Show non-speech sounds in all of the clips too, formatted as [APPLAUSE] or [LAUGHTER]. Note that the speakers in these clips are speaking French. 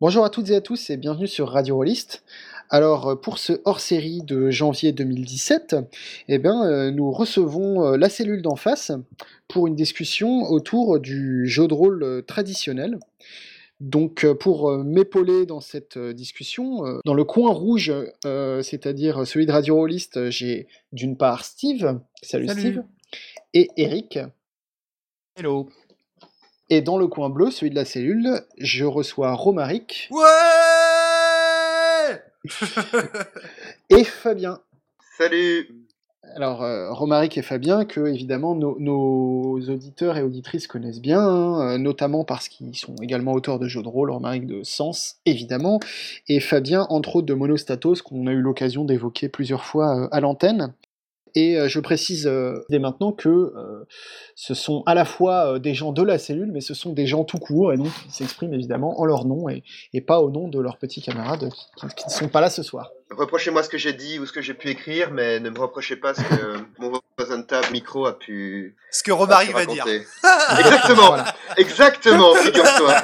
Bonjour à toutes et à tous et bienvenue sur Radio Rollist. Alors euh, pour ce hors-série de janvier 2017, eh bien, euh, nous recevons euh, la cellule d'en face pour une discussion autour du jeu de rôle traditionnel. Donc pour m'épauler dans cette discussion, dans le coin rouge, c'est-à-dire celui de Radio Rollist, j'ai d'une part Steve, salut, Salut. Steve, et Eric. Hello. Et dans le coin bleu, celui de la cellule, je reçois Romaric Ouais et Fabien. Salut Alors, euh, Romaric et Fabien, que évidemment nos, nos auditeurs et auditrices connaissent bien, hein, euh, notamment parce qu'ils sont également auteurs de jeux de rôle, Romaric de Sens, évidemment, et Fabien, entre autres, de Monostatos, qu'on a eu l'occasion d'évoquer plusieurs fois euh, à l'antenne. Et euh, je précise euh, dès maintenant que euh, ce sont à la fois euh, des gens de la cellule, mais ce sont des gens tout court, et donc ils s'expriment évidemment en leur nom, et, et pas au nom de leurs petits camarades qui- qui ne sont pas là ce soir. Reprochez-moi ce que j'ai dit ou ce que j'ai pu écrire, mais ne me reprochez pas ce que mon voisin de table micro a pu, Ce que Romaric va dire. [LAUGHS] Exactement, Voilà. exactement, figure-toi.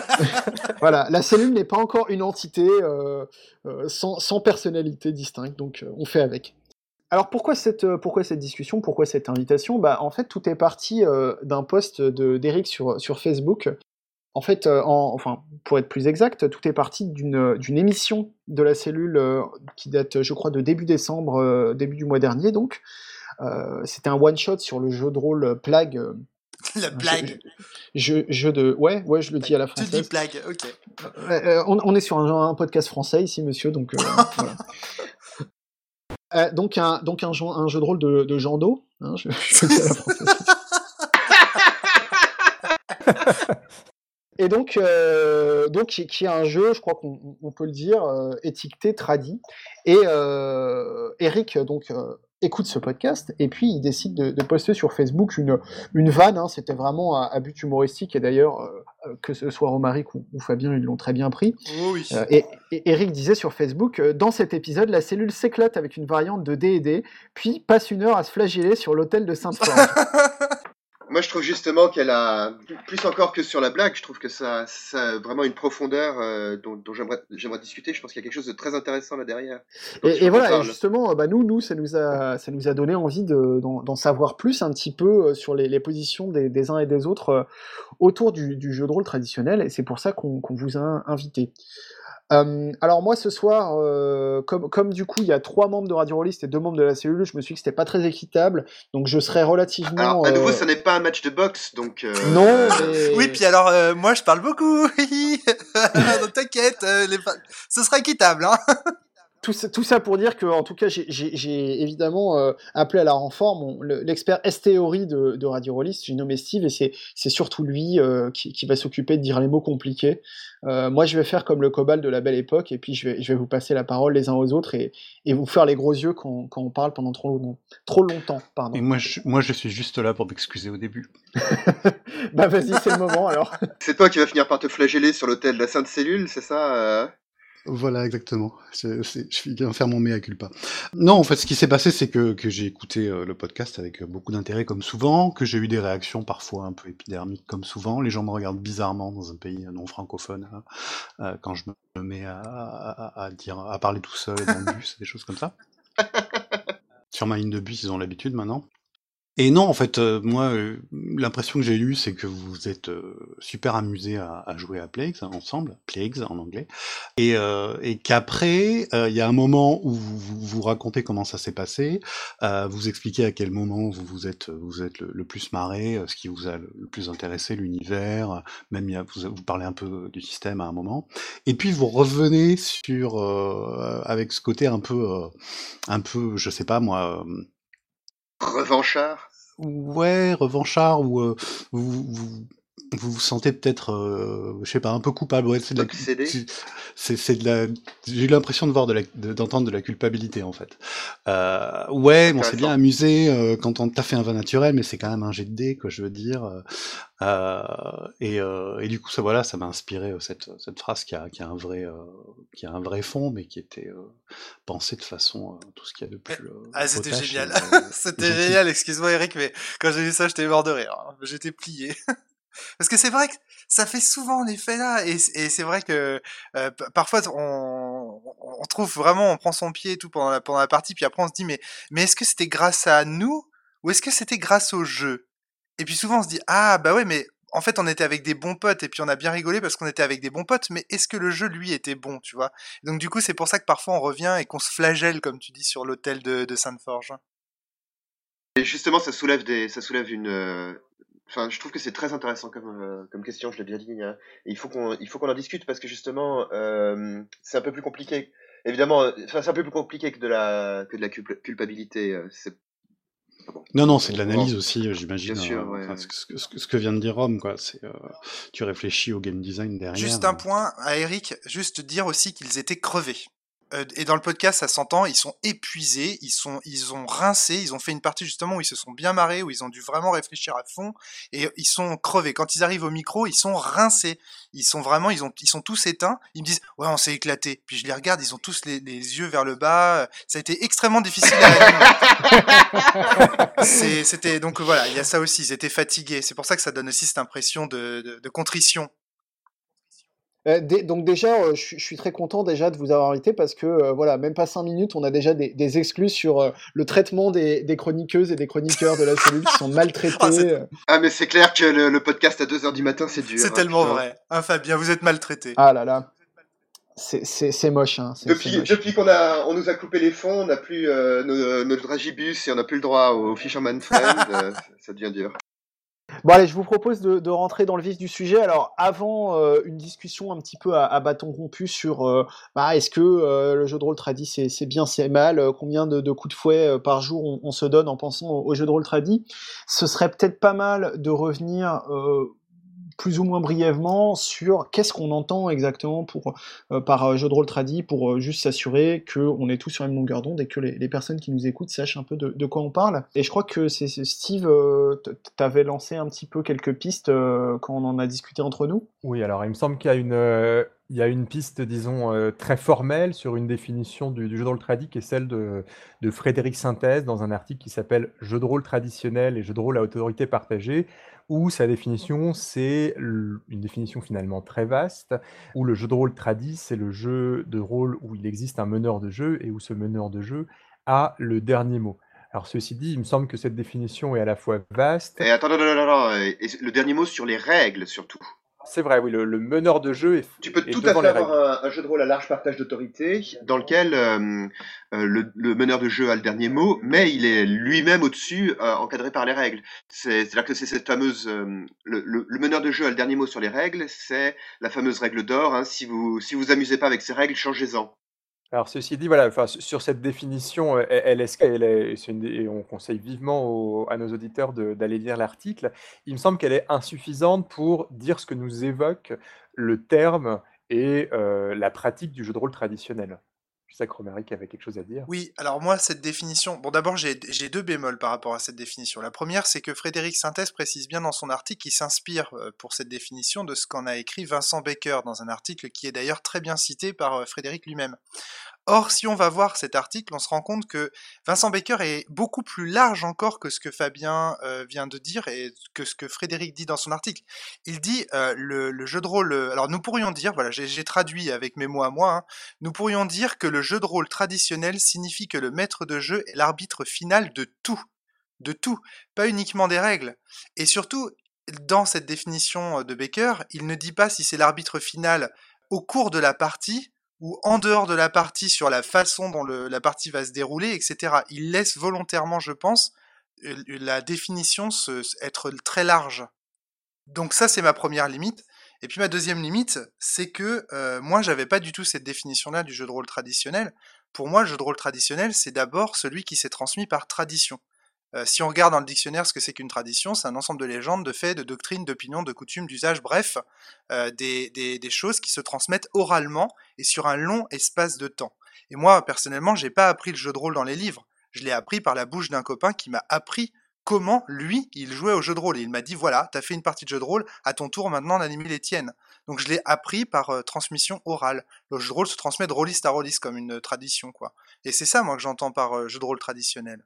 Voilà, la cellule n'est pas encore une entité euh, euh, sans, sans personnalité distincte, donc euh, on fait avec. Alors pourquoi cette, euh, pourquoi cette discussion, pourquoi cette invitation? Bah, En fait, tout est parti euh, d'un post de- d'Eric sur, sur Facebook. En fait, euh, en- enfin, pour être plus exact, tout est parti d'une émission de la cellule euh, qui date, je crois, de début décembre, début du mois dernier, donc. C'était un one-shot sur le jeu de rôle Plague. [LAUGHS] La blague. Jeu, jeu de... Ouais, ouais, je le dis à la Tu française. dis blague, ok. Euh, on, on est sur un, un podcast français ici, monsieur, donc euh, [LAUGHS] voilà. Euh, donc un, donc un, jeu- un jeu de rôle de, de Jean Do, hein, je. [LAUGHS] Et donc, euh, donc qui, qui est un jeu, je crois qu'on on peut le dire, euh, étiqueté tradi. Et euh, Eric donc écoute ce podcast et puis il décide de, de poster sur Facebook une, une vanne. hein, C'était vraiment à, à but humoristique et d'ailleurs euh, euh, que ce soit Romaric ou, ou Fabien, ils l'ont très bien pris. Oh oui. Euh, et, et Eric disait sur Facebook, euh, dans cet épisode, la cellule s'éclate avec une variante de D&D, puis passe une heure à se flageller sur l'hôtel de Sainte-Forge. [LAUGHS] Moi, je trouve justement qu'elle a, plus encore que sur la blague, je trouve que ça, ça a vraiment une profondeur euh, dont, dont j'aimerais discuter. Je pense qu'il y a quelque chose de très intéressant là derrière. Donc, Et, voilà, et parle. justement, euh, bah, nous, nous, ça nous a, ça nous a donné envie de- d'en d'en savoir plus un petit peu euh, sur les, les positions des, des uns et des autres euh, autour du, du jeu de rôle traditionnel, et c'est pour ça qu'on qu'on vous a invité. Euh, alors moi ce soir, euh, comme, comme du coup il y a trois membres de Radio Rollist et deux membres de la cellule, je me suis dit que c'était pas très équitable, donc je serai relativement... Alors, à nouveau, euh, ça n'est pas un match de boxe, donc. euh, Non, mais... Oui, puis alors, euh, moi, je parle beaucoup. [LAUGHS] Donc t'inquiète, euh, les ce sera équitable. Hein. [LAUGHS] tout, ça, tout ça pour dire que, en tout cas, j'ai- évidemment euh, appelé à la renfort l'expert S-Théorie de, de Radio Rollist, j'ai nommé Steve, et c'est c'est surtout lui euh, qui, qui va s'occuper de dire les mots compliqués. Euh, moi, je vais faire comme le Cobalt de la belle époque, et puis je vais, je vais vous passer la parole les uns aux autres et, et vous faire les gros yeux quand, quand on parle pendant trop, long- trop longtemps. Pardon. Et moi je, moi, je suis juste là pour m'excuser au début. [LAUGHS] bah vas-y, c'est le moment alors. C'est toi qui vas finir par te flageller sur l'hôtel de la Sainte Cellule, c'est ça euh? Voilà, exactement. C'est- je viens faire mon mea culpa. Non, en fait, ce qui s'est passé, c'est que, que j'ai écouté euh, le podcast avec euh, beaucoup d'intérêt, comme souvent, que j'ai eu des réactions parfois un peu épidermiques, comme souvent. Les gens me regardent bizarrement dans un pays non francophone hein, euh, quand je me mets à, à- à dire, à parler tout seul dans le bus, des choses comme ça. [LAUGHS] Sur ma ligne de bus, ils ont l'habitude maintenant. Et non, en fait, euh, moi, euh, l'impression que j'ai eue, c'est que vous êtes euh, super amusés à, à jouer à Plagues hein, ensemble, Plagues en anglais, et, euh, et qu'après, euh, il y a un moment où vous, vous, vous racontez comment ça s'est passé, vous expliquez à quel moment vous vous êtes, vous êtes le, plus marré, ce qui vous a le, plus intéressé, l'univers, même y a- vous, vous parlez un peu du système à un moment, et puis vous revenez sur avec ce côté un peu, un peu, je sais pas moi. Revanchard? Ouais, revanchard ou euh, vous, vous vous vous sentez peut-être, euh, je sais pas, un peu coupable. Ouais, c'est de la, Obsédé. c'est- c'est c'est de la. J'ai eu l'impression de voir de la, de- d'entendre de la culpabilité en fait. Euh, ouais, bon, c'est bien amusé euh, quand on t'a fait un vin naturel, mais c'est quand même un jet de dés, quoi, je veux dire. euh, et, euh, et du coup, ça voilà, ça m'a inspiré euh, cette, cette phrase qui a, qui a un vrai, euh, qui a un vrai fond, mais qui était euh, pensée de façon euh, tout ce qu'il y a de plus. euh, Ah, c'était génial. euh, [LAUGHS] c'était gentil. génial, [LAUGHS] excuse-moi Eric, mais quand j'ai vu ça, j'étais mort de rire. J'étais plié. Parce que c'est vrai que ça fait souvent l'effet là, et, c'est vrai que euh, parfois on, trouve vraiment, on prend son pied et tout pendant la, pendant la partie, puis après on se dit mais, mais est-ce que c'était grâce à nous ou est-ce que c'était grâce au jeu? Et puis souvent on se dit ah bah ouais mais en fait on était avec des bons potes et puis on a bien rigolé parce qu'on était avec des bons potes, mais est-ce que le jeu lui était bon, tu vois? Donc du coup c'est pour ça que parfois on revient et qu'on se flagelle comme tu dis sur l'hôtel de, de Sainte-Forge. Et justement, ça soulève des, ça soulève une, euh, enfin, je trouve que c'est très intéressant comme, euh, comme question, je l'ai bien dit. Hein. Et il faut qu'on, il faut qu'on en discute parce que justement, euh, c'est un peu plus compliqué. Évidemment, enfin, c'est un peu plus compliqué que de la, que de la culpabilité. C'est non, non, c'est de l'analyse aussi, j'imagine. ce, que vient de dire Rome, quoi. C'est, tu réfléchis au game design derrière. Juste un point à Eric, juste dire aussi qu'ils étaient crevés. Euh, et dans le podcast, ça s'entend, ils sont épuisés, ils sont, ils ont rincé, ils ont fait une partie justement où ils se sont bien marrés, où ils ont dû vraiment réfléchir à fond, et ils sont crevés. Quand ils arrivent au micro, ils sont rincés, ils sont vraiment, ils ont, ils sont tous éteints. Ils me disent, ouais, on s'est éclaté. Puis je les regarde, ils ont tous les, les yeux vers le bas. Ça a été extrêmement difficile à C'était donc voilà, il y a ça aussi. Ils étaient fatigués. C'est pour ça que ça donne aussi cette impression de, de, de contrition donc déjà, euh, je, suis très content déjà de vous avoir invité parce que euh, voilà, même pas cinq minutes, on a déjà des, des exclus sur le traitement des, des, chroniqueuses et des chroniqueurs de la cellule qui sont maltraités. [LAUGHS] ah, ah, mais c'est clair que le, podcast à 2h du matin, c'est dur. C'est hein, tellement vrai. Hein, Fabien, vous êtes maltraité. Ah là là. C'est moche. Hein. Depuis, depuis qu'on a, on nous a coupé les fonds, on n'a plus notre dragibus et on n'a plus le droit au Fisherman Friend. [LAUGHS] ça devient dur. Bon allez, je vous propose de, rentrer dans le vif du sujet. Alors avant euh, une discussion un petit peu à, bâton rompu sur euh, bah, est-ce que euh, le jeu de rôle tradit c'est bien, c'est mal, combien de, coups de fouet par jour on, se donne en pensant au, au jeu de rôle tradit, ce serait peut-être pas mal de revenir plus ou moins brièvement sur qu'est-ce qu'on entend exactement pour, euh, par euh, jeu de rôle tradit pour euh, juste s'assurer qu'on est tous sur même longueur d'onde et que les, personnes qui nous écoutent sachent un peu de, quoi on parle. Et je crois que c'est Steve, t'avais lancé un petit peu quelques pistes quand on en a discuté entre nous. Oui, alors il me semble qu'il y a une, il y a une piste, disons, très formelle sur une définition du, jeu de rôle tradit qui est celle de, de Frédéric Synthèse dans un article qui s'appelle Jeu de rôle traditionnel et jeu de rôle à autorité partagée où sa définition, c'est une définition finalement très vaste, où le jeu de rôle tradit, c'est le jeu de rôle où il existe un meneur de jeu et où ce meneur de jeu a le dernier mot. Alors ceci dit, il me semble que cette définition est à la fois vaste. Et attends, non, non, non, non, le dernier mot sur les règles surtout. C'est vrai, oui, le, meneur de jeu est. Tu peux tout à fait avoir un, jeu de rôle à large partage d'autorité dans lequel euh, euh, le, meneur de jeu a le dernier mot, mais il est lui-même au-dessus, euh, encadré par les règles. C'est-à-dire que c'est cette fameuse. Le, meneur de jeu a le dernier mot sur les règles, c'est la fameuse règle d'or. Hein, si vous si vous amusez pas avec ces règles, changez-en. Alors ceci dit, voilà, sur cette définition, est, une, et on conseille vivement à nos auditeurs d'aller lire l'article. Il me semble qu'elle est insuffisante pour dire ce que nous évoque le terme et euh, la pratique du jeu de rôle traditionnel. Je avait quelque chose à dire. Oui, alors moi, cette définition. Bon, d'abord, j'ai deux bémols par rapport à cette définition. La première, c'est que Frédéric Synthèse précise bien dans son article qu'il s'inspire euh, pour cette définition de ce qu'en a écrit Vincent Baker dans un article qui est d'ailleurs très bien cité par euh, Frédéric lui-même. Or, si on va voir cet article, on se rend compte que Vincent Baker est beaucoup plus large encore que ce que Fabien euh, vient de dire et que ce que Frédéric dit dans son article. Il dit euh, le, jeu de rôle. Euh, alors, nous pourrions dire, voilà, j'ai traduit avec mes mots à moi. Hein, nous pourrions dire que le jeu de rôle traditionnel signifie que le maître de jeu est l'arbitre final de tout, de tout, pas uniquement des règles. Et surtout, dans cette définition de Baker, il ne dit pas si c'est l'arbitre final au cours de la partie ou en dehors de la partie sur la façon dont la partie va se dérouler, etc. Il laisse volontairement, je pense, euh, la définition être très large. Donc ça, c'est ma première limite. Et puis ma deuxième limite, c'est que euh, moi, j'avais pas du tout cette définition-là du jeu de rôle traditionnel. Pour moi, le jeu de rôle traditionnel, c'est d'abord celui qui s'est transmis par tradition. Euh, si on regarde dans le dictionnaire ce que c'est qu'une tradition, c'est un ensemble de légendes, de faits, de doctrines, d'opinions, de coutumes, d'usages, bref, euh, des, choses qui se transmettent oralement et sur un long espace de temps. Et moi, personnellement, j'ai pas appris le jeu de rôle dans les livres. Je l'ai appris par la bouche d'un copain qui m'a appris comment, lui, il jouait au jeu de rôle. Et il m'a dit, voilà, t'as fait une partie de jeu de rôle, à ton tour maintenant d'animer les tiennes. Donc je l'ai appris par euh, transmission orale. Le jeu de rôle se transmet de rôliste à rôliste comme une tradition, quoi. Et c'est ça, moi, que j'entends par jeu de rôle traditionnel.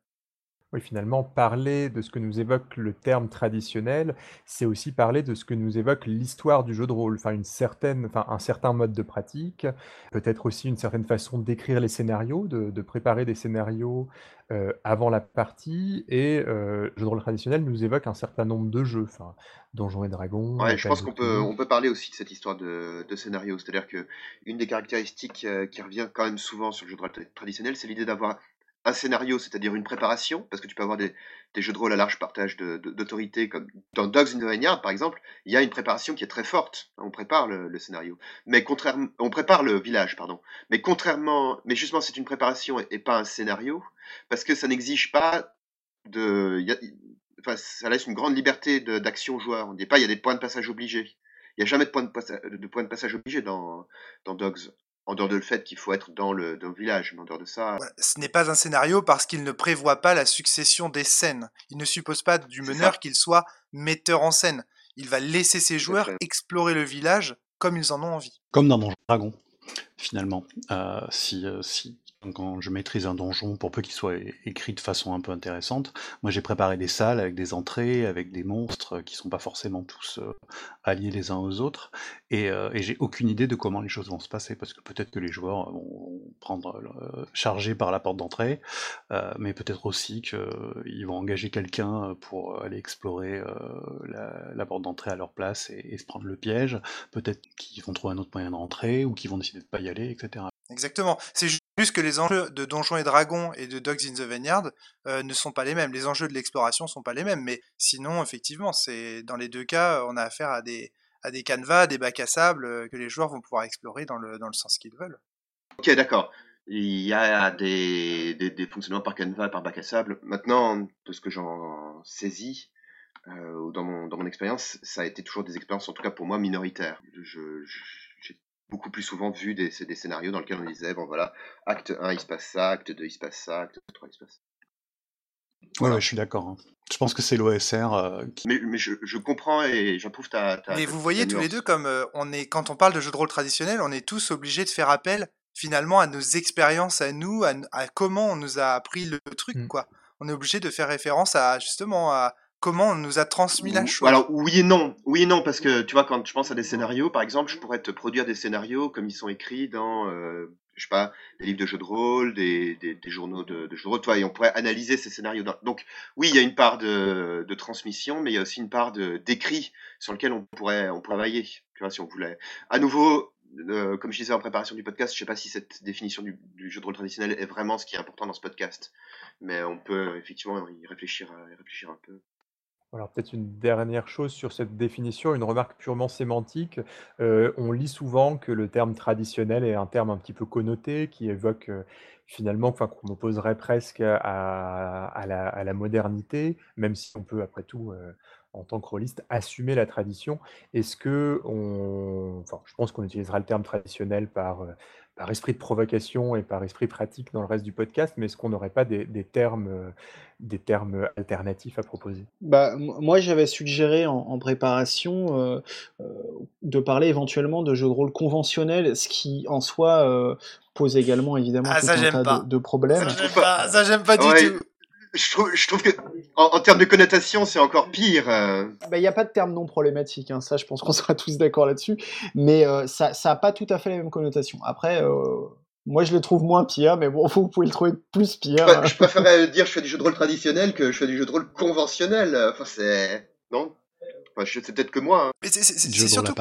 Oui, finalement, parler de ce que nous évoque le terme traditionnel, c'est aussi parler de ce que nous évoque l'histoire du jeu de rôle. Enfin, une certaine, enfin, un certain mode de pratique, peut-être aussi une certaine façon d'écrire les scénarios, de, de préparer des scénarios euh, avant la partie. Et euh, le jeu de rôle traditionnel nous évoque un certain nombre de jeux, enfin, Donjons et Dragons. Ouais, je pense qu'on peut, on peut parler aussi de cette histoire de, de scénario. C'est-à-dire que une des caractéristiques euh, qui revient quand même souvent sur le jeu de rôle tra- traditionnel, c'est l'idée d'avoir un scénario, c'est-à-dire une préparation, parce que tu peux avoir des, jeux de rôle à large partage d'autorité, comme dans Dogs in the Vineyard, par exemple, il y a une préparation qui est très forte. On prépare le, scénario. Mais contrairement, on prépare le village, pardon. Mais contrairement, mais justement, c'est une préparation et, pas un scénario, parce que ça n'exige pas de, enfin, ça laisse une grande liberté d'action au joueur. On dit pas, il y a des points de passage obligés. Il n'y a jamais de point de, passage obligé dans Dogs. En dehors de le fait qu'il faut être dans le, dans le village, mais en dehors de ça, Voilà, Ce n'est pas un scénario parce qu'il ne prévoit pas la succession des scènes. Il ne suppose pas du meneur qu'il soit metteur en scène. Il va laisser ses joueurs explorer le village comme ils en ont envie. Comme dans Donjon Dragon, finalement. Euh, si, euh, si quand je maîtrise un donjon, pour peu qu'il soit écrit de façon un peu intéressante, moi j'ai préparé des salles avec des entrées, avec des monstres qui sont pas forcément tous euh, alliés les uns aux autres, et, euh, et j'ai aucune idée de comment les choses vont se passer, parce que peut-être que les joueurs vont prendre euh, chargé par la porte d'entrée, euh, mais peut-être aussi qu'ils vont engager quelqu'un pour aller explorer euh, la, porte d'entrée à leur place et, et se prendre le piège. Peut-être qu'ils vont trouver un autre moyen de rentrer ou qu'ils vont décider de pas y aller, etc. Exactement. C'est ju- juste que les enjeux de Donjons et Dragons et de Dogs in the Vineyard euh, ne sont pas les mêmes. Les enjeux de l'exploration sont pas les mêmes. Mais sinon, effectivement, c'est dans les deux cas, on a affaire à des à des canevas, des bacs à sable euh, que les joueurs vont pouvoir explorer dans le dans le sens qu'ils veulent. Ok, d'accord. Il y a des, des, fonctionnements par canevas, par bac à sable. Maintenant, de ce que j'en saisis, euh, dans mon, dans mon expérience, ça a été toujours des expériences, en tout cas pour moi, minoritaires. Je, beaucoup plus souvent vu des, des scénarios dans lesquels on disait, bon voilà, acte 1, il se passe ça, acte 2, il se passe ça, acte 3, il se passe ça. Voilà. ouais, je suis d'accord. hein. Je pense que c'est l'OSR euh, qui... Mais, mais je, je comprends et j'approuve ta, ta Mais vous voyez tous les deux comme euh, on est quand on parle de jeux de rôle traditionnels, on est tous obligés de faire appel finalement à nos expériences à nous, à, à comment on nous a appris le truc Mm. quoi. On est obligé de faire référence à justement à comment on nous a transmis la chose. Alors oui et non, oui et non parce que tu vois quand je pense à des scénarios, par exemple, je pourrais te produire des scénarios comme ils sont écrits dans, euh, je sais pas, des livres de jeux de rôle, des, des, des journaux de, de jeux de rôle, tu vois, et on pourrait analyser ces scénarios. dans- Donc oui, il y a une part de, de transmission, mais il y a aussi une part de d'écrit sur lequel on pourrait on pourrait travailler, tu vois, si on voulait. À nouveau. euh, comme je disais en préparation du podcast, je sais pas si cette définition du, du jeu de rôle traditionnel est vraiment ce qui est important dans ce podcast, mais on peut effectivement y réfléchir, y réfléchir un peu. Alors peut-être une dernière chose sur cette définition, une remarque purement sémantique. Euh, on lit souvent que le terme traditionnel est un terme un petit peu connoté, qui évoque euh, finalement, enfin qu'on opposerait presque à, la, modernité, même si on peut après tout, euh, en tant que rôliste, assumer la tradition. Est-ce que on, enfin, je pense qu'on utilisera le terme traditionnel par par esprit de provocation et par esprit pratique dans le reste du podcast, mais est-ce qu'on n'aurait pas des, des termes, euh, des termes alternatifs à proposer? Bah, moi, j'avais suggéré en, en préparation euh, euh, de parler éventuellement de jeux de rôle conventionnels, ce qui en soi euh, pose également évidemment Ah, tout ça, un tas pas. de, de problèmes. Ça j'aime pas, ça j'aime pas du Ouais. tout. Je trouve, je trouve que en, en termes de connotation, c'est encore pire. euh. Bah, Il n'y a pas de terme non problématique, hein, ça je pense qu'on sera tous d'accord là-dessus, mais euh, ça n'a pas tout à fait la même connotation. Après, euh, moi je le trouve moins pire, mais bon, [LAUGHS] vous pouvez le trouver plus pire. Ouais, hein. je préférerais [LAUGHS] dire je fais du jeu de rôle traditionnel que je fais du jeu de rôle conventionnel. Enfin, c'est non. Enfin, c'est peut-être que moi. hein. Mais c'est- c'est c'est Jeu de rôle surtout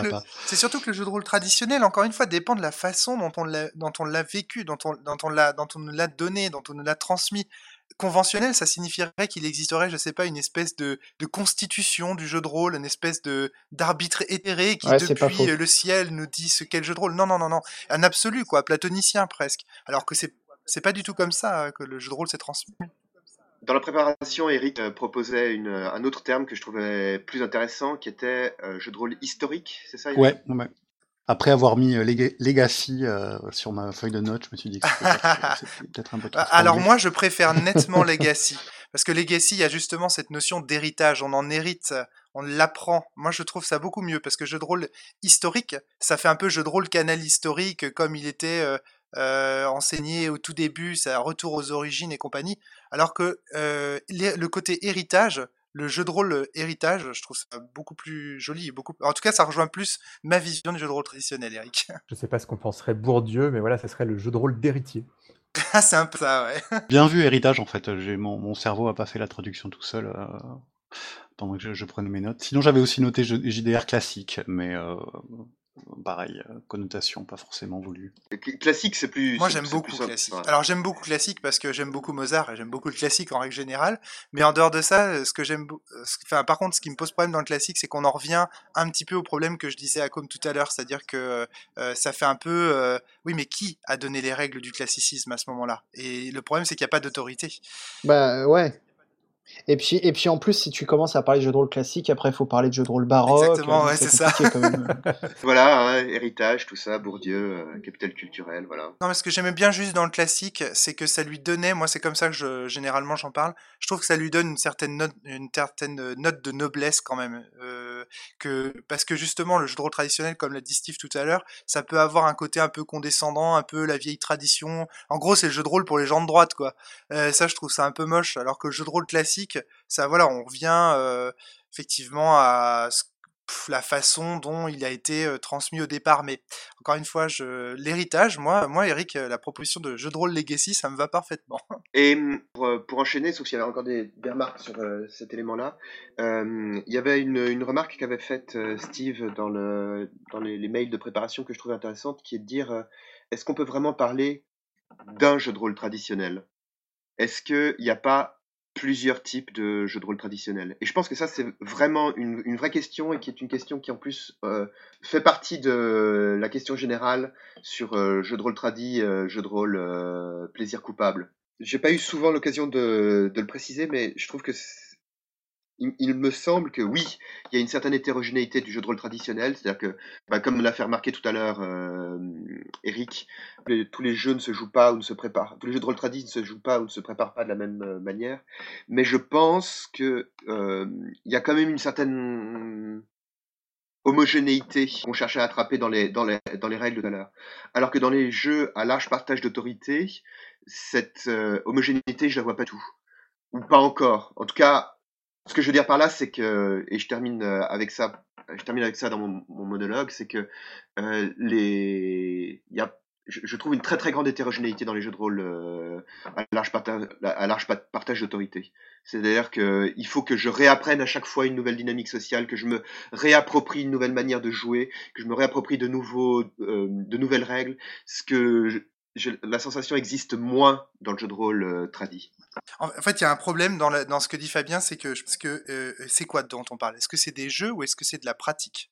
surtout que le jeu de rôle traditionnel, encore une fois, dépend de la façon dont on l'a, vécu, dont on, dont on l'a, dont on nous l'a donné, dont on nous l'a transmis. Conventionnel, ça signifierait qu'il existerait, je sais pas, une espèce de, de constitution du jeu de rôle, une espèce de d'arbitre éthéré qui Ouais, depuis euh, le ciel nous dit ce qu'est le jeu de rôle. Non, non, non, non, un absolu quoi, platonicien presque. Alors que c'est c'est pas du tout comme ça euh, que le jeu de rôle s'est transmis. Dans la préparation, Eric euh, proposait une, un autre terme que je trouvais plus intéressant, qui était euh, jeu de rôle historique. C'est ça Eric? Ouais, ouais. Après avoir mis euh, Lega- Legacy euh, sur ma feuille de notes, je me suis dit que c'était peut-être [LAUGHS] un peu trop Alors moi, je préfère nettement Legacy. Parce que Legacy, il y a justement cette notion d'héritage. On en hérite, on l'apprend. Moi, je trouve ça beaucoup mieux. Parce que jeu de rôle historique, ça fait un peu jeu de rôle canal historique, comme il était euh, euh, enseigné au tout début, ça retour aux origines et compagnie, alors que le côté héritage, le jeu de rôle héritage, je trouve ça beaucoup plus joli, beaucoup. En tout cas, ça rejoint plus ma vision du jeu de rôle traditionnel, Eric. [LAUGHS] Je sais pas ce qu'on penserait Bourdieu, mais voilà, ça serait le jeu de rôle d'héritier. Ah, c'est un peu ça, ouais. [LAUGHS] Bien vu, héritage, en fait. J'ai mon, mon cerveau a pas fait la traduction tout seul. Euh, pendant que je, je, prenais mes notes. Sinon, j'avais aussi noté JDR classique, mais euh, pareil, euh, connotation pas forcément voulue. Classique, c'est plus. Moi, j'aime beaucoup classique. Alors, j'aime beaucoup classique parce que j'aime beaucoup Mozart et j'aime beaucoup le classique en règle générale. Mais en dehors de ça, ce que j'aime, enfin, par contre, ce qui me pose problème dans le classique, c'est qu'on en revient un petit peu au problème que je disais à Com tout à l'heure, c'est-à-dire que euh, ça fait un peu, euh, oui, mais qui a donné les règles du classicisme à ce moment-là? Et le problème, c'est qu'il n'y a pas d'autorité. Bah ouais. Et puis, et puis en plus, si tu commences à parler de jeux de rôle classique, après il faut parler de jeux de rôle baroque. Exactement, ouais, c'est ça. [LAUGHS] voilà, hein, héritage, tout ça, Bourdieu, euh, capital culturel, voilà. Non, mais ce que j'aimais bien juste dans le classique, c'est que ça lui donnait, moi c'est comme ça que je, généralement j'en parle, je trouve que ça lui donne une certaine note, une certaine note de noblesse quand même. Euh, que, parce que justement, le jeu de rôle traditionnel, comme l'a dit Steve tout à l'heure, ça peut avoir un côté un peu condescendant, un peu la vieille tradition. En gros, c'est le jeu de rôle pour les gens de droite, quoi. Euh, ça, je trouve ça un peu moche, alors que le jeu de rôle classique, ça voilà, on revient euh, effectivement à la façon dont il a été euh, transmis au départ. Mais encore une fois, l'héritage, moi, moi, Eric, la proposition de jeu de rôle Legacy, ça me va parfaitement. [LAUGHS] Et pour, pour enchaîner, sauf s'il y avait encore des, remarques sur euh, cet élément-là, il y avait une, remarque qu'avait faite Steve dans les, les, mails de préparation que je trouvais intéressante, qui est de dire est-ce qu'on peut vraiment parler d'un jeu de rôle traditionnel? Est-ce qu'il n'y a pas plusieurs types de jeux de rôle traditionnels. Et je pense que ça, c'est vraiment une, une, vraie question et qui est une question qui, en plus, euh, fait partie de la question générale sur euh, jeu de rôle tradit, euh, jeu de rôle euh, plaisir coupable. J'ai pas eu souvent l'occasion de, de, le préciser, mais je trouve que il, me semble que oui, il y a une certaine hétérogénéité du jeu de rôle traditionnel, c'est-à-dire que, bah, comme l'a fait remarquer tout à l'heure euh, Eric, tous les jeux ne se jouent pas ou ne se préparent, tous les jeux de rôle traditionnel ne se jouent pas ou ne se préparent pas de la même euh, manière, mais je pense que euh, y a quand même une certaine homogénéité qu'on cherchait à attraper dans les, dans les, dans les règles à l'heure. Alors que dans les jeux à large partage d'autorité, cette homogénéité, je la vois pas tout. Ou pas encore. En tout cas, ce que je veux dire par là, c'est que, et je termine euh, avec ça, je termine avec ça dans mon, monologue, c'est que euh, les, y a, je, trouve une très très grande hétérogénéité dans les jeux de rôle euh, à large partage, à large partage d'autorité. C'est-à-dire que il faut que je réapprenne à chaque fois une nouvelle dynamique sociale, que je me réapproprie une nouvelle manière de jouer, que je me réapproprie de nouveaux, de nouvelles règles. Ce que la sensation existe moins dans le jeu de rôle euh, tradit. En fait, il y a un problème dans, dans, ce que dit Fabien, c'est que, parce que euh, c'est quoi dont on parle? Est-ce que c'est des jeux ou est-ce que c'est de la pratique?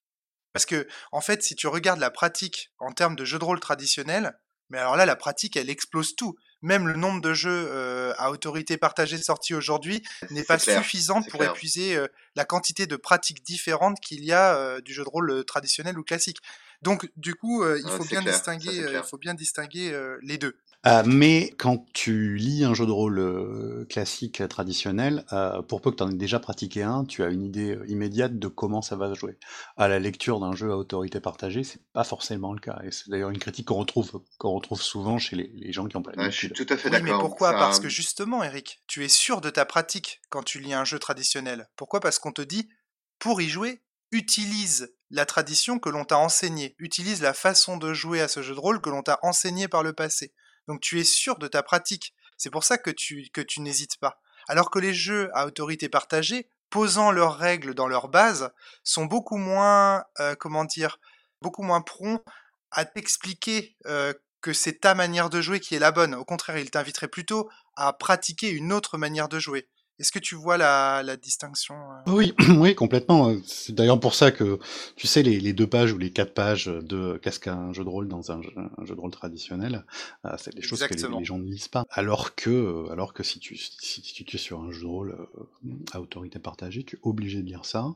Parce que, en fait, si tu regardes la pratique en termes de jeu de rôle traditionnel, mais alors là, la pratique, elle explose tout. Même le nombre de jeux euh, à autorité partagée sortis aujourd'hui n'est pas suffisant pour épuiser la quantité de pratiques différentes qu'il y a du jeu de rôle traditionnel ou classique. Donc, du coup, euh, il, faut bien distinguer, euh, il faut bien distinguer euh, les deux. mais quand tu lis un jeu de rôle classique traditionnel, pour peu que tu en aies déjà pratiqué un, tu as une idée immédiate de comment ça va se jouer. À la lecture d'un jeu à autorité partagée, c'est pas forcément le cas. Et c'est d'ailleurs une critique qu'on retrouve, qu'on retrouve souvent chez les, gens qui ont pas ouais, Je suis tout à fait d'accord. mais pourquoi? Parce que justement, Eric, tu es sûr de ta pratique quand tu lis un jeu traditionnel. Pourquoi? Parce qu'on te dit, pour y jouer, utilise la tradition que l'on t'a enseignée, utilise la façon de jouer à ce jeu de rôle que l'on t'a enseigné par le passé. Donc tu es sûr de ta pratique. C'est pour ça que tu, que tu n'hésites pas. Alors que les jeux à autorité partagée, posant leurs règles dans leur base, sont beaucoup moins, euh, comment dire, beaucoup moins prompts à t'expliquer euh, que c'est ta manière de jouer qui est la bonne. Au contraire, ils t'inviteraient plutôt à pratiquer une autre manière de jouer. Est-ce que tu vois la, la distinction euh? Oui, [CLEARS THROAT] oui, complètement. C'est d'ailleurs pour ça que, tu sais, les, les, deux pages ou les quatre pages de qu'est-ce qu'un jeu de rôle dans un jeu, un jeu de rôle traditionnel, euh, c'est des choses que les, gens ne lisent pas. Alors que, euh, alors que si tu, si tu es sur un jeu de rôle à autorité partagée, tu es obligé de lire ça.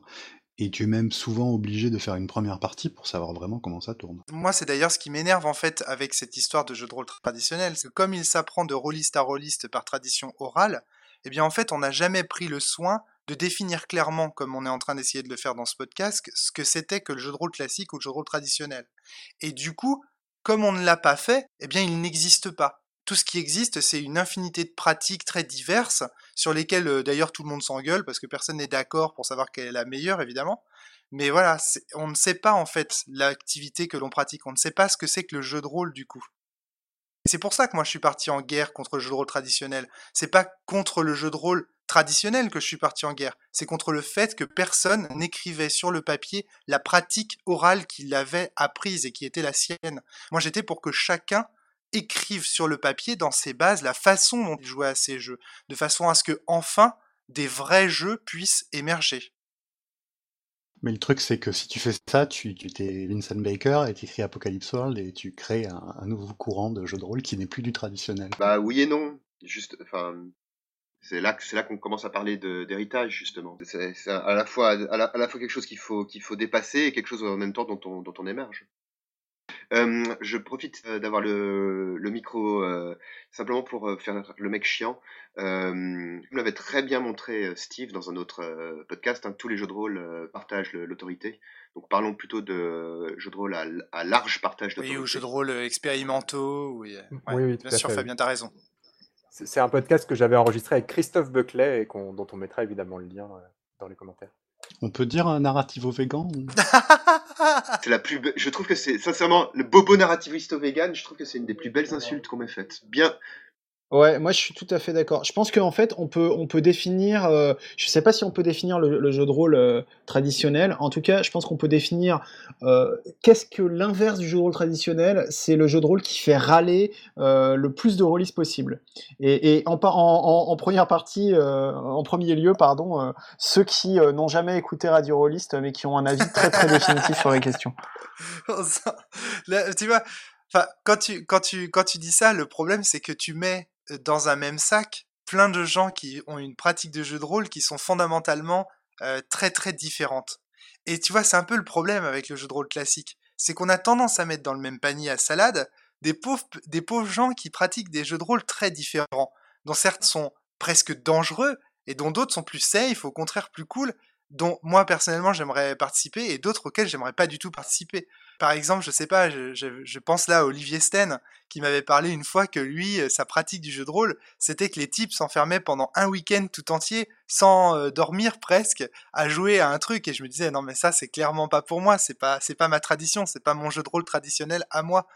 Et tu es même souvent obligé de faire une première partie pour savoir vraiment comment ça tourne. Moi, c'est d'ailleurs ce qui m'énerve en fait avec cette histoire de jeu de rôle traditionnel, c'est que comme il s'apprend de rôliste à rôliste par tradition orale, eh bien en fait on n'a jamais pris le soin de définir clairement, comme on est en train d'essayer de le faire dans ce podcast, ce que c'était que le jeu de rôle classique ou le jeu de rôle traditionnel. Et du coup, comme on ne l'a pas fait, eh bien il n'existe pas. Tout ce qui existe, c'est une infinité de pratiques très diverses, sur lesquelles euh, d'ailleurs tout le monde s'engueule, parce que personne n'est d'accord pour savoir quelle est la meilleure, évidemment. Mais voilà, on ne sait pas en fait l'activité que l'on pratique, on ne sait pas ce que c'est que le jeu de rôle du coup. C'est pour ça que moi je suis parti en guerre contre le jeu de rôle traditionnel. C'est pas contre le jeu de rôle traditionnel que je suis parti en guerre. C'est contre le fait que personne n'écrivait sur le papier la pratique orale qu'il avait apprise et qui était la sienne. Moi j'étais pour que chacun écrive sur le papier dans ses bases la façon dont il jouait à ces jeux, de façon à ce que enfin des vrais jeux puissent émerger. Mais le truc, c'est que si tu fais ça, tu, tu t'es Vincent Baker et tu écris Apocalypse World et tu crées un, nouveau courant de jeu de rôle qui n'est plus du traditionnel. Bah oui et non. Juste, enfin, c'est là c'est là qu'on commence à parler d'héritage justement. C'est, à la fois à la, fois quelque chose qu'il faut qu'il faut dépasser et quelque chose en même temps dont on dont on émerge. Euh, je profite euh, d'avoir le, le micro euh, simplement pour faire le mec chiant. Euh, vous l'avez très bien montré, Steve, dans un autre podcast. Hein, tous les jeux de rôle partagent l'autorité. Donc parlons plutôt de jeux de rôle à, à large partage d'autorité. Oui, ou jeux de rôle expérimentaux. Oui, oui, oui bien sûr, Fabien, t'as raison. C'est un podcast que j'avais enregistré avec Christophe Buckley et dont on mettra évidemment le lien dans les commentaires. On peut dire un narrativo vegan C'est la plus je trouve que c'est sincèrement le bobo narrativisto vegan, je trouve que c'est une des plus belles insultes qu'on m'ait faites. Bien Ouais, moi je suis tout à fait d'accord. Je pense qu'en fait, on peut, on peut définir, euh, je sais pas si on peut définir le, jeu de rôle euh, traditionnel. En tout cas, je pense qu'on peut définir euh, qu'est-ce que l'inverse du jeu de rôle traditionnel. C'est le jeu de rôle qui fait râler le plus de rôlistes possible. Et, en, première partie, en premier lieu, pardon, ceux qui n'ont jamais écouté Radio Rolliste, mais qui ont un avis très très définitif sur la question. [LAUGHS] tu vois, quand tu, quand, tu, quand tu dis ça, le problème c'est que tu mets dans un même sac plein de gens qui ont une pratique de jeu de rôle qui sont fondamentalement très très différentes. Et tu vois, c'est un peu le problème avec le jeu de rôle classique, c'est qu'on a tendance à mettre dans le même panier à salade des pauvres, des gens qui pratiquent des jeux de rôle très différents, dont certains sont presque dangereux et dont d'autres sont plus safe, au contraire plus cool, dont moi personnellement j'aimerais participer et d'autres auxquels j'aimerais pas du tout participer. Par exemple, je sais pas, je, pense là à Olivier Sten qui m'avait parlé une fois que lui, euh, sa pratique du jeu de rôle, c'était que les types s'enfermaient pendant un week-end tout entier sans euh, dormir presque à jouer à un truc et je me disais non mais ça c'est clairement pas pour moi, c'est pas pas ma tradition, c'est pas mon jeu de rôle traditionnel à moi.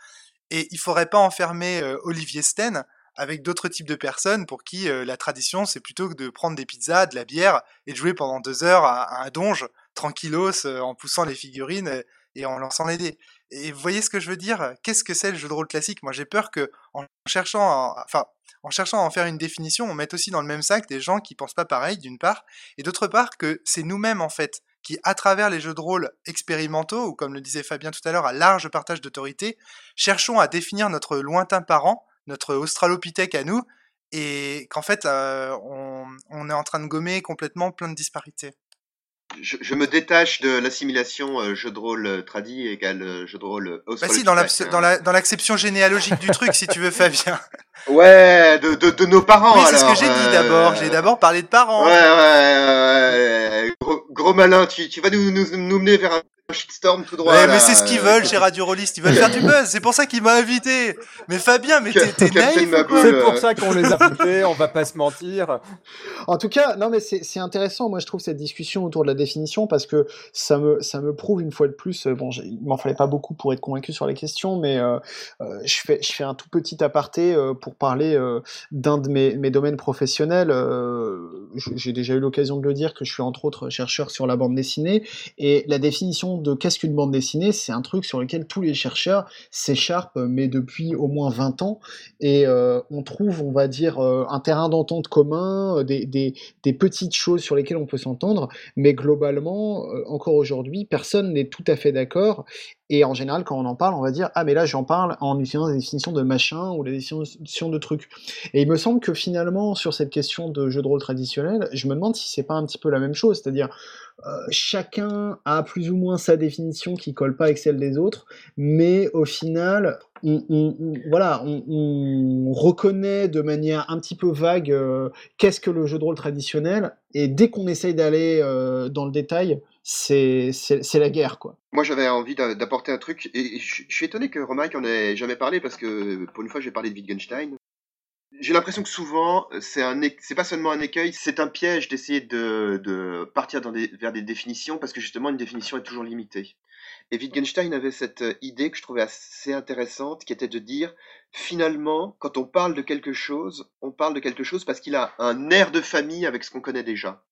Et il faudrait pas enfermer euh, Olivier Sten avec d'autres types de personnes pour qui la tradition, c'est plutôt que de prendre des pizzas, de la bière et de jouer pendant deux heures à, un donge, tranquillos, en poussant les figurines et en lançant les. Et vous voyez ce que je veux dire? Qu'est-ce que c'est le jeu de rôle classique? Moi, j'ai peur que, en cherchant, à, enfin, en cherchant à en faire une définition, on mette aussi dans le même sac des gens qui pensent pas pareil, d'une part, et d'autre part que c'est nous-mêmes en fait qui, à travers les jeux de rôle expérimentaux, ou comme le disait Fabien tout à l'heure, à large partage d'autorité, cherchons à définir notre lointain parent notre Australopithèque à nous, et qu'en fait, euh, on, est en train de gommer complètement plein de disparités. Je, me détache de l'assimilation euh, jeu de rôle euh, tradi égale jeu de rôle Bah si, dans l'acception généalogique du truc, si tu veux, [LAUGHS] Fabien. Ouais, de, de, nos parents. Oui, c'est ce que j'ai dit d'abord. J'ai d'abord parlé de parents. Ouais, ouais, ouais. Gros, malin, tu, tu vas nous, nous, nous mener vers un shitstorm tout droit. mais c'est ce qu'ils veulent chez Radio Rollist, ils veulent faire du [LAUGHS] buzz, c'est pour ça qu'il m'a invité. Mais Fabien, mais t'es naïf C'est pour ça qu'on les a invités, on va pas se mentir. En tout cas, non mais c'est intéressant, moi je trouve cette discussion autour de la définition parce que ça me, ça me prouve une fois de plus, euh, bon il m'en fallait pas beaucoup pour être convaincu sur les questions, mais euh, euh, je, fais, je fais un tout petit aparté pour parler d'un de mes, mes, domaines professionnels. J'ai déjà eu l'occasion de le dire que je suis entre autres chercheur sur la bande dessinée et la définition de qu'est-ce qu'une bande dessinée, c'est un truc sur lequel tous les chercheurs s'écharpent, mais depuis au moins 20 ans, et euh, on trouve, on va dire, euh, un terrain d'entente commun, euh, des, petites choses sur lesquelles on peut s'entendre, mais globalement, encore aujourd'hui, personne n'est tout à fait d'accord, et en général, quand on en parle, on va dire Ah, mais là, j'en parle en utilisant des définitions de machin ou des définitions de trucs. Et il me semble que finalement, sur cette question de jeu de rôle traditionnel, je me demande si c'est pas un petit peu la même chose. C'est-à-dire, euh, chacun a plus ou moins sa définition qui colle pas avec celle des autres, mais au final, on, voilà, on, reconnaît de manière un petit peu vague euh, qu'est-ce que le jeu de rôle traditionnel, et dès qu'on essaye d'aller euh, dans le détail, c'est la guerre, quoi. Moi, j'avais envie d'apporter un truc, et je suis étonné que Romaric en ait jamais parlé, parce que pour une fois, j'ai parlé de Wittgenstein. J'ai l'impression que souvent, c'est c'est pas seulement un écueil, c'est un piège d'essayer de, partir vers des définitions, parce que justement, une définition est toujours limitée. Et Wittgenstein avait cette idée que je trouvais assez intéressante, qui était de dire, finalement, quand on parle de quelque chose, on parle de quelque chose parce qu'il a un air de famille avec ce qu'on connaît déjà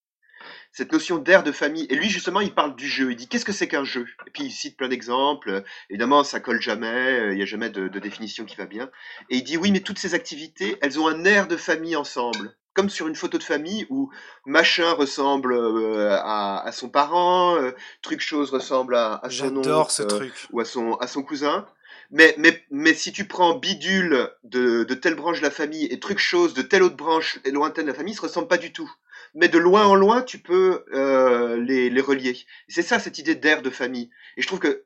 cette notion d'air de famille. Et lui, justement, il parle du jeu. Il dit qu'est-ce que c'est qu'un jeu? Et puis il cite plein d'exemples. Évidemment, ça colle jamais. Il n'y a jamais de, définition qui va bien. Et il dit oui, mais toutes ces activités, elles ont un air de famille ensemble. Comme sur une photo de famille où machin ressemble euh, à, son parent, euh, truc chose ressemble à, son oncle ce truc. ou à son, à son cousin. Mais, mais, mais si tu prends bidule de, de telle branche de la famille et truc chose de telle autre branche lointaine de la famille, ils se ressemblent pas du tout mais de loin en loin, tu peux euh, les, les, relier. C'est ça, cette idée d'air de famille. Et je trouve que,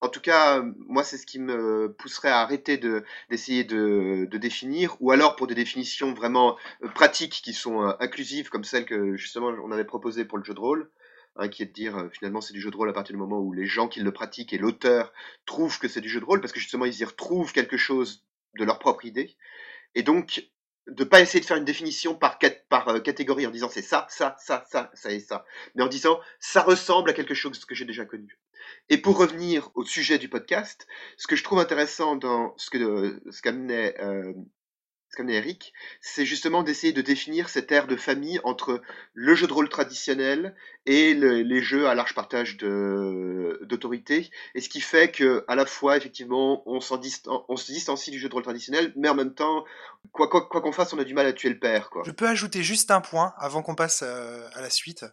en tout cas, moi, c'est ce qui me pousserait à arrêter de d'essayer de, de, définir, ou alors pour des définitions vraiment euh, pratiques qui sont euh, inclusives, comme celle que justement on avait proposée pour le jeu de rôle. Hein, qui est de dire finalement c'est du jeu de rôle à partir du moment où les gens qui le pratiquent et l'auteur trouvent que c'est du jeu de rôle parce que justement ils y retrouvent quelque chose de leur propre idée. Et donc de pas essayer de faire une définition par, par euh, catégorie en disant c'est ça, ça, ça, ça, ça et ça, mais en disant ça ressemble à quelque chose que j'ai déjà connu. Et pour revenir au sujet du podcast, ce que je trouve intéressant dans ce que ce qu'amenait euh, Eric, c'est justement d'essayer de définir cette ère de famille entre le jeu de rôle traditionnel et les jeux à large partage d'autorité, et ce qui fait que à la fois effectivement on, se distancie du jeu de rôle traditionnel, mais en même temps, quoi qu'on fasse, on a du mal à tuer le père. Quoi. Je peux ajouter juste un point avant qu'on passe euh, à la suite,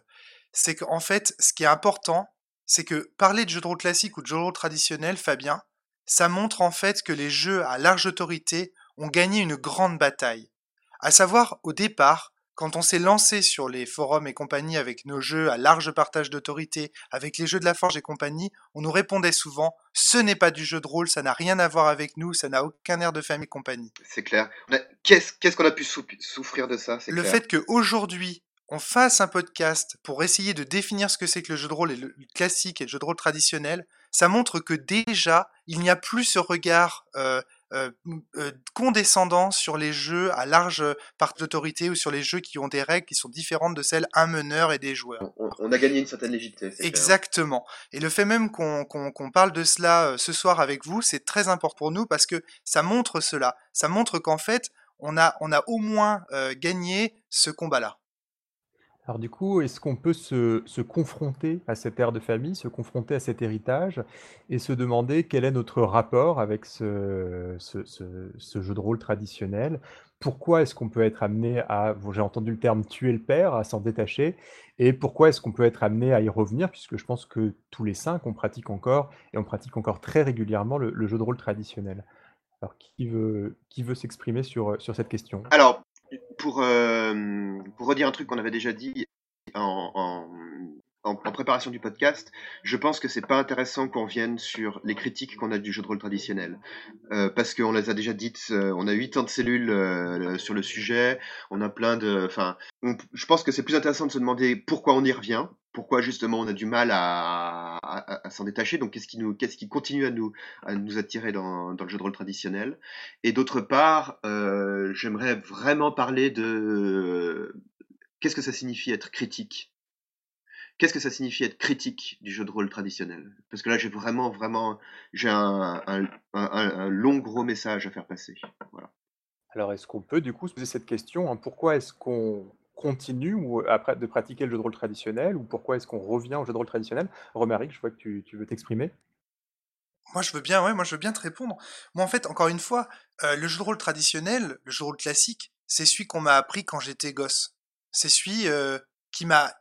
c'est qu'en fait, ce qui est important, c'est que parler de jeu de rôle classique ou de jeu de rôle traditionnel, Fabien, ça montre en fait que les jeux à large autorité ont gagné une grande bataille. À savoir, au départ, quand on s'est lancé sur les forums et compagnie avec nos jeux à large partage d'autorité, avec les jeux de la forge et compagnie, on nous répondait souvent ce n'est pas du jeu de rôle, ça n'a rien à voir avec nous, ça n'a aucun air de famille et compagnie. C'est clair. Qu'est-ce qu'on a pu souffrir de ça Le fait qu'aujourd'hui, on fasse un podcast pour essayer de définir ce que c'est que le jeu de rôle et le classique et le jeu de rôle traditionnel, ça montre que déjà, il n'y a plus ce regard euh, euh, euh, condescendant sur les jeux à large part d'autorité ou sur les jeux qui ont des règles qui sont différentes de celles un meneur et des joueurs. On, a gagné une certaine légitimité. Exactement. Et le fait même qu'on parle de cela euh, ce soir avec vous, c'est très important pour nous parce que ça montre cela. Ça montre qu'en fait, on a, on a au moins gagné ce combat-là. Alors du coup, est-ce qu'on peut se, se confronter à cette ère de famille, se confronter à cet héritage et se demander quel est notre rapport avec ce, ce, jeu de rôle traditionnel? Pourquoi est-ce qu'on peut être amené à, j'ai entendu le terme tuer le père, à s'en détacher, et pourquoi est-ce qu'on peut être amené à y revenir, puisque je pense que tous les cinq, on pratique encore, et on pratique encore très régulièrement le, jeu de rôle traditionnel. Alors qui veut, qui veut s'exprimer sur, sur cette question? Pour, euh, pour redire un truc qu'on avait déjà dit en, en, préparation du podcast, je pense que c'est pas intéressant qu'on vienne sur les critiques qu'on a du jeu de rôle traditionnel. Euh, parce qu'on les a déjà dites, euh, on a 8 ans de cellules euh, sur le sujet, on a plein de. Enfin, je pense que c'est plus intéressant de se demander pourquoi on y revient, pourquoi justement on a du mal à, à, à s'en détacher, donc qu'est-ce qui, nous, qu'est-ce qui continue à nous, à nous attirer dans, dans le jeu de rôle traditionnel. Et d'autre part, euh, j'aimerais vraiment parler de qu'est-ce que ça signifie être critique? Qu'est-ce que ça signifie être critique du jeu de rôle traditionnel? Parce que là, j'ai vraiment, vraiment, j'ai un, un, un, long gros message à faire passer. Voilà. Alors, est-ce qu'on peut du coup se poser cette question hein, Pourquoi est-ce qu'on continue ou, après, de pratiquer le jeu de rôle traditionnel ou pourquoi est-ce qu'on revient au jeu de rôle traditionnel? Romaric, je vois que tu, tu veux t'exprimer. Moi, je veux bien, ouais, moi, je veux bien te répondre. Moi, en fait, encore une fois, euh, le jeu de rôle traditionnel, le jeu de rôle classique, c'est celui qu'on m'a appris quand j'étais gosse. C'est celui euh, qui m'a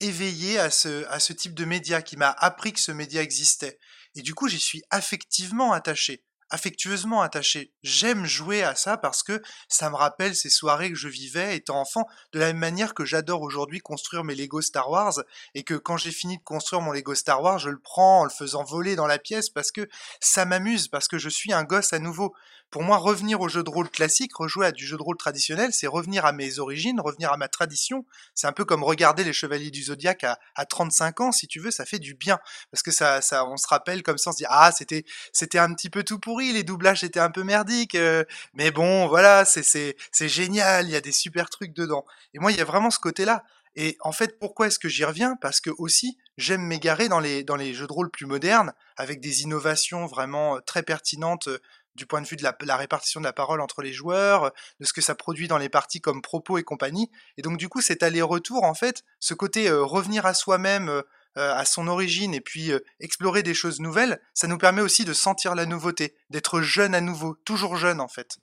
éveillé à ce, à ce type de média, qui m'a appris que ce média existait. Et du coup, j'y suis affectivement attaché, affectueusement attaché. J'aime jouer à ça parce que ça me rappelle ces soirées que je vivais étant enfant, de la même manière que j'adore aujourd'hui construire mes Lego Star Wars, et que quand j'ai fini de construire mon Lego Star Wars, je le prends en le faisant voler dans la pièce parce que ça m'amuse, parce que je suis un gosse à nouveau. Pour moi, revenir au jeu de rôle classique, rejouer à du jeu de rôle traditionnel, c'est revenir à mes origines, revenir à ma tradition. C'est un peu comme regarder les Chevaliers du Zodiaque à, à 35 ans, si tu veux, ça fait du bien. Parce que ça, ça, on se rappelle comme ça, on se dit, ah, c'était, c'était un petit peu tout pourri, les doublages étaient un peu merdiques, euh, mais bon, voilà, c'est, c'est, c'est génial, il y a des super trucs dedans. Et moi, il y a vraiment ce côté-là. Et en fait, pourquoi est-ce que j'y reviens? Parce que aussi, j'aime m'égarer dans les, dans les jeux de rôle plus modernes, avec des innovations vraiment euh, très pertinentes euh, du point de vue de la, répartition de la parole entre les joueurs, de ce que ça produit dans les parties comme propos et compagnie. Et donc du coup, cet aller-retour, en fait, ce côté euh, revenir à soi-même, à son origine, et puis explorer des choses nouvelles, ça nous permet aussi de sentir la nouveauté, d'être jeune à nouveau, toujours jeune en fait,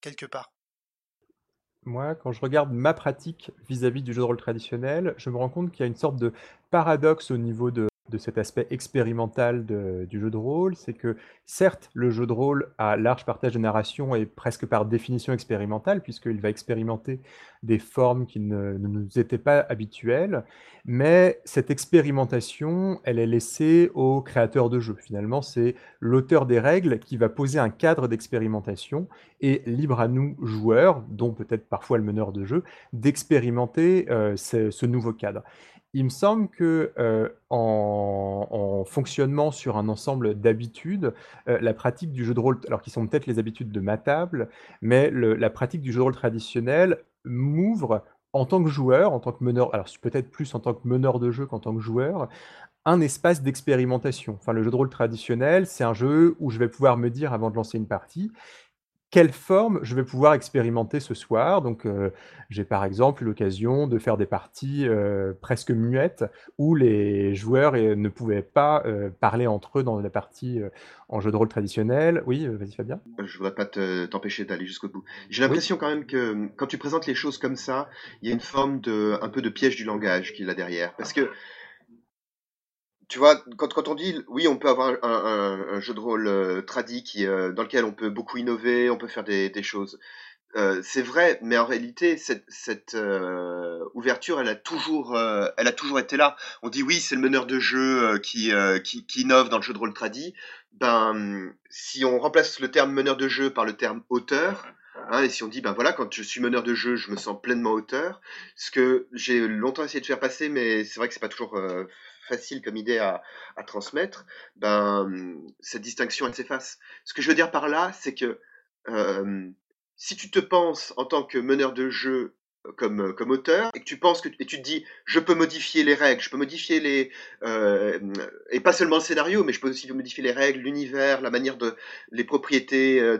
quelque part. Moi, quand je regarde ma pratique vis-à-vis du jeu de rôle traditionnel, je me rends compte qu'il y a une sorte de paradoxe au niveau de de cet aspect expérimental du jeu de rôle, c'est que certes, le jeu de rôle à large partage de narration est presque par définition expérimental, puisqu'il va expérimenter des formes qui ne, nous étaient pas habituelles, mais cette expérimentation, elle est laissée au créateur de jeu. Finalement, c'est l'auteur des règles qui va poser un cadre d'expérimentation, et libre à nous, joueurs, dont peut-être parfois le meneur de jeu, d'expérimenter euh, ce nouveau cadre. Il me semble que, euh, en fonctionnement sur un ensemble d'habitudes, euh, la pratique du jeu de rôle alors qui sont peut-être les habitudes de ma table, mais la pratique du jeu de rôle traditionnel m'ouvre en tant que joueur, en tant que meneur alors peut-être plus en tant que meneur de jeu qu'en tant que joueur, un espace d'expérimentation. Enfin, le jeu de rôle traditionnel, c'est un jeu où je vais pouvoir me dire avant de lancer une partie: quelle forme je vais pouvoir expérimenter ce soir. Donc, euh, j'ai par exemple l'occasion de faire des parties euh, presque muettes où les joueurs euh, ne pouvaient pas parler entre eux dans la partie en jeu de rôle traditionnel. Oui, vas-y Fabien. Je voudrais pas t'empêcher d'aller jusqu'au bout. J'ai l'impression quand même que quand tu présentes les choses comme ça, il y a une forme de un peu de piège du langage qu'il a derrière, parce que tu vois, quand, on dit, oui, on peut avoir un, jeu de rôle euh, tradi euh, dans lequel on peut beaucoup innover, on peut faire des, choses. Euh, c'est vrai, mais en réalité, cette, euh, ouverture, elle a toujours, été là. On dit oui, c'est le meneur de jeu qui, innove dans le jeu de rôle tradi. Ben, si on remplace le terme meneur de jeu par le terme auteur, Hein, et si on dit, ben voilà, quand je suis meneur de jeu, je me sens pleinement auteur, ce que j'ai longtemps essayé de faire passer, mais c'est vrai que c'est pas toujours facile comme idée à, transmettre, ben, cette distinction, elle s'efface. Ce que je veux dire par là, c'est que euh, si tu te penses en tant que meneur de jeu comme, comme auteur et que tu penses que et tu te dis je peux modifier les règles, je peux modifier les euh, et pas seulement le scénario, mais je peux aussi modifier les règles, l'univers, la manière de les propriétés euh,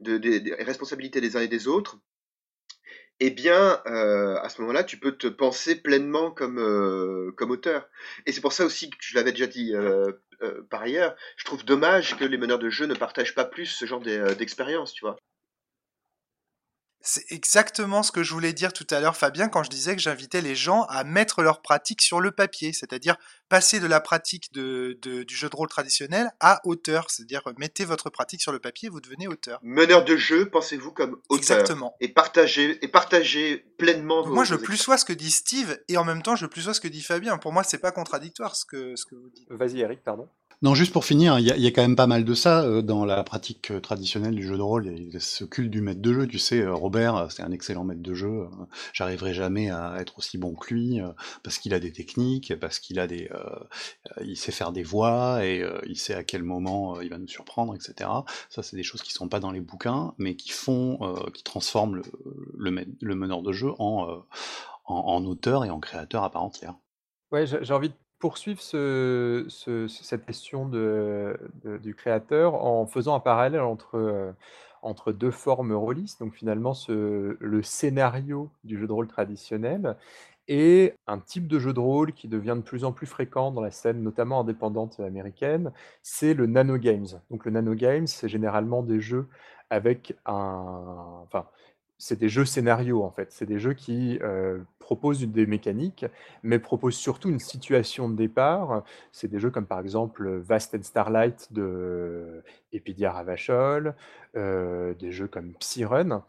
des responsabilités des uns et des autres eh bien, euh, à ce moment-là, tu peux te penser pleinement comme, euh, comme auteur. Et c'est pour ça aussi que je l'avais déjà dit euh, par ailleurs, je trouve dommage que les meneurs de jeu ne partagent pas plus ce genre d'expérience, tu vois. C'est exactement ce que je voulais dire tout à l'heure, Fabien, quand je disais que j'invitais les gens à mettre leur pratique sur le papier, c'est-à-dire passer de la pratique de, du jeu de rôle traditionnel à auteur, c'est-à-dire mettez votre pratique sur le papier, vous devenez auteur. Meneur de jeu, pensez-vous comme auteur. Exactement. Et partagez, et partagez pleinement vos Moi, je plus sois ce que dit Steve, et en même temps, je plus sois ce que dit Fabien. Pour moi, c'est pas contradictoire ce que, ce que vous dites. Vas-y, Eric, pardon. Non, juste pour finir, il y, a quand même pas mal de ça euh, dans la pratique euh, traditionnelle du jeu de rôle. Il y a ce culte du maître de jeu. Tu sais, euh, Robert, c'est un excellent maître de jeu. J'arriverai jamais à être aussi bon que lui parce qu'il a des techniques, parce qu'il a des, il sait faire des voix et il sait à quel moment il va nous surprendre, etc. Ça, c'est des choses qui sont pas dans les bouquins, mais qui font, qui transforment le, le, meneur de jeu en, en, auteur et en créateur à part entière. Ouais, j'ai envie de poursuivre ce cette question du créateur en faisant un parallèle entre, euh, deux formes rôlistes. Donc finalement le scénario du jeu de rôle traditionnel et un type de jeu de rôle qui devient de plus en plus fréquent dans la scène, notamment indépendante américaine, c'est le nano games. Donc le nano games, c'est généralement des jeux avec un c'est des jeux scénarios en fait. C'est des jeux qui euh, proposent des mécaniques, mais proposent surtout une situation de départ. C'est des jeux comme par exemple Vast and Starlight de Epidia Ravachol, euh, des jeux comme Psyrun.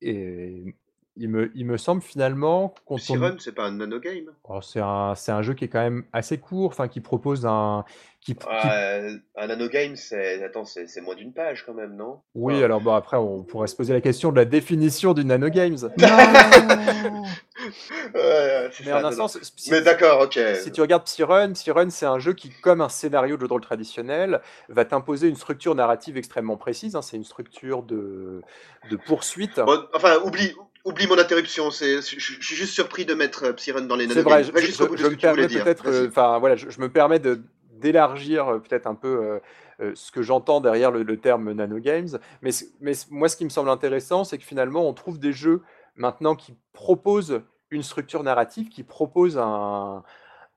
Et il me, il me semble finalement qu'on Siren, c'est pas un nanogame oh, c'est un, c'est un jeu qui est quand même assez court, enfin qui propose un, qui, qui- Un nanogame, c'est attends, c'est c'est moins d'une page quand même, non? Oui, Enfin, alors bon après on pourrait se poser la question de la définition du nanogames. Non [LAUGHS] Mais en un sens, si, Mais d'accord, ok. si tu regardes Psyrun, Psyrun c'est un jeu qui, comme un scénario de jeu de rôle traditionnel, va t'imposer une structure narrative extrêmement précise. hein. C'est une structure de, de poursuite. Bon, enfin, oublie, oublie mon interruption. C'est, je, suis juste surpris de mettre euh, Psyrun dans les C'est nanogames. vrai, je, me permets euh, voilà, je, me permets d'élargir euh, peut-être un peu euh, ce que j'entends derrière le, le terme nanogames. Mais, mais moi, ce qui me semble intéressant, c'est que finalement, on trouve des jeux maintenant qui proposent une structure narrative, qui proposent un,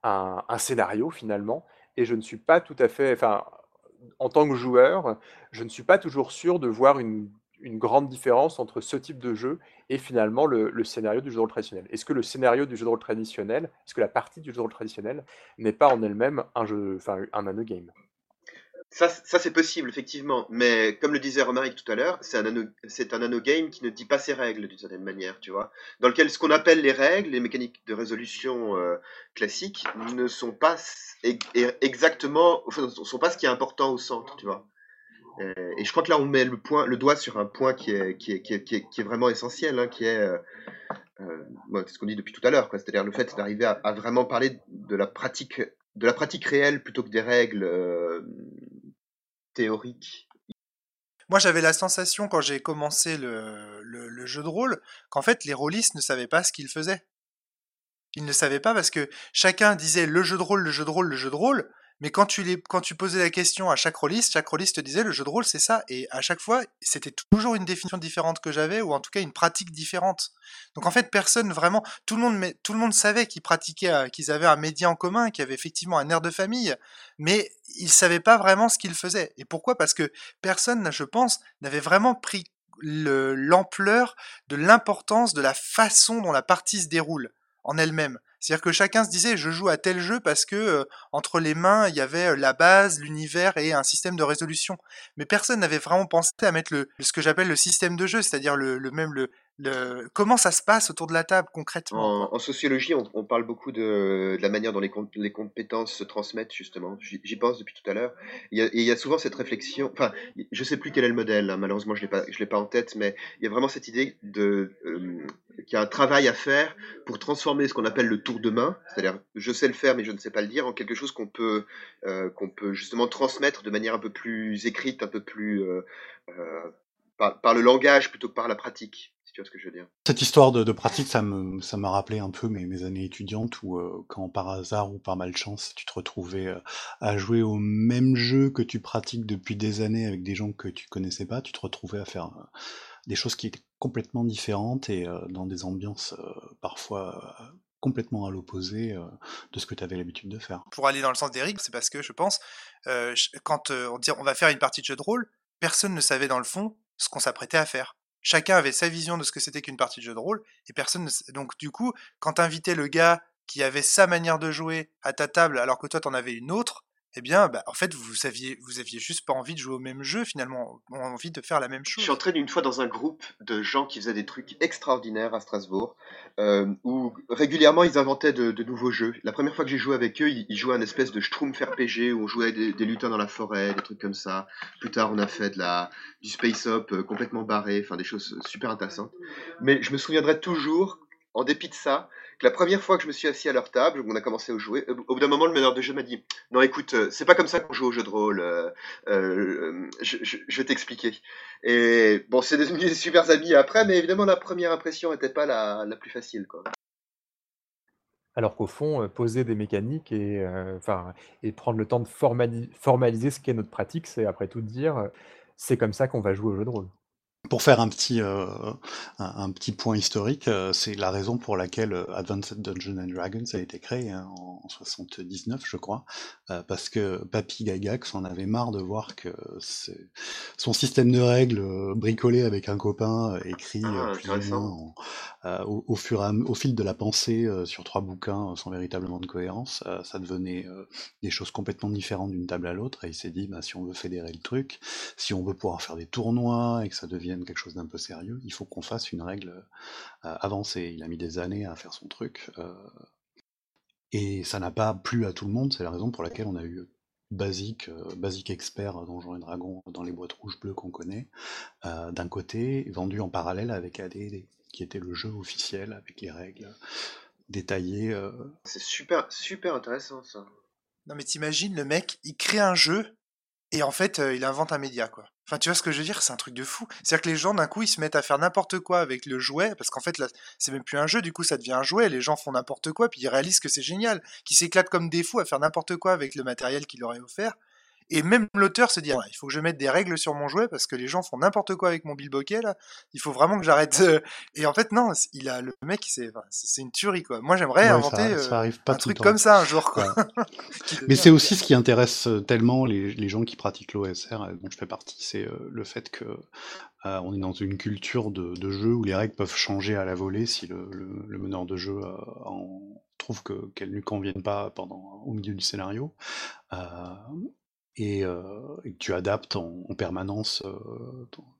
un, un scénario finalement. Et je ne suis pas tout à fait, enfin, en tant que joueur, je ne suis pas toujours sûr de voir une, une grande différence entre ce type de jeu et finalement le, scénario du jeu de rôle traditionnel. Est-ce que le scénario du jeu de rôle traditionnel, est-ce que la partie du jeu de rôle traditionnel n'est pas en elle-même un jeu, enfin un nanogame Ça, c- ça c'est possible, effectivement. Mais comme le disait Romaric tout à l'heure, c'est un, nano, nanogame qui ne dit pas ses règles d'une certaine manière, tu vois. Dans lequel ce qu'on appelle les règles, les mécaniques de résolution euh, classiques, ne sont pas exactement, enfin, sont pas ce qui est important au centre, tu vois. Euh, et je crois que là, on met le, doigt sur un point qui est, vraiment essentiel, hein, qui est, euh, euh, c'est ce qu'on dit depuis tout à l'heure. C'est-à-dire le fait d'arriver à, vraiment parler de la pratique, réelle plutôt que des règles euh, théoriques. Moi, j'avais la sensation quand j'ai commencé le, le, le jeu de rôle qu'en fait, les rôlistes ne savaient pas ce qu'ils faisaient. Ils ne savaient pas parce que chacun disait le jeu de rôle, le jeu de rôle, le jeu de rôle. Mais quand tu, posais la question à chaque rôliste, chaque rôliste te disait le jeu de rôle, c'est ça. Et à chaque fois, c'était toujours une définition différente que j'avais, ou en tout cas une pratique différente. Donc en fait, personne vraiment, tout le monde, tout le monde savait qu'ils pratiquaient, euh, qu'ils avaient un média en commun, qu'ils avaient effectivement un air de famille, mais ils savaient pas vraiment ce qu'ils faisaient. Et pourquoi? Parce que personne, je pense, n'avait vraiment pris le- l'ampleur de l'importance de la façon dont la partie se déroule en elle-même. C'est-à-dire que chacun se disait je joue à tel jeu parce que euh, entre les mains il y avait euh, la base, l'univers et un système de résolution. Mais personne n'avait vraiment pensé à mettre le, ce que j'appelle le système de jeu, c'est-à-dire le, le même le, comment ça se passe autour de la table concrètement. En, sociologie, on, parle beaucoup de, la manière dont les, com- les compétences se transmettent, justement. J'y pense depuis tout à l'heure. Il y a- souvent cette réflexion, enfin, je sais plus quel est le modèle, hein, malheureusement, je je l'ai pas en tête, mais il y a vraiment cette idée euh, qu'il y a un travail à faire pour transformer ce qu'on appelle le tour de main, c'est-à-dire je sais le faire mais je ne sais pas le dire, en quelque chose qu'on peut, euh, qu'on peut justement transmettre de manière un peu plus écrite, un peu plus euh, par, par le langage plutôt que par la pratique, si tu vois ce que je veux dire. Cette histoire de, de pratique, ça me, ça m'a rappelé un peu mes, mes années étudiantes où, euh, quand par hasard ou par malchance, tu te retrouvais euh, à jouer au même jeu que tu pratiques depuis des années avec des gens que tu connaissais pas, tu te retrouvais à faire euh, des choses qui étaient complètement différentes et euh, dans des ambiances euh, parfois euh, complètement à l'opposé euh, de ce que tu avais l'habitude de faire. Pour aller dans le sens d'Eric, c'est parce que je pense euh, je- quand euh, on dit on va faire une partie de jeu de rôle, personne ne savait dans le fond ce qu'on s'apprêtait à faire. Chacun avait sa vision de ce que c'était qu'une partie de jeu de rôle et personne ne donc du coup quand t'invitais le gars qui avait sa manière de jouer à ta table alors que toi t'en avais une autre, eh bien bah, en fait vous aviez vous aviez juste pas envie de jouer au même jeu finalement, on a envie de faire la même Je chose. suis entré une fois dans un groupe de gens qui faisaient des trucs extraordinaires à Strasbourg, euh, où régulièrement ils inventaient de, de nouveaux jeux. La première fois que j'ai joué avec eux, ils, ils jouaient un espèce de Schtroumpf RPG où on jouait des, des lutins dans la forêt, des trucs comme ça. Plus tard, on a fait de la, du space up euh, complètement barré, enfin des choses super intéressantes. Mais je me souviendrai toujours, en dépit de ça, que la première fois que je me suis assis à leur table, on a commencé à jouer, euh, au bout d'un moment, le meneur de jeu m'a dit Non, écoute, euh, c'est pas comme ça qu'on joue au jeu de rôle, euh, je, vais t'expliquer. Et bon, c'est devenu des super amis après, mais évidemment, la première impression n'était pas la, plus facile. Quoi. Alors qu'au fond, poser des mécaniques et, prendre le temps de formali- formaliser ce qu'est notre pratique, c'est après tout dire, c'est comme ça qu'on va jouer au jeu de rôle. Pour faire un petit, euh, un, un petit point historique, euh, c'est la raison pour laquelle euh, Advanced Dungeons and Dragons a été créé hein, en 79, je crois, euh, parce que Papy Gagax en avait marre de voir que son système de règles bricolé avec un copain, écrit Ah, plus ou moins en- au, au fur et à, au fil de la pensée sur trois bouquins sans véritablement de cohérence, ça devenait des choses complètement différentes d'une table à l'autre, et il s'est dit, bah, si on veut fédérer le truc, si on veut pouvoir faire des tournois et que ça devienne quelque chose d'un peu sérieux, il faut qu'on fasse une règle avancée. Il a mis des années à faire son truc. et ça n'a pas plu à tout le monde, c'est la raison pour laquelle on a eu Basique, Basique Expert Donjons et Dragons dans les boîtes rouges bleues qu'on connaît, d'un côté, vendu en parallèle avec AD&D, qui était le jeu officiel avec les règles détaillées. C'est super, super intéressant ça. Non mais t'imagines, le mec, il crée un jeu et en fait, il invente un média, quoi. Enfin, tu vois ce que je veux dire? C'est un truc de fou. C'est-à-dire que les gens, d'un coup, ils se mettent à faire n'importe quoi avec le jouet, parce qu'en fait, là, c'est même plus un jeu, du coup, ça devient un jouet, les gens font n'importe quoi, puis ils réalisent que c'est génial, qu'ils s'éclatent comme des fous à faire n'importe quoi avec le matériel qu'il leur est offert. Et même l'auteur se dit, «Ah, il faut que je mette des règles sur mon jouet parce que les gens font n'importe quoi avec mon bilboquet là. Il faut vraiment que j'arrête. [LAUGHS] Et en fait, non, il a le mec, c'est c'est une tuerie quoi. Moi, j'aimerais inventer euh, un truc comme ça un jour quoi. [LAUGHS] Mais c'est aussi ce qui intéresse euh, tellement les, les gens qui pratiquent l'OSR, dont je fais partie, c'est euh, le fait que on est dans une culture de, de, jeu où les règles peuvent changer à la volée si le, le, meneur de jeu en trouve que qu'elles ne lui conviennent pas pendant au milieu du scénario. Euh, et, euh, et, que tu adaptes en, en permanence euh,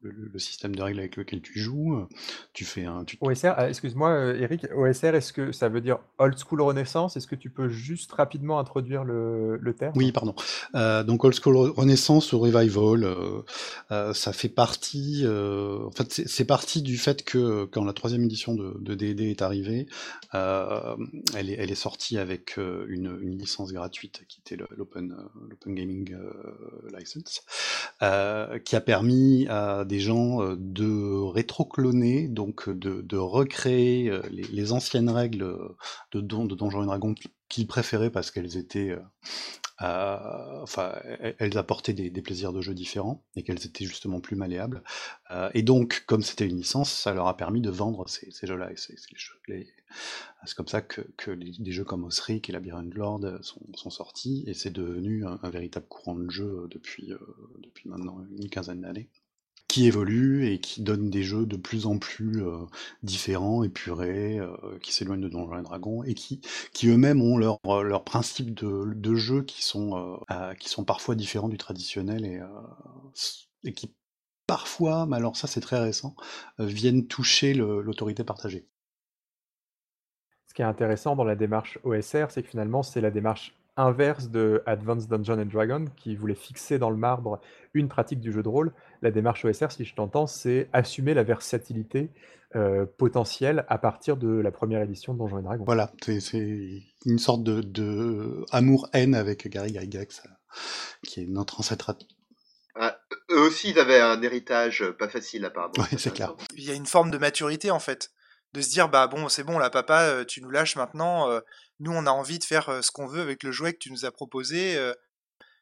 le, le, système de règles avec lequel tu joues. Euh, tu fais un. Tu... OSR, euh, excuse-moi Eric, OSR, est-ce que ça veut dire Old School Renaissance? Est-ce que tu peux juste rapidement introduire le, le terme? Oui, pardon. Euh, donc Old School Renaissance ou Revival, ça fait partie. en fait, c'est parti du fait que quand la troisième édition de, D&D est arrivée, elle est, elle, est, sortie avec une, une licence gratuite qui était l'Open Gaming license, euh, qui a permis à des gens euh, de rétrocloner, donc de, recréer les, les, anciennes règles de, don, Donjons et Dragons qu'ils préféraient parce qu'elles étaient euh, enfin, elles apportaient des, plaisirs de jeu différents et qu'elles étaient justement plus malléables. Euh, et donc, comme c'était une licence, ça leur a permis de vendre ces, ces jeux-là. Et c'est comme ça que, des jeux comme Osric et Labyrinth Lord sont, sont sortis et c'est devenu un, véritable courant de jeu depuis, euh, depuis maintenant une quinzaine d'années qui évolue et qui donne des jeux de plus en plus euh, différents, épurés, euh, qui s'éloignent de Donjons et Dragons et qui, eux-mêmes ont leurs leur, leur principes de, jeu qui sont, euh, qui sont parfois différents du traditionnel et, et qui parfois, mais alors ça c'est très récent, viennent toucher l'autorité partagée. Ce qui est intéressant dans la démarche OSR, c'est que finalement c'est la démarche inverse de Advanced Dungeons and Dragons qui voulait fixer dans le marbre une pratique du jeu de rôle. La démarche OSR, si je t'entends, c'est assumer la versatilité euh, potentielle à partir de la première édition de Donjons et Dragons. Voilà, c'est une sorte de, de amour-haine avec Gary Gygax, qui est notre ancêtre. Ah, eux aussi, ils avaient un héritage pas facile apparemment. Oui, c'est clair. Il y a une forme de maturité en fait de se dire bah bon c'est bon là papa euh, tu nous lâches maintenant euh, nous on a envie de faire euh, ce qu'on veut avec le jouet que tu nous as proposé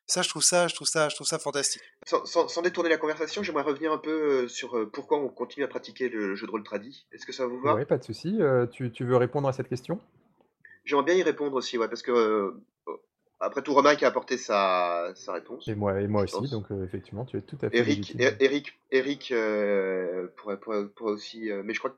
ça je trouve ça je trouve ça je trouve ça fantastique sans, sans, sans détourner la conversation j'aimerais revenir un peu sur pourquoi on continue à pratiquer le jeu de rôle tradi est-ce que ça vous va? Oui pas de souci tu, tu, veux répondre à cette question? J'aimerais bien y répondre aussi ouais parce que après tout, Romain qui a apporté sa, sa réponse. Et moi, et moi aussi, donc euh, effectivement, tu es tout à fait. Eric, Eric, Eric euh, pourrait, pourrait, pourrait, aussi. Euh, mais je crois que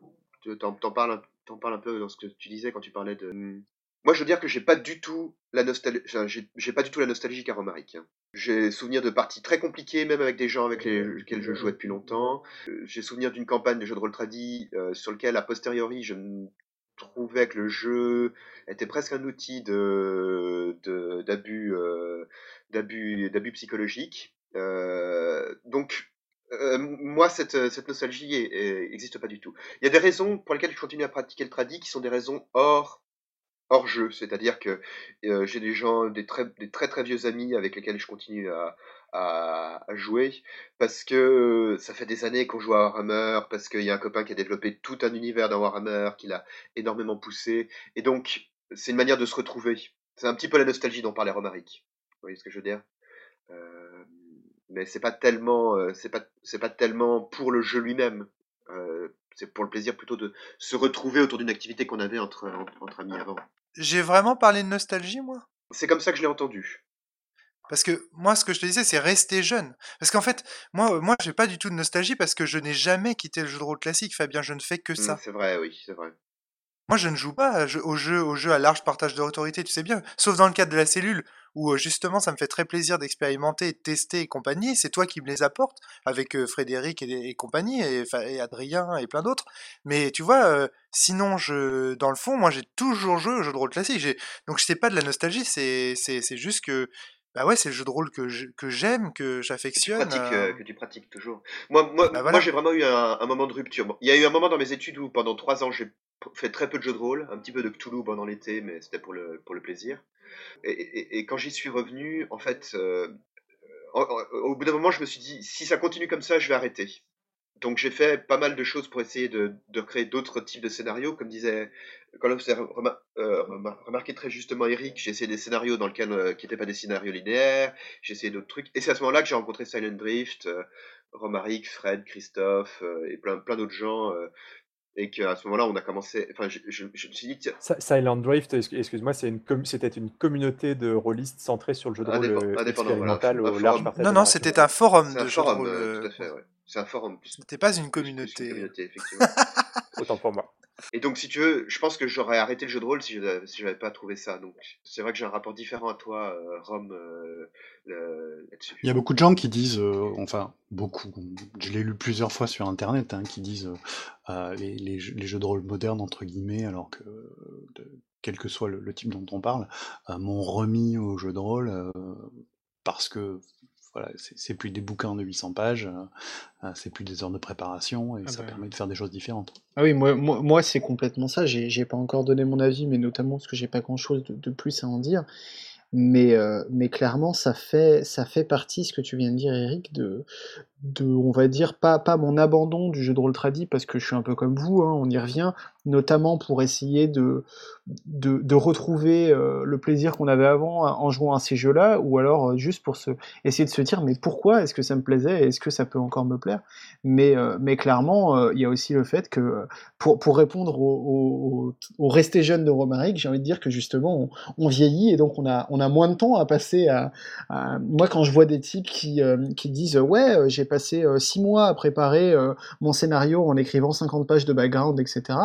t'en, t'en parles, t'en parles un peu dans ce que tu disais quand tu parlais de. Moi, je veux dire que j'ai pas du tout la nostalgie, enfin, j'ai, j'ai pas du tout la nostalgie qu'a Romaric. Hein. J'ai souvenir de parties très compliquées, même avec des gens avec lesquels je jouais depuis longtemps. Euh, j'ai souvenir d'une campagne de jeu de rôle tradi euh, sur lequel, a posteriori, je trouvais que le jeu était presque un outil de, de d'abus, euh, d'abus, d'abus psychologiques. Euh, donc euh, moi, cette, cette nostalgie n'existe pas du tout. Il y a des raisons pour lesquelles je continue à pratiquer le tradi qui sont des raisons hors jeu, c'est-à-dire que euh, j'ai des gens, des très, très vieux amis avec lesquels je continue à, jouer, parce que ça fait des années qu'on joue à Warhammer, parce qu'il y a un copain qui a développé tout un univers dans Warhammer, qui l'a énormément poussé, et donc c'est une manière de se retrouver. C'est un petit peu la nostalgie dont parlait Romaric. Vous voyez ce que je veux dire? Euh, mais c'est pas tellement euh, c'est pas c'est pas tellement pour le jeu lui-même. Euh, c'est pour le plaisir plutôt de se retrouver autour d'une activité qu'on avait entre, entre amis avant. J'ai vraiment parlé de nostalgie moi? C'est comme ça que je l'ai entendu. Parce que moi ce que je te disais c'est rester jeune. Parce qu'en fait moi moi j'ai pas du tout de nostalgie parce que je n'ai jamais quitté le jeu de rôle classique Fabien. Je ne fais que ça. mmh, c'est vrai oui c'est vrai Moi, je ne joue pas au jeu, au jeu à large partage d'autorité, tu sais bien. Sauf dans le cadre de la cellule, où euh, justement, ça me fait très plaisir d'expérimenter, de tester et compagnie. C'est toi qui me les apportes, avec euh, Frédéric et, compagnie, et, Adrien et plein d'autres. Mais tu vois, euh, sinon, je, dans le fond, moi, j'ai toujours joué au jeu de rôle classique. Donc, sais pas de la nostalgie, c'est juste que bah ouais, c'est le jeu de rôle que j'aime, que j'affectionne. Que, tu pratiques toujours. Moi, moi, bah moi j'ai vraiment eu un, un, moment de rupture. il y a eu un moment dans mes études où pendant trois ans j'ai fait très peu de jeux de rôle, un petit peu de Cthulhu pendant l'été, mais c'était pour le, plaisir. Et, quand j'y suis revenu, en fait, euh, au bout d'un moment, je me suis dit, si ça continue comme ça, je vais arrêter. Donc j'ai fait pas mal de choses pour essayer de, créer d'autres types de scénarios. Comme disait, quand vous avez euh, remarqué très justement Eric, j'ai essayé des scénarios dans lesquels, euh, qui n'étaient pas des scénarios linéaires, j'ai essayé d'autres trucs. Et c'est à ce moment-là que j'ai rencontré Silent Drift, Romaric, Fred, Christophe et plein, plein d'autres gens et qu'à ce moment-là, on a commencé. Enfin, je, je, je me suis dit. Silent Drift, excuse-moi, c'est une c'était une communauté de rôlistes centrée sur le jeu de rôle euh, expérimental au large. Non, non, c'était un forum de jeu de rôle. Euh, tout à fait, ouais. C'est un forum. C'était pas une communauté. Une communauté effectivement. [LAUGHS] Autant pour moi. Et donc, si tu veux, je pense que j'aurais arrêté le jeu de rôle si je si n'avais pas trouvé ça. Donc, c'est vrai que j'ai un rapport différent à toi, euh, Rome, euh, là-dessus. Il y a beaucoup de gens qui disent, euh, enfin, beaucoup, je l'ai lu plusieurs fois sur Internet, hein, qui disent les, les, jeux de rôle modernes, entre guillemets, alors que, quel que soit le, type dont on parle, m'ont remis au jeu de rôle parce que voilà, c'est plus des bouquins de 800 pages, euh, c'est plus des heures de préparation et ah ça bah. permet de faire des choses différentes. Ah oui, moi, moi, c'est complètement ça. J'ai pas encore donné mon avis, mais notamment parce que j'ai pas grand chose de, de, plus à en dire. Mais, euh, mais clairement, ça fait, ça fait partie, ce que tu viens de dire, Eric, de, de on va dire, pas, pas mon abandon du jeu de rôle tradit, parce que je suis un peu comme vous, hein, on y revient, notamment pour essayer de, de, retrouver euh, le plaisir qu'on avait avant en jouant à ces jeux-là, ou alors euh, juste pour se, essayer de se dire, mais pourquoi est-ce que ça me plaisait, est-ce que ça peut encore me plaire? Mais, mais clairement, il y a aussi le fait que, pour, pour répondre au, au, rester jeune de Romaric, j'ai envie de dire que justement, on, vieillit, et donc on a, on a moins de temps à passer à, moi quand je vois des types qui, euh, qui disent ouais euh, j'ai passé euh, six mois à préparer mon scénario en écrivant 50 pages de background etc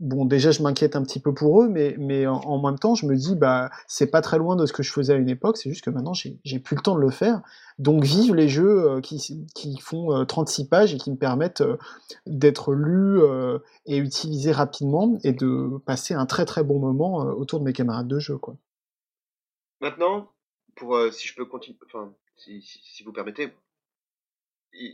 bon déjà je m'inquiète un petit peu pour eux mais, en, même temps je me dis bah c'est pas très loin de ce que je faisais à une époque c'est juste que maintenant j'ai plus le temps de le faire donc vive les jeux qui, qui font 36 pages et qui me permettent d'être lus et utilisés rapidement et de passer un très très bon moment autour de mes camarades de jeu. Maintenant, euh, si je peux continuer, si, si, vous permettez,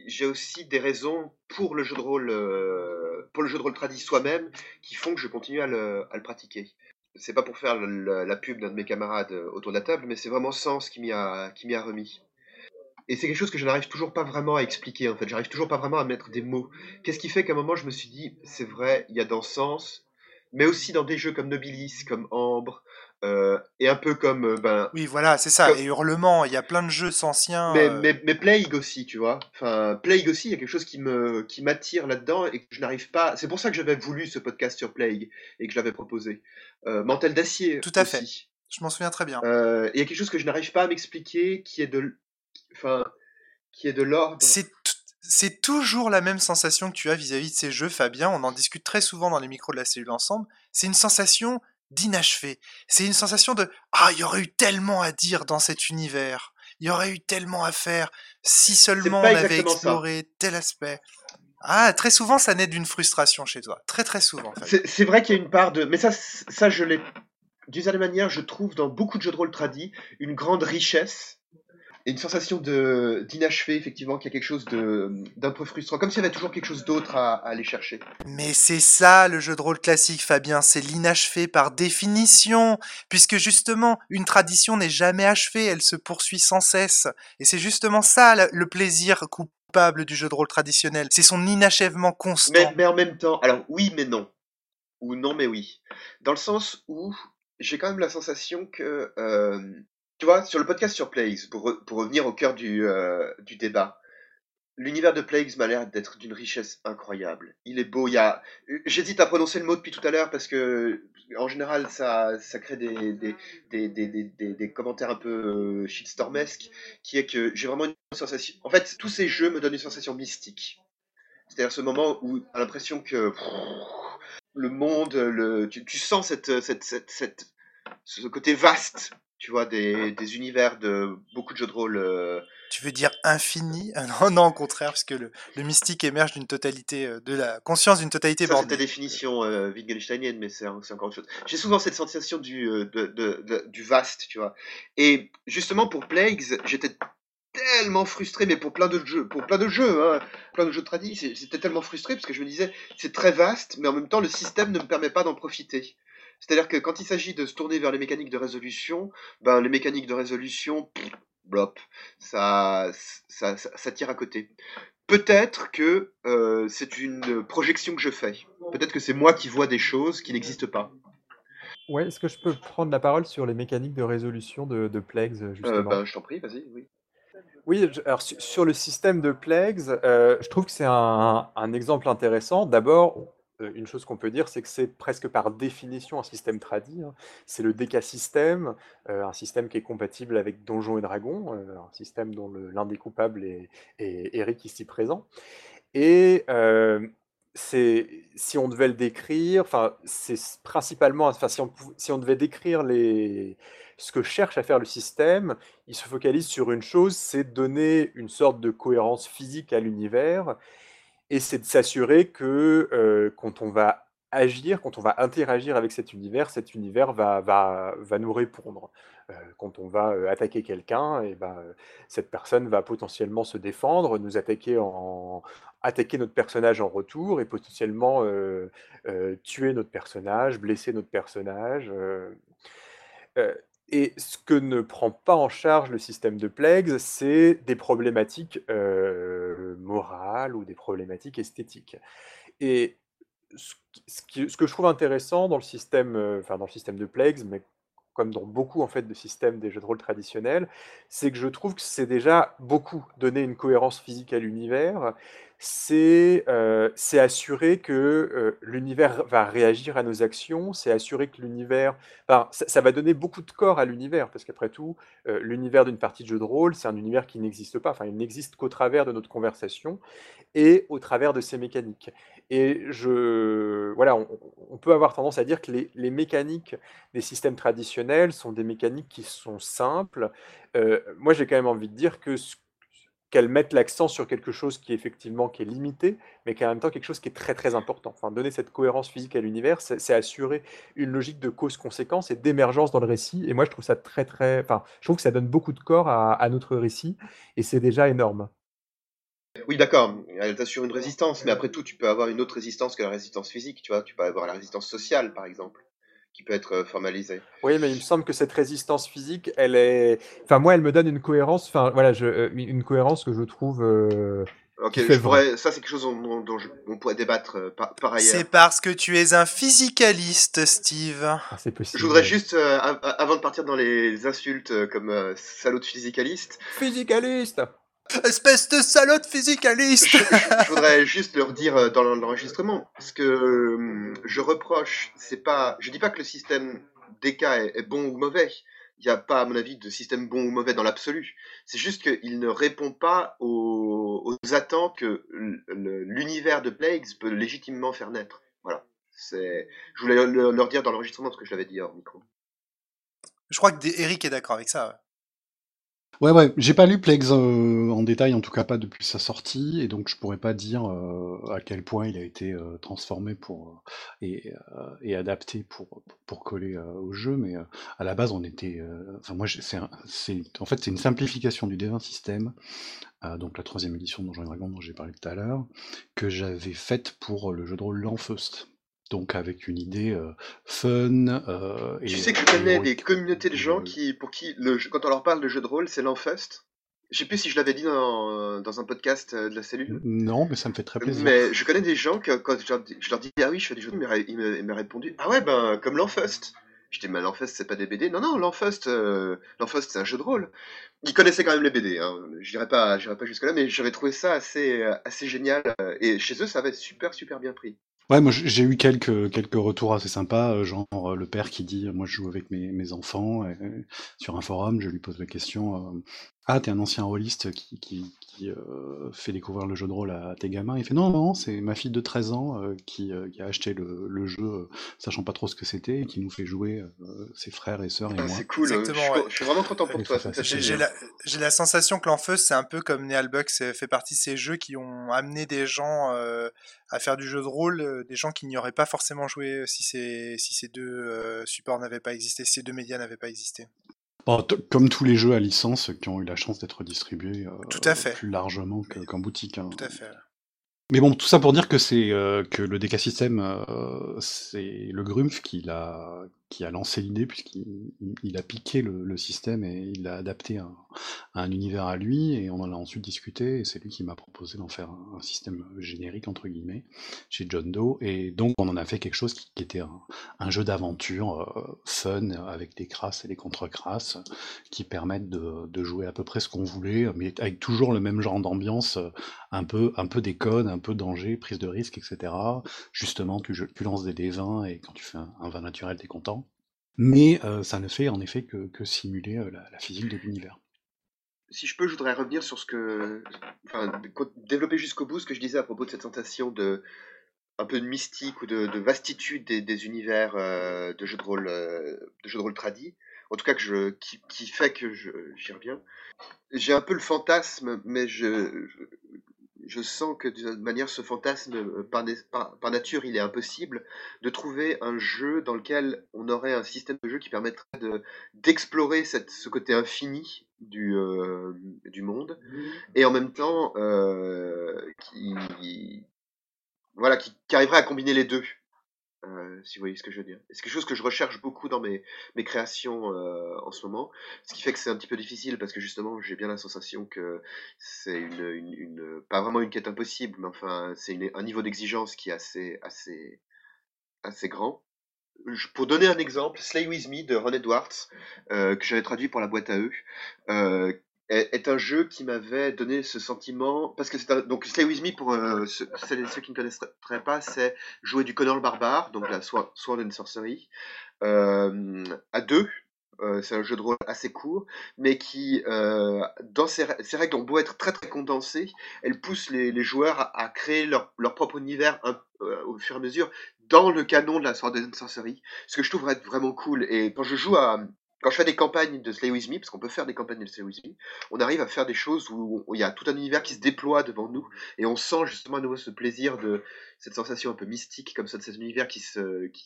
j'ai aussi des raisons pour le jeu de rôle, euh, pour le jeu de rôle tradit soi-même, qui font que je continue à le, à le pratiquer. C'est pas pour faire la pub d'un de mes camarades euh, autour de la table, mais c'est vraiment Sens qui m'y a, qui m'y a remis. Et c'est quelque chose que je n'arrive toujours pas vraiment à expliquer, en fait. J'arrive toujours pas vraiment à mettre des mots. Qu'est-ce qui fait qu'à un moment, je me suis dit, c'est vrai, il y a dans Sens, mais aussi dans des jeux comme Nobilis, comme Ambre, euh, et un peu comme euh, ben oui voilà c'est ça et hurlement il y a plein de jeux anciens mais, euh. mais, mais, Plague aussi tu vois enfin Plague aussi il y a quelque chose qui me qui m'attire là-dedans et que je n'arrive pas c'est pour ça que j'avais voulu ce podcast sur Plague et que je l'avais proposé Mantel d'acier tout à fait je m'en souviens très bien il y a quelque chose que je n'arrive pas à m'expliquer qui est de enfin qui est de l'ordre c'est c'est toujours la même sensation que tu as vis-à-vis -vis de ces jeux, Fabien. On en discute très souvent dans les micros de la cellule ensemble. C'est une sensation d'inachevé. C'est une sensation de ah, il y aurait eu tellement à dire dans cet univers. Il y aurait eu tellement à faire si seulement on avait exploré tel aspect. Ah, très souvent, ça naît d'une frustration chez toi. Très, très souvent. C'est vrai qu'il y a une part de. Mais ça, ça je l'ai. D'une certaine manière, je trouve dans beaucoup de jeux de rôle tradis une grande richesse une sensation de d'inachevé, effectivement, qu'il y a quelque chose d'un peu frustrant, comme s'il y avait toujours quelque chose d'autre à, aller chercher. Mais c'est ça le jeu de rôle classique, Fabien, c'est l'inachevé par définition, puisque justement, une tradition n'est jamais achevée, elle se poursuit sans cesse. Et c'est justement ça le plaisir coupable du jeu de rôle traditionnel, c'est son inachèvement constant. Mais, mais en même temps, alors oui mais non, ou non mais oui, dans le sens où j'ai quand même la sensation que euh, tu vois, sur le podcast sur Plagues, pour, revenir au cœur du, euh, du débat, l'univers de Plagues m'a l'air d'être d'une richesse incroyable. Il est beau, il y a... J'hésite à prononcer le mot depuis tout à l'heure parce que, en général, ça, ça crée des, commentaires un peu euh, shitstormesques, qui est que j'ai vraiment une sensation... En fait, tous ces jeux me donnent une sensation mystique. C'est-à-dire ce moment où a l'impression que le monde, le, tu, sens ce côté vaste, tu vois, des, des univers de beaucoup de jeux de rôle. euh, Tu veux dire infini? Ah Non, non, au contraire, parce que le, le mystique émerge d'une totalité, euh, de la conscience d'une totalité Ça, c'est ta définition euh, Wittgensteinienne, mais c'est c'est encore autre chose. J'ai souvent cette sensation du, euh, de, de- de- du vaste, tu vois. Et justement, pour Plagues, j'étais tellement frustré, mais pour plein de jeux, pour plein de jeux, hein, plein de jeux de tradis, j'étais tellement frustré parce que je me disais, c'est très vaste, mais en même temps, le système ne me permet pas d'en profiter. C'est-à-dire que quand il s'agit de se tourner vers les mécaniques de résolution, ben, les mécaniques de résolution, pff, blop, ça, ça, ça, ça tire à côté. Peut-être que euh, c'est une projection que je fais. Peut-être que c'est moi qui vois des choses qui n'existent pas. Ouais, est-ce que je peux prendre la parole sur les mécaniques de résolution de, de Plagues, Euh, justement? ben, je t'en prie, vas-y, oui. Oui, je- alors su- sur le système de Plagues, euh, je trouve que c'est un, un exemple intéressant. D'abord, euh, une chose qu'on peut dire, c'est que c'est presque par définition un système tradi. hein. C'est le DK système, euh, un système qui est compatible avec Donjons et Dragons, euh, un système dont le- l'indécoupable est, est Eric ici présent. Et euh, si on devait le décrire, enfin, c'est principalement, si on, devait décrire ce que cherche à faire le système, il se focalise sur une chose, c'est donner une sorte de cohérence physique à l'univers, et c'est de s'assurer que quand on va agir, quand on va interagir avec cet univers, cet univers va, va, va nous répondre. Quand on va attaquer quelqu'un, et ben, euh, cette personne va potentiellement se défendre, nous attaquer en attaquer notre personnage en retour et potentiellement tuer notre personnage, blesser notre personnage. Et ce que ne prend pas en charge le système de Plagues, c'est des problématiques euh, morales ou des problématiques esthétiques. Et ce, que je trouve intéressant dans le système, euh, enfin dans le système de Plagues, mais comme dans beaucoup en fait de systèmes des jeux de rôle traditionnels, c'est que je trouve que c'est déjà beaucoup donner une cohérence physique à l'univers. C'est euh, assurer que euh, l'univers va réagir à nos actions, c'est assurer que l'univers Enfin, ça, va donner beaucoup de corps à l'univers, parce qu'après tout, euh, l'univers d'une partie de jeu de rôle, c'est un univers qui n'existe pas. Enfin, il n'existe qu'au travers de notre conversation et au travers de ses mécaniques. Et je, voilà, on, peut avoir tendance à dire que les, les mécaniques des systèmes traditionnels sont des mécaniques qui sont simples. Moi, j'ai quand même envie de dire que ce- qu'elles mettent l'accent sur quelque chose qui effectivement est limité, mais qui est en même temps quelque chose qui est très très important. Enfin, donner cette cohérence physique à l'univers, c'est c'est assurer une logique de cause-conséquence et d'émergence dans le récit. Et moi, je trouve ça très très, enfin, je trouve que ça donne beaucoup de corps à, à notre récit, et c'est déjà énorme. Oui, d'accord, elle t'assure une résistance, mais après tout, tu peux avoir une autre résistance que la résistance physique, tu vois. Tu peux avoir la résistance sociale, par exemple, qui peut être euh, formalisée. Oui, mais il me semble que cette résistance physique, elle est, enfin, moi, elle me donne une cohérence, enfin, voilà, je, euh, une cohérence que je trouve. euh, Ok, Qui fait je pourrais, ça c'est quelque chose dont, dont- dont je- on pourrait débattre euh, par, par ailleurs. C'est parce que tu es un physicaliste, Steve. ah, c'est possible. Je voudrais juste, euh, av- avant de partir dans les insultes comme euh, salaud de physicaliste, Physicaliste. Espèce de salope physicaliste je, [LAUGHS] je voudrais juste leur dire euh, dans l'enregistrement, ce que euh, je reproche, c'est pas, je dis pas que le système DK est, est bon ou mauvais. Il n'y a pas, à mon avis, de système bon ou mauvais dans l'absolu. C'est juste qu'il ne répond pas aux, aux attentes que l'univers de Plagues peut légitimement faire naître. Voilà. Je voulais le- leur dire dans l'enregistrement parce que je l'avais dit hors micro. Je crois que Eric est d'accord avec ça. Ouais. Ouais, j'ai pas lu Plagues euh, en détail, en tout cas pas depuis sa sortie, et donc je pourrais pas dire euh, à quel point il a été euh, transformé pour euh, et, euh, et adapté pour, pour, coller euh, au jeu, mais à la base on était, enfin moi c'est en fait c'est une simplification du D20 système, donc la troisième édition de Donjons et dont j'ai parlé tout à l'heure, que j'avais faite pour le jeu de rôle L'Enfeust. Donc avec une idée euh, fun euh, et Tu sais que je connais des communautés de gens Euh, qui, pour qui, le, jeu- quand on leur parle de jeu de rôle, c'est l'enfest. Je sais plus si je l'avais dit dans, dans un podcast euh, de la cellule. Non, mais ça me fait très plaisir. Mais je connais des gens que quand je leur dis, je leur dis, ah oui, je fais des jeux de rôle, ils m'ont répondu, ah ouais, ben, comme l'Enfest. Je dis, mais l'Enfest, c'est pas des BD. Non, non, l'Enfest, euh, c'est un jeu de rôle. Ils connaissaient quand même les BD, hein. Je dirais pas, pas jusque là, mais j'avais trouvé ça assez, euh, assez génial. euh, Et chez eux, ça avait super, super bien pris. Ouais, moi j'ai eu quelques quelques retours assez sympas, euh, genre euh, le père qui dit, moi je joue avec mes, enfants sur un forum, je lui pose la question, euh, Ah, t'es un ancien rôliste qui, qui, qui euh, fait découvrir le jeu de rôle à tes gamins. Il fait non, non, c'est ma fille de 13 ans euh, qui, euh, qui a acheté le, le jeu, euh, sachant pas trop ce que c'était, et qui nous fait jouer euh, ses frères et sœurs et Ah, moi. c'est cool, je, Exactement, suis, ouais. je suis vraiment content pour Et toi. J'ai la, sensation que l'Enfeuse, c'est un peu comme Nealbuck, fait partie de ces jeux qui ont amené des gens euh, à faire du jeu de rôle, des gens qui n'y auraient pas forcément joué si ces, si ces deux euh, supports n'avaient pas existé, si ces deux médias n'avaient pas existé. Bon, t- comme tous les jeux à licence qui ont eu la chance d'être distribués euh, Tout à fait. plus largement que- qu'en boutique. hein. Tout à fait. Mais bon, tout ça pour dire que c'est euh, que le DK System, euh, c'est le Grumpf qui l'a qui a lancé l'idée puisqu'il il- il a piqué le, système et il l'a adapté à, un univers à lui et on en a ensuite discuté et c'est lui qui m'a proposé d'en faire un, système générique entre guillemets chez John Doe et donc on en a fait quelque chose qui, était un, jeu d'aventure euh, fun avec des crasses et des contre-crasses qui permettent de, jouer à peu près ce qu'on voulait mais avec toujours le même genre d'ambiance un peu, un peu un peu danger, prise de risque, etc. Justement, tu, tu lances des dés 20 et quand tu fais un, un vin naturel, t'es content. Mais euh, ça ne fait en effet que, simuler euh, la, physique de l'univers. Si je peux, je voudrais revenir sur ce que. Enfin, développer jusqu'au bout ce que je disais à propos de cette sensation de. un peu de mystique ou de, de vastitude des, univers euh, de jeux de rôle, euh, de jeux de rôle tradis. En tout cas, que je, qui, fait que j'y reviens. J'ai un peu le fantasme, mais je, je sens que d'une certaine manière, ce fantasme, euh, par, né- par, par nature, il est impossible de trouver un jeu dans lequel on aurait un système de jeu qui permettrait de d'explorer ce côté infini du, euh, du monde et en même temps euh, qui, voilà, qui, qui arriverait à combiner les deux. Euh, si vous voyez ce que je veux dire. C'est quelque chose que je recherche beaucoup dans mes, mes créations euh, en ce moment, ce qui fait que c'est un petit peu difficile parce que justement j'ai bien la sensation que c'est une, une, une- pas vraiment une quête impossible, mais enfin c'est un niveau d'exigence qui est assez, assez, assez grand. Pour donner un exemple, Slay With Me de Ron Edwards, euh, que j'avais traduit pour la boîte à eux, euh, est, un jeu qui m'avait donné ce sentiment, parce que c'est un- donc Slay With Me pour euh, ceux, ceux qui ne connaisseraient pas, c'est jouer du Connor le barbare, donc la Swa- Sword and Sorcery, euh, à deux. Euh, c'est un jeu de rôle assez court, mais qui, euh, dans ses, ses règles ont beau être très très condensées, elles poussent les, les joueurs à, à créer leur, leur propre univers un- euh, au fur et à mesure dans le canon de la Sword and Sorcery, ce que je trouve être vraiment cool. Et quand je joue à, quand je fais des campagnes de Slay With Me, parce qu'on peut faire des campagnes de Slay With Me, on arrive à faire des choses où il y a tout un univers qui se déploie devant nous, et on sent justement à nouveau ce plaisir de cette sensation un peu mystique comme ça de cet univers qui qui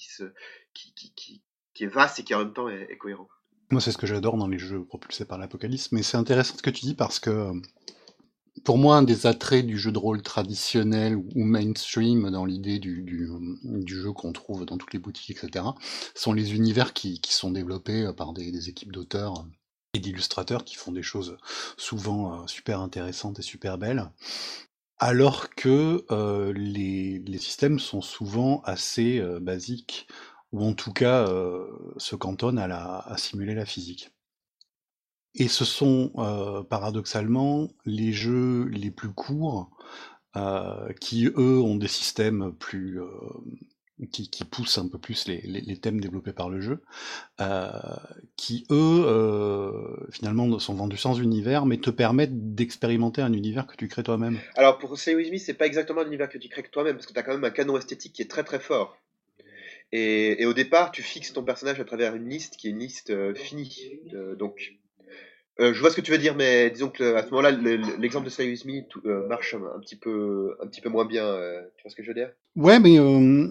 qui, qui, qui, est vaste et qui en même temps est, est cohérent. Moi, c'est ce que j'adore dans les jeux propulsés par l'apocalypse, mais c'est intéressant ce que tu dis parce que euh, pour moi, un des attraits du jeu de rôle traditionnel ou mainstream dans l'idée du, jeu qu'on trouve dans toutes les boutiques, etc., sont les univers qui, sont développés euh, par des, équipes d'auteurs et d'illustrateurs qui font des choses souvent euh, super intéressantes et super belles. Alors que euh, les, systèmes sont souvent assez euh, basiques, ou en tout cas euh, se cantonnent à, la, à simuler la physique. Et ce sont euh, paradoxalement les jeux les plus courts euh, qui, eux, ont des systèmes plus... euh, qui, poussent un peu plus les, thèmes développés par le jeu, qui, eux, finalement, sont vendus sans univers, mais te permettent d'expérimenter un univers que tu crées toi-même. Alors pour Slay With Me, c'est pas exactement l'univers que tu crées toi-même, parce que tu as quand même un canon esthétique qui est très très fort. Et, et au départ, tu fixes ton personnage à travers une liste qui est une liste finie. Donc, euh, je vois ce que tu veux dire, mais disons que à ce moment-là, le- le- l'exemple de Slay With Me tout- euh, marche un, petit peu, un petit peu moins bien. euh, tu vois ce que je veux dire? Ouais, mais, euh,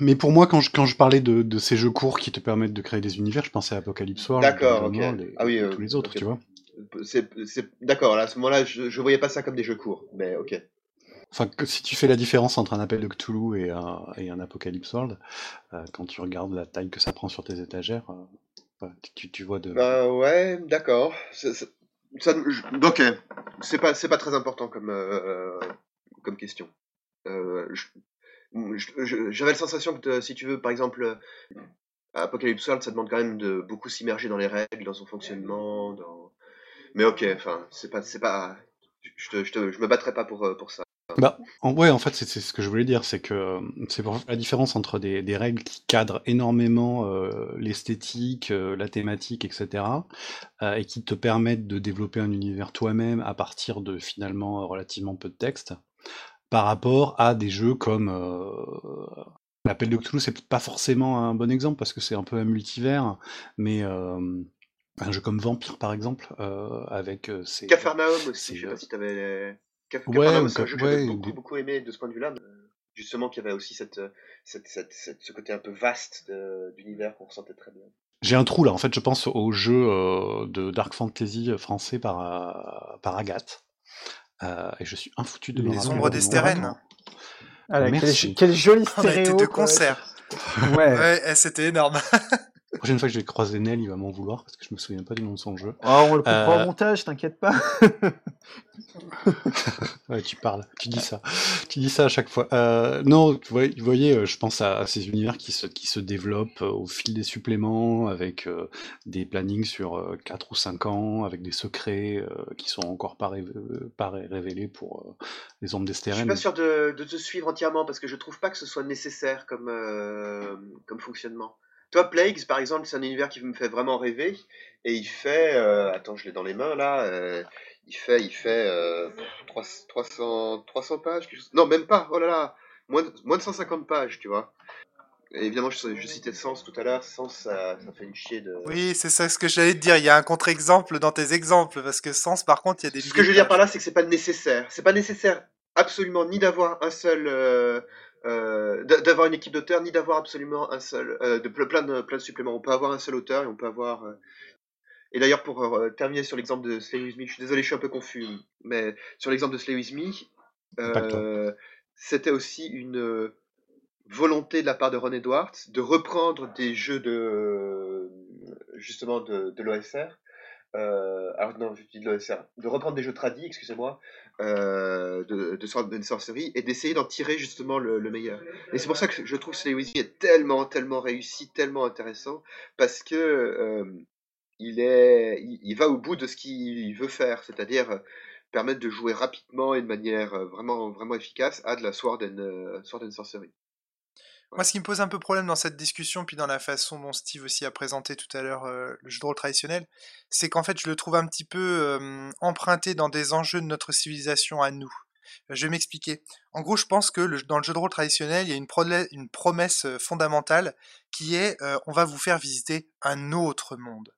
mais pour moi, quand je, quand je parlais de, de ces jeux courts qui te permettent de créer des univers, je pensais à Apocalypse World, D'accord, Dungeon ok. World et, Ah oui, euh, tous les autres, tu vois. C'est, d'accord. À ce moment-là, je, je voyais pas ça comme des jeux courts, mais ok. Enfin, que si tu fais la différence entre un appel de Cthulhu et un, et un Apocalypse World, euh, quand tu regardes la taille que ça prend sur tes étagères, tu, vois de... Bah ouais, d'accord. Ça, je- ok, c'est pas, pas très important comme, euh, comme question. Euh, J'avais la sensation que, euh, si tu veux, par exemple, Apocalypse World, ça demande quand même de beaucoup s'immerger dans les règles, dans son fonctionnement. Mais ok, enfin, c'est pas, pas, je, te, je, te- je me battrai pas pour, pour ça. Bah, en, ouais, en fait, c'est c'est ce que je voulais dire, c'est que c'est pour la différence entre des, des règles qui cadrent énormément euh, l'esthétique, euh, la thématique, etc., euh, et qui te permettent de développer un univers toi-même à partir de finalement euh, relativement peu de texte, par rapport à des jeux comme euh, l'appel de Cthulhu, c'est peut-être pas forcément un bon exemple parce que c'est un peu un multivers, mais euh, un jeu comme Vampire par exemple, euh, avec euh, ses, Cafarnaum aussi, c'est, je sais euh, pas si t'avais. Caf- ouais, c'est un Cap- jeu que ouais, beaucoup, des- beaucoup aimé de ce point de vue-là. euh, Justement, qu'il y avait aussi cette, euh, cette, cette, cette- ce côté un peu vaste de- d'univers qu'on ressentait très bien. J'ai un trou là, en fait, je pense au jeu euh, de Dark Fantasy français par, euh, par Agathe. Euh, et je suis infoutu de me Les Ombres le nom. d'Estérène. Ah quel, joli On a été stéréo. de quoi. concert. Ouais. Ouais, eh, c'était énorme. [LAUGHS] La prochaine fois que je vais croiser Nel, il va m'en vouloir parce que je me souviens pas du nom de son jeu. Oh, on le coupera Euh, au montage, t'inquiète pas. [LAUGHS] Ouais, tu parles, tu dis ça, tu dis ça à chaque fois. Euh, non, vous voyez, vous voyez, euh, je pense à, à ces univers qui se, qui se développent euh, au fil des suppléments, avec euh, des plannings sur euh, 4 ou 5 ans, avec des secrets euh, qui sont encore pas, rév- pas ré- révélés pour euh, les ombres Je suis d'Estérène. pas sûr de, de te suivre entièrement parce que je trouve pas que ce soit nécessaire comme, euh, comme fonctionnement. Toi, Plagues, par exemple, c'est un univers qui me fait vraiment rêver et il fait. euh, attends, je l'ai dans les mains là. euh, il fait, il fait euh, 300, 300, 300 pages. quelque chose- Non, même pas. Oh là là, moins de, moins de 150 pages, tu vois. Et évidemment, je, je citais Sens tout à l'heure. Sens, ça, ça fait une chier de. Oui, c'est ça ce que j'allais te dire. Il y a un contre-exemple dans tes exemples, parce que Sens, par contre, il y a des. Ce que je veux dire par là, c'est que c'est pas nécessaire. C'est pas nécessaire absolument ni d'avoir un seul, euh, d'a- d'avoir une équipe d'auteurs, ni d'avoir absolument un seul, euh, de ple- plein de plein de suppléments. On peut avoir un seul auteur et on peut avoir. euh, Et d'ailleurs, pour terminer sur l'exemple de Slay With Me, je suis désolé, je suis un peu confus, mais sur l'exemple de Slay With Me, c'était aussi une volonté de la part de Ron Edwards de reprendre des jeux de justement de, de l'OSR. Euh, de reprendre des jeux tradis, excusez-moi, euh, de, de, de sorcerie et d'essayer d'en tirer justement le, le meilleur. Et c'est pour ça que je trouve que Slay est tellement, tellement réussi, tellement intéressant, parce que euh, il, est, il, va au bout de ce qu'il veut faire, c'est-à-dire permettre de jouer rapidement et de manière vraiment, vraiment efficace à de la Sword Sword and Sorcery. Moi, ce qui me pose un peu problème dans cette discussion, puis dans la façon dont Steve aussi a présenté tout à l'heure euh, le jeu de rôle traditionnel, c'est qu'en fait, je le trouve un petit peu euh, emprunté dans des enjeux de notre civilisation à nous. Je vais m'expliquer. En gros, je pense que dans le jeu de rôle traditionnel, il y a une, promesse euh, fondamentale qui est euh, on va vous faire visiter un autre monde.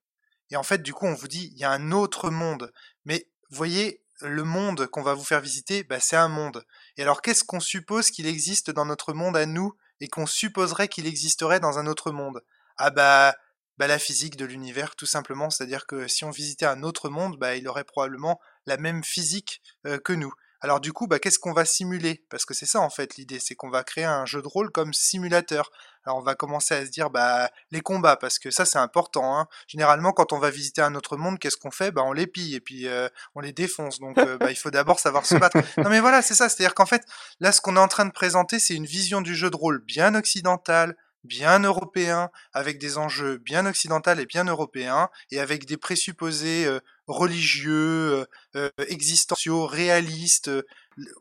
Et en fait, du coup, on vous dit il y a un autre monde. Mais voyez, le monde qu'on va vous faire visiter, bah, c'est un monde. Et alors, qu'est-ce qu'on suppose qu'il existe dans notre monde à nous et qu'on supposerait qu'il existerait dans un autre monde Ah bah, bah la physique de l'univers, tout simplement. C'est-à-dire que si on visitait un autre monde, bah, il aurait probablement la même physique euh, que nous. Alors du coup, bah, qu'est-ce qu'on va simuler? Parce que c'est ça en fait l'idée, c'est qu'on va créer un jeu de rôle comme simulateur. Alors on va commencer à se dire bah les combats parce que ça c'est important. Hein. Généralement quand on va visiter un autre monde, qu'est-ce qu'on fait? Bah on les pille et puis euh, on les défonce. Donc euh, bah, il faut d'abord savoir se battre. [LAUGHS] Non mais voilà c'est ça, c'est-à-dire qu'en fait là ce qu'on est en train de présenter c'est une vision du jeu de rôle bien occidentale, bien européen, avec des enjeux bien occidentaux et bien européens, et avec des présupposés euh, religieux, euh, existentiaux, réalistes.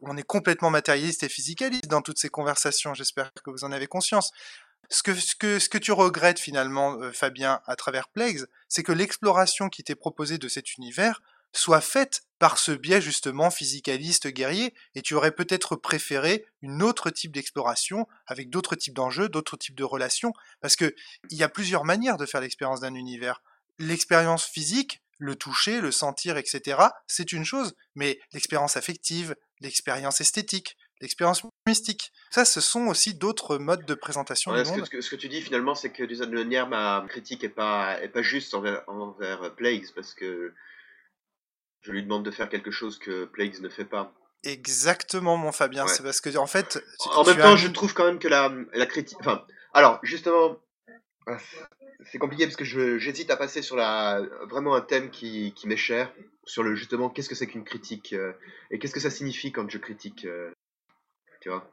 on est complètement matérialiste et physicaliste dans toutes ces conversations. J'espère que vous en avez conscience. Ce que, tu regrettes finalement, euh, Fabien, à travers Plagues, c'est que l'exploration qui t'est proposée de cet univers soit faite par ce biais justement physicaliste guerrier, et tu aurais peut-être préféré une autre type d'exploration avec d'autres types d'enjeux, d'autres types de relations, parce que il y a plusieurs manières de faire l'expérience d'un univers. L'expérience physique, le toucher, le sentir, etc., c'est une chose, mais l'expérience affective, l'expérience esthétique, l'expérience mystique, ça, ce sont aussi d'autres modes de présentation Ouais, du ce, que, monde. ce, que, ce que tu dis finalement, c'est que d'une certaine manière, ma critique est pas, est pas juste envers, envers Plagues, parce que je lui demande de faire quelque chose que Plagues ne fait pas. Exactement, mon Fabien, Ouais. c'est parce que, en fait, En même temps, je trouve quand même que la, la critique. Enfin, alors, justement, ah, c'est compliqué parce que j'hésite à passer sur la, vraiment un thème qui, qui m'est cher, sur le justement qu'est-ce que c'est qu'une critique euh, et qu'est-ce que ça signifie quand je critique. euh, tu vois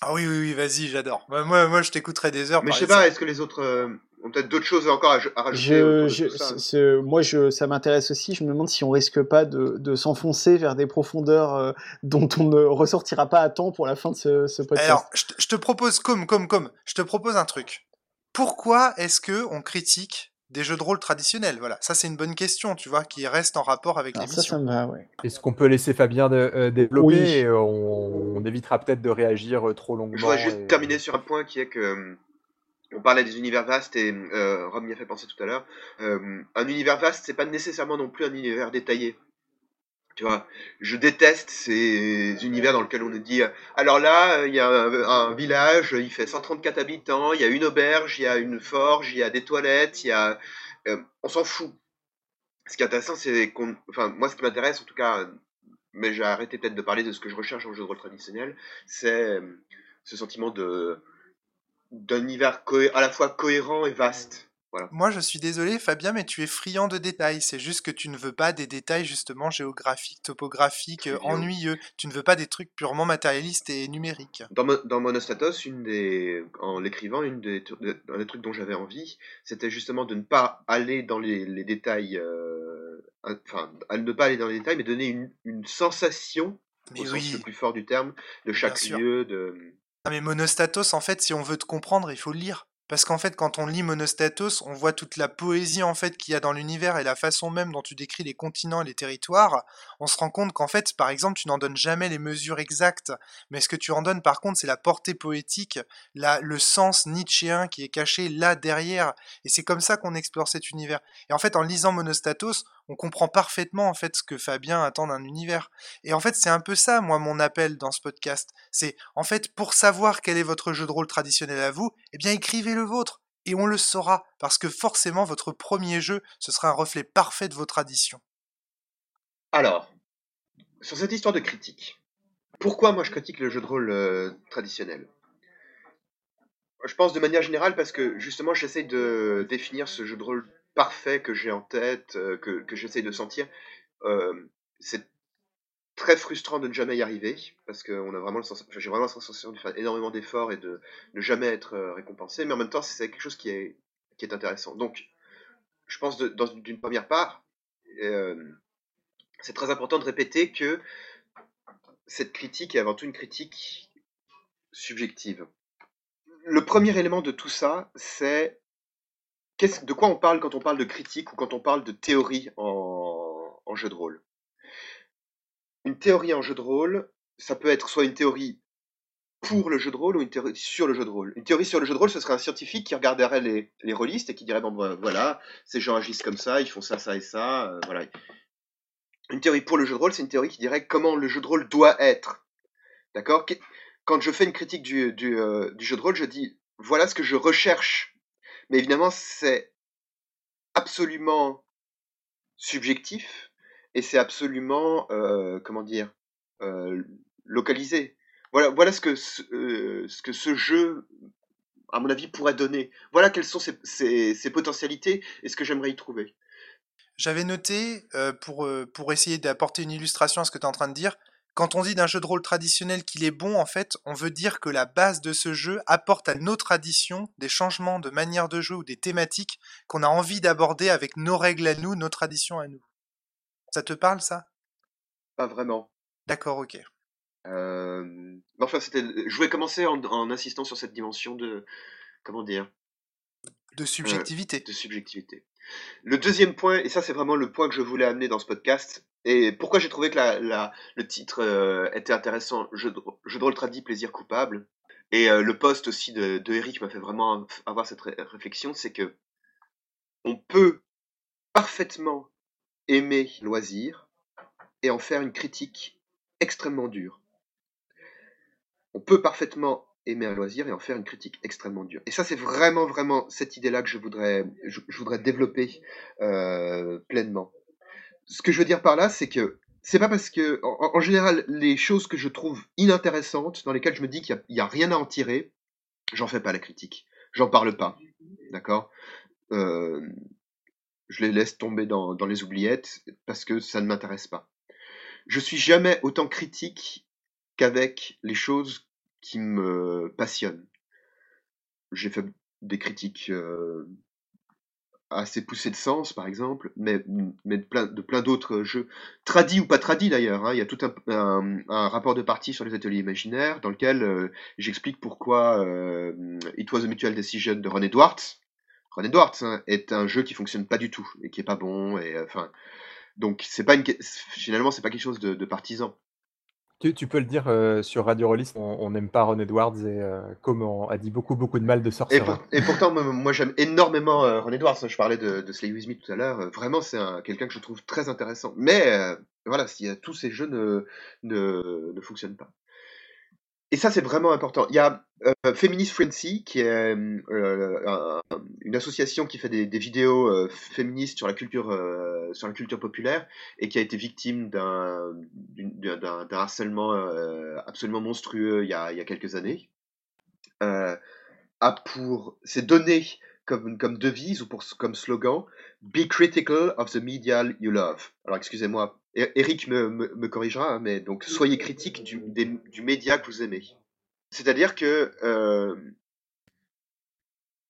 Ah oui, oui, oui, vas-y, j'adore. Moi, moi, moi, je t'écouterai des heures. Mais je sais pas, est-ce que les autres. euh, ont peut-être d'autres choses encore à, à rajouter. Je, je- ça. moi, je, ça m'intéresse aussi. Je me demande si on risque pas de, de s'enfoncer vers des profondeurs euh, dont on ne ressortira pas à temps pour la fin de ce, ce podcast. Alors, je te, je te propose, comme, comme, comme, je te propose un truc. Pourquoi est-ce que on critique des jeux de rôle traditionnels Voilà, ça c'est une bonne question, tu vois, qui reste en rapport avec ça, ça l'émission. me va, ouais. Est-ce qu'on peut laisser Fabien de- euh, développer Oui. et, on, on évitera peut-être de réagir euh, trop longuement. Je voudrais juste et- terminer sur un point qui est que euh, on parlait des univers vastes et euh, Rob m'y a fait penser tout à l'heure. Euh, un univers vaste, c'est pas nécessairement non plus un univers détaillé. Tu vois, je déteste ces univers dans lesquels on nous dit alors là, il y a un, village, il fait 134 habitants, il y a une auberge, il y a une forge, il y a des toilettes, il y a. euh, on s'en fout. Ce qui est intéressant, c'est qu'on. Enfin, moi, ce qui m'intéresse, en tout cas, mais j'ai arrêté peut-être de parler de ce que je recherche en jeu de rôle traditionnel, c'est euh, ce sentiment de d'un univers à la fois cohérent et vaste. Voilà. Moi, je suis désolé, Fabien, mais tu es friand de détails. C'est juste que tu ne veux pas des détails justement géographiques, topographiques, euh, ennuyeux. Tu ne veux pas des trucs purement matérialistes et numériques. Dans, Mo- dans Monostatos, une des, en l'écrivant, une des, de- un des trucs dont j'avais envie, c'était justement de ne pas aller dans les, les détails, euh, enfin, à ne pas aller dans les détails, mais donner une, une sensation, Mais au sens oui. le plus fort du terme, de chaque lieu, de... Ah, mais Monostatos, en fait, si on veut te comprendre, il faut le lire. Parce qu'en fait, quand on lit Monostatos, on voit toute la poésie en fait qu'il y a dans l'univers et la façon même dont tu décris les continents et les territoires. On se rend compte qu'en fait, par exemple, tu n'en donnes jamais les mesures exactes, mais ce que tu en donnes par contre, c'est la portée poétique, le sens nietzschéen qui est caché là derrière. Et c'est comme ça qu'on explore cet univers. Et en fait, en lisant Monostatos, on comprend parfaitement en fait ce que Fabien attend d'un univers. Et en fait, c'est un peu ça, moi, mon appel dans ce podcast. C'est, en fait, pour savoir quel est votre jeu de rôle traditionnel à vous, eh bien, écrivez le vôtre. Et on le saura, parce que forcément, votre premier jeu, ce sera un reflet parfait de vos traditions. Alors, sur cette histoire de critique, pourquoi moi je critique le jeu de rôle euh, traditionnel? Je pense de manière générale parce que justement j'essaie de définir ce jeu de rôle parfait que j'ai en tête, euh, que, j'essaie de sentir. Euh, c'est très frustrant de ne jamais y arriver parce que j'ai vraiment la sensation de faire énormément d'efforts et de ne jamais être euh, récompensé, mais en même temps c'est quelque chose qui est, intéressant. Donc, je pense d'une première part, c'est très important de répéter que cette critique est avant tout une critique subjective. Le premier élément de tout ça, c'est de quoi on parle quand on parle de critique ou quand on parle de théorie en, jeu de rôle? Une théorie en jeu de rôle, ça peut être soit une théorie pour le jeu de rôle ou une théorie sur le jeu de rôle. Une théorie sur le jeu de rôle, ce serait un scientifique qui regarderait les, les rôlistes et qui dirait bon ben, voilà, ces gens agissent comme ça, ils font ça, ça et ça, euh, voilà. Une théorie pour le jeu de rôle, c'est une théorie qui dirait comment le jeu de rôle doit être. D'accord? Quand je fais une critique du, euh, du jeu de rôle, je dis voilà ce que je recherche. Mais évidemment, c'est absolument subjectif et c'est absolument, euh, comment dire, euh, localisé. Voilà, voilà ce, que ce, euh, ce que ce jeu, à mon avis, pourrait donner. Voilà quelles sont ses, potentialités et ce que j'aimerais y trouver. J'avais noté, pour, pour essayer d'apporter une illustration à ce que tu es en train de dire, quand on dit d'un jeu de rôle traditionnel qu'il est bon, en fait, on veut dire que la base de ce jeu apporte à nos traditions des changements de manière de jeu ou des thématiques qu'on a envie d'aborder avec nos règles à nous, nos traditions à nous. Ça te parle, ça? Pas vraiment. D'accord, ok. Euh, enfin, c'était. Je voulais commencer en, en insistant sur cette dimension de, comment dire, De subjectivité. de subjectivité. Le deuxième point, et ça c'est vraiment le point que je voulais amener dans ce podcast, et pourquoi j'ai trouvé que le titre euh, était intéressant, de, jeu de plaisir coupable, et euh, le post aussi de, Eric m'a fait vraiment avoir cette ré- réflexion, c'est que on peut parfaitement aimer loisir et en faire une critique extrêmement dure. On peut parfaitement aimer loisir et en faire une critique extrêmement dure. Et ça, c'est vraiment, vraiment cette idée-là que je voudrais, je, je voudrais développer euh, pleinement. Ce que je veux dire par là, c'est que c'est pas parce que, en, général, les choses que je trouve inintéressantes, dans lesquelles je me dis qu'il n'y a, rien à en tirer, j'en fais pas la critique. J'en parle pas. D'accord? Euh, Je les laisse tomber dans, dans les oubliettes parce que ça ne m'intéresse pas. Je suis jamais autant critique qu'avec les choses qui me passionnent. J'ai fait des critiques euh, assez poussé de sens, par exemple, mais, mais de plein, de plein d'autres jeux, tradis ou pas tradis d'ailleurs. Hein. Il y a tout un, rapport de partie sur les ateliers imaginaires dans lequel euh, j'explique pourquoi euh, It Was a Mutual Decision de Ron Edwards. Ron Edwards hein, est un jeu qui fonctionne pas du tout et qui est pas bon. Et enfin, donc c'est pas une, finalement c'est pas quelque chose de partisan. Tu, peux le dire euh, sur Radio Rollist, on n'aime pas Ron Edwards et euh, comme on a dit beaucoup beaucoup de mal de Sorcerer. Et, pourtant, moi j'aime énormément euh, Ron Edwards. Je parlais de, de Slay With Me tout à l'heure. Vraiment, c'est quelqu'un que je trouve très intéressant. Mais voilà, si tous ces jeux ne, ne, ne fonctionnent pas. Et ça, c'est vraiment important. Il y a euh, Feminist Frenzy, qui est euh, une association qui fait des, vidéos euh, féministes sur la culture sur la culture populaire et qui a été victime d'un harcèlement absolument monstrueux il y a, quelques années. a pour c'est donné comme, devise ou comme slogan Be critical of the media you love. Alors excusez-moi, Eric me, corrigera, hein, mais donc soyez critique du, média que vous aimez. C'est-à-dire que euh,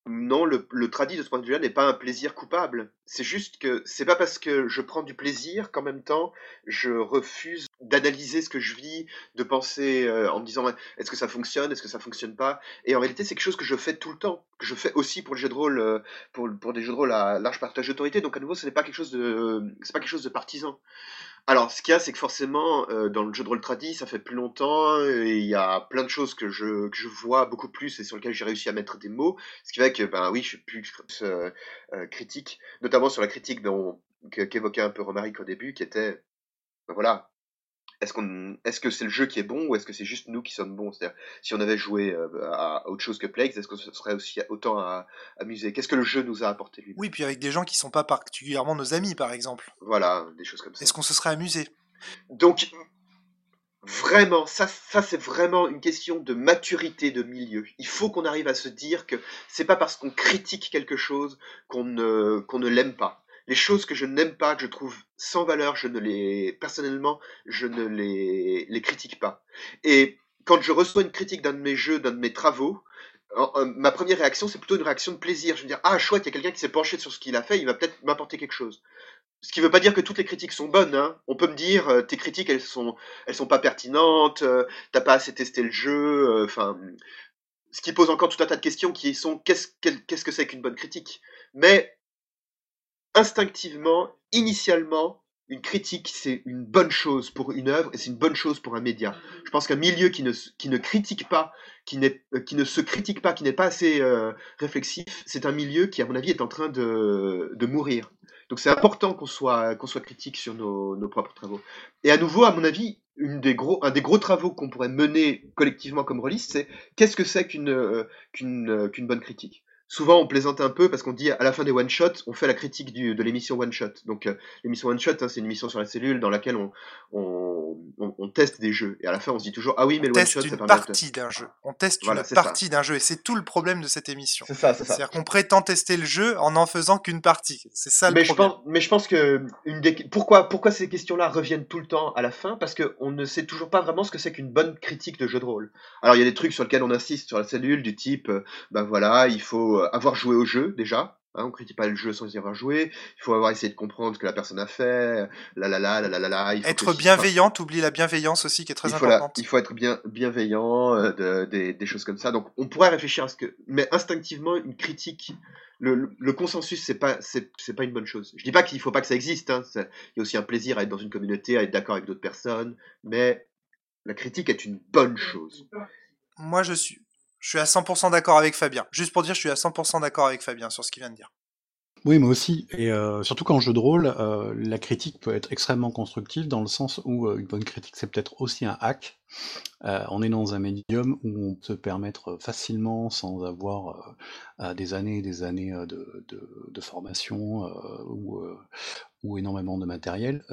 non, le, le tradit de ce point de vue-là n'est pas un plaisir coupable. C'est juste que c'est pas parce que je prends du plaisir qu'en même temps je refuse d'analyser ce que je vis, de penser euh, en me disant est-ce que ça fonctionne, est-ce que ça fonctionne pas? Et en réalité, c'est quelque chose que je fais tout le temps, que je fais aussi pour le jeu de rôle, euh, pour, pour des jeux de rôle à large partage d'autorité. Donc à nouveau, ce n'est pas quelque chose de, c'est pas quelque chose de partisan. Alors, ce qu'il y a, c'est que forcément, euh, dans le jeu de rôle tradi, ça fait plus longtemps, et il y a plein de choses que je, que je vois beaucoup plus et sur lesquelles j'ai réussi à mettre des mots, ce qui fait que, ben oui, je suis plus euh, euh, critique, notamment sur la critique qu'évoquait un peu Romaric au début, qui était, ben voilà, est-ce qu'on est-ce que c'est le jeu qui est bon ou est-ce que c'est juste nous qui sommes bons? C'est-à-dire si on avait joué euh, à autre chose que Plagues, est-ce que ce serait aussi autant à, amusé? Qu'est-ce que le jeu nous a apporté lui? Oui, puis avec des gens qui sont pas particulièrement nos amis par exemple. Voilà, des choses comme ça. Est-ce qu'on se serait amusé? Donc vraiment, ça, ça c'est vraiment une question de maturité de milieu. Il faut qu'on arrive à se dire que c'est pas parce qu'on critique quelque chose qu'on ne, qu'on ne l'aime pas les choses que je n'aime pas, que je trouve sans valeur, je ne les, personnellement, je ne les, les critique pas. Et quand je reçois une critique d'un de mes jeux, d'un de mes travaux, ma première réaction, c'est plutôt une réaction de plaisir. Je veux dire, ah chouette, il y a quelqu'un qui s'est penché sur ce qu'il a fait, il va peut-être m'apporter quelque chose. Ce qui ne veut pas dire que toutes les critiques sont bonnes. Hein. On peut me dire, euh, tes critiques, elles sont, elles sont pas pertinentes, euh, t'as pas assez testé le jeu. Euh, enfin, ce qui pose encore tout un tas de questions qui sont, qu'est-ce qu'est-ce que c'est qu'une bonne critique? Mais instinctivement, initialement, une critique, c'est une bonne chose pour une œuvre et c'est une bonne chose pour un média. Je pense qu'un milieu qui ne, qui ne critique pas, qui, euh, qui ne se critique pas, qui n'est pas assez euh, réflexif, c'est un milieu qui, à mon avis, est en train de, de mourir. Donc c'est important qu'on soit, qu'on soit critique sur nos, nos, propres travaux. Et à nouveau, à mon avis, une des gros, un des gros travaux qu'on pourrait mener collectivement comme release, c'est qu'est-ce que c'est qu'une euh, qu'une qu'une bonne critique? Souvent on plaisante un peu parce qu'on dit à la fin des one shots, on fait la critique du, de l'émission one shot. Donc euh, l'émission one shot, hein, c'est une émission sur la cellule dans laquelle on, on, on, teste des jeux. Et à la fin, on se dit toujours ah oui, mais le one shot, c'est pas partie d'un jeu. On teste une partie d'un jeu et c'est tout le problème de cette émission. C'est ça, c'est ça. C'est-à-dire qu'on prétend tester le jeu en n'en faisant qu'une partie. C'est ça le mais problème. Je pense, mais je pense que une des pourquoi pourquoi ces questions-là reviennent tout le temps à la fin? Parce que on ne sait toujours pas vraiment ce que c'est qu'une bonne critique de jeu de rôle. Alors il y a des trucs sur lesquels on insiste sur la cellule du type euh, ben voilà, il faut euh, avoir joué au jeu déjà. Hein, on critique pas le jeu sans y avoir joué. Il faut avoir essayé de comprendre ce que la personne a fait. La la la la la la. être bienveillant, t'oublies la bienveillance aussi qui est très il importante. il faut être bien bienveillant, euh, des, choses comme ça. Donc on pourrait réfléchir à ce que, mais instinctivement une critique, le, consensus c'est pas c'est pas une bonne chose. Je dis pas qu'il faut pas que ça existe. Hein. il y a aussi un plaisir à être dans une communauté, à être d'accord avec d'autres personnes, mais la critique est une bonne chose. Moi je suis je suis à 100% d'accord avec Fabien. Juste pour dire, je suis à 100% d'accord avec Fabien sur ce qu'il vient de dire. Oui, moi aussi. Et euh, surtout qu'en jeu de rôle, euh, la critique peut être extrêmement constructive dans le sens où euh, une bonne critique, c'est peut-être aussi un hack. on est dans un médium où on peut se permettre facilement, sans avoir des années et des années de, formation ou, ou énormément de matériel,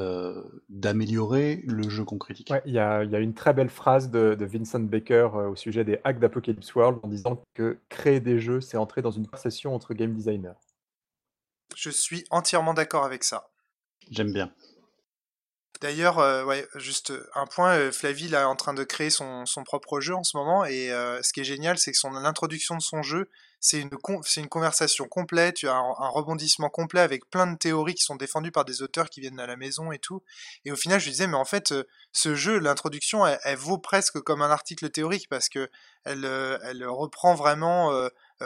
d'améliorer le jeu qu'on critique. Il y, a, une très belle phrase de, Vincent Baker au sujet des hacks d'Apocalypse World en disant que créer des jeux, c'est entrer dans une conversation entre game designers. Je suis entièrement d'accord avec ça. J'aime bien. D'ailleurs, euh, ouais, juste un point, euh, Flavie là, est en train de créer son, son propre jeu en ce moment, et euh, ce qui est génial, c'est que son l'introduction de son jeu, c'est une, c'est une conversation complète, tu as un, un rebondissement complet avec plein de théories qui sont défendues par des auteurs qui viennent à la maison et tout. Et au final, je lui disais, mais en fait, ce jeu, l'introduction, elle, elle vaut presque comme un article théorique parce que elle, elle reprend vraiment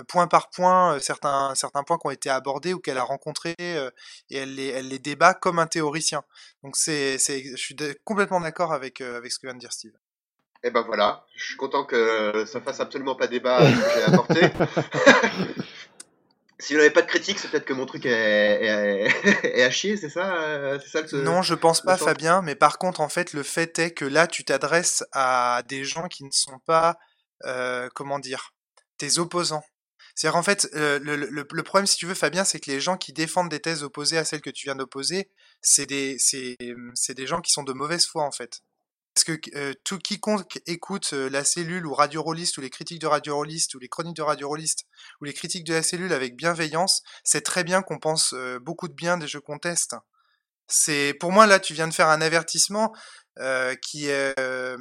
point par point euh, certains, certains points qui ont été abordés ou qu'elle a rencontrés euh, et elle les, elle les débat comme un théoricien. Donc c'est, c'est, je suis complètement d'accord avec, euh, avec ce que vient de dire Steve. Et ben voilà, je suis content que ça fasse absolument pas débat avec ce que j'ai apporté. [LAUGHS] Si vous n'avez pas de critique, c'est peut-être que mon truc est, est, [LAUGHS] est à chier, c'est ça euh, C'est ça le Non, je pense pas, centre Fabien, mais par contre, en fait, le fait est que là, tu t'adresses à des gens qui ne sont pas, euh, comment dire, tes opposants. C'est-à-dire, en fait, euh, le, problème, si tu veux, Fabien, c'est que les gens qui défendent des thèses opposées à celles que tu viens d'opposer, c'est des, c'est, c'est des gens qui sont de mauvaise foi, en fait. Parce que euh, tout quiconque écoute euh, la cellule ou Radio Rolliste ou les critiques de Radio Rolliste ou les chroniques de Radio Rolliste ou les critiques de la cellule avec bienveillance, sait très bien qu'on pense beaucoup de bien des jeux qu'on teste. C'est pour moi là, tu viens de faire un avertissement euh, qui euh,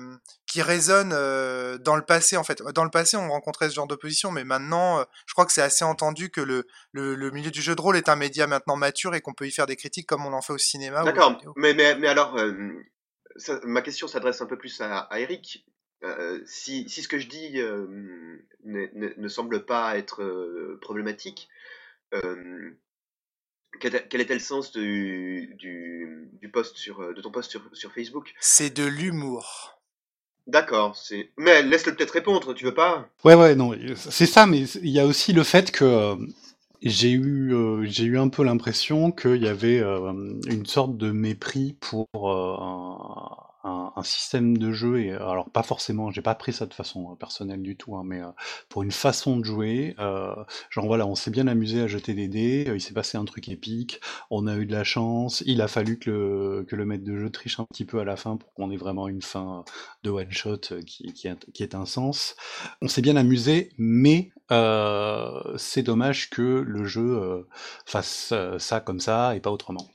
qui résonne euh, dans le passé en fait. Dans le passé, on rencontrait ce genre d'opposition, mais maintenant, je crois que c'est assez entendu que le, le, le milieu du jeu de rôle est un média maintenant mature et qu'on peut y faire des critiques comme on en fait au cinéma. D'accord, mais, mais, mais alors, ça- ma question s'adresse un peu plus à, à Eric. Si, si ce que je dis ne, ne- ne semble pas être problématique, quel, était le sens du, du, du post sur, euh, de ton post sur, sur Facebook? C'est de l'humour. D'accord, c'est. Mais laisse-le peut-être répondre, tu veux pas? Ouais, ouais, non, c'est ça, mais il y a aussi le fait que euh, j'ai eu, euh, j'ai eu un peu l'impression qu'il y avait euh, une sorte de mépris pour euh, un, système de jeu, et alors pas forcément, j'ai pas pris ça de façon euh, personnelle du tout, hein, mais euh, pour une façon de jouer, euh, genre voilà, on s'est bien amusé à jeter des dés, euh, il s'est passé un truc épique, on a eu de la chance, il a fallu que le, que le maître de jeu triche un petit peu à la fin pour qu'on ait vraiment une fin de one shot euh, qui, qui, ait- qui ait un sens. On s'est bien amusé, mais euh, c'est dommage que le jeu euh, fasse euh, ça comme ça et pas autrement.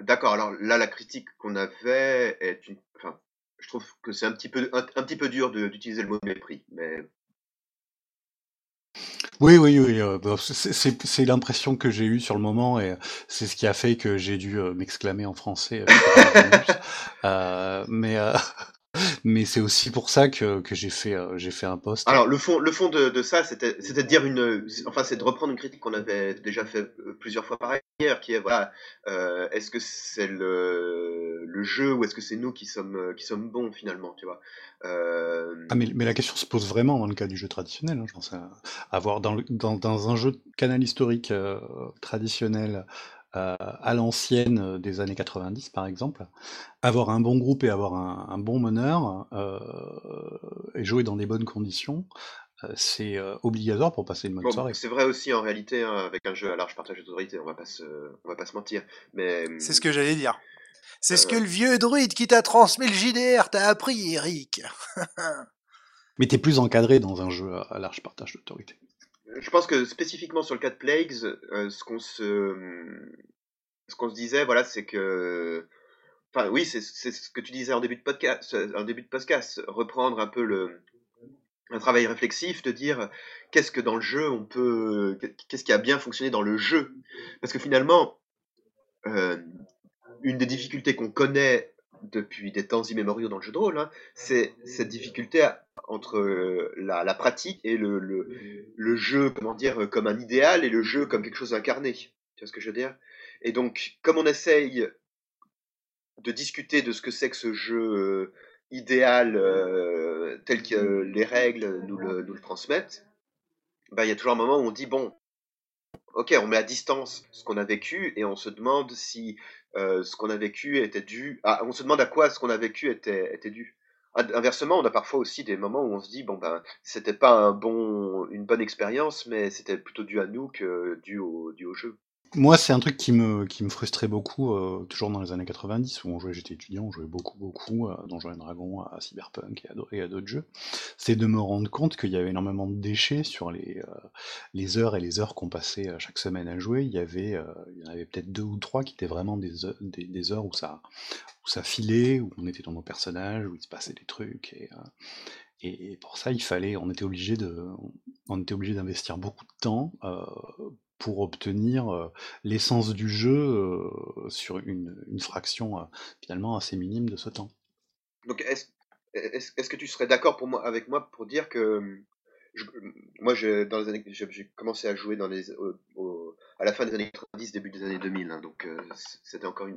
D'accord, alors là, la critique qu'on a fait est une. Enfin, je trouve que c'est un petit peu, un, un petit peu dur de- d'utiliser le mot mépris, mais Oui, oui, oui, euh, bah, c'est c'est- c'est l'impression que j'ai eue sur le moment et c'est ce qui a fait que j'ai dû euh, m'exclamer en français. euh, [LAUGHS] euh, mais euh, [LAUGHS] mais c'est aussi pour ça que, que j'ai fait, euh, j'ai fait un post. Alors, le fond, le fond de, de ça, c'était de dire une. Enfin, c'est de reprendre une critique qu'on avait déjà fait euh, plusieurs fois par ailleurs, qui est voilà, euh, est-ce que c'est le, le jeu ou est-ce que c'est nous qui sommes, qui sommes bons finalement, tu vois Euh, Ah, mais, mais la question se pose vraiment dans le cas du jeu traditionnel. hein, je pense à avoir dans, le- dans, dans un jeu de canal historique euh, traditionnel euh, à l'ancienne euh, des années 90 par exemple, avoir un bon groupe et avoir un, un bon meneur euh, et jouer dans des bonnes conditions, euh, c'est euh, obligatoire pour passer une bonne Bon, soirée. c'est vrai aussi en réalité hein, avec un jeu à large partage d'autorité, on va pas se, on va pas se mentir. Mais C'est ce que j'allais dire. C'est ce que le vieux druide qui t'a transmis le JDR t'a appris, Eric. [LAUGHS] Mais t'es plus encadré dans un jeu à, à large partage d'autorité. Je pense que spécifiquement sur le cas de Plagues, euh, ce qu'on se, ce qu'on se disait, voilà, c'est que, enfin, oui, c'est ce que tu disais en début de podcast, en début de podcast, reprendre un peu le, un travail réflexif, de dire qu'est-ce que dans le jeu on peut, qu'est-ce qui a bien fonctionné dans le jeu, parce que finalement, euh, une des difficultés qu'on connaît depuis des temps immémoriaux dans le jeu de rôle, hein, c'est cette difficulté à- entre euh, la, la pratique et le, le, le jeu, comment dire, euh, comme un idéal et le jeu comme quelque chose d'incarné. Tu vois ce que je veux dire? Et donc, comme on essaye de discuter de ce que c'est que ce jeu euh, idéal euh, tel que euh, les règles nous le, nous le transmettent, bah, il y a toujours un moment où on dit, bon, ok, on met à distance ce qu'on a vécu et on se demande si euh, ce qu'on a vécu était dû. on se demande à quoi ce qu'on a vécu était, était dû. Ad- Inversement, on a parfois aussi des moments où on se dit bon ben c'était pas un bon, une bonne expérience, mais c'était plutôt dû à nous que dû au, dû au jeu. Moi, c'est un truc qui me, qui me frustrait beaucoup, euh, toujours dans les années 90, où on jouait, j'étais étudiant, on jouait beaucoup, beaucoup à Donjons Dragons, à Cyberpunk et à, d'autres jeux. C'est de me rendre compte qu'il y avait énormément de déchets sur les, euh, les heures et les heures qu'on passait euh, chaque semaine à jouer. Il y avait, il y en avait peut-être deux ou trois qui étaient vraiment des, heures, des, heures où ça, où ça filait, où on était dans nos personnages, où il se passait des trucs. Et, et, pour ça, il fallait, on était obligé on était obligé d'investir beaucoup de temps pour obtenir l'essence du jeu sur une, fraction finalement assez minime de ce temps. Donc est-ce est que tu serais d'accord moi, avec moi pour dire que moi je, dans les années j'ai commencé à jouer à la fin des années 90, début des années 2000, hein, donc c'était encore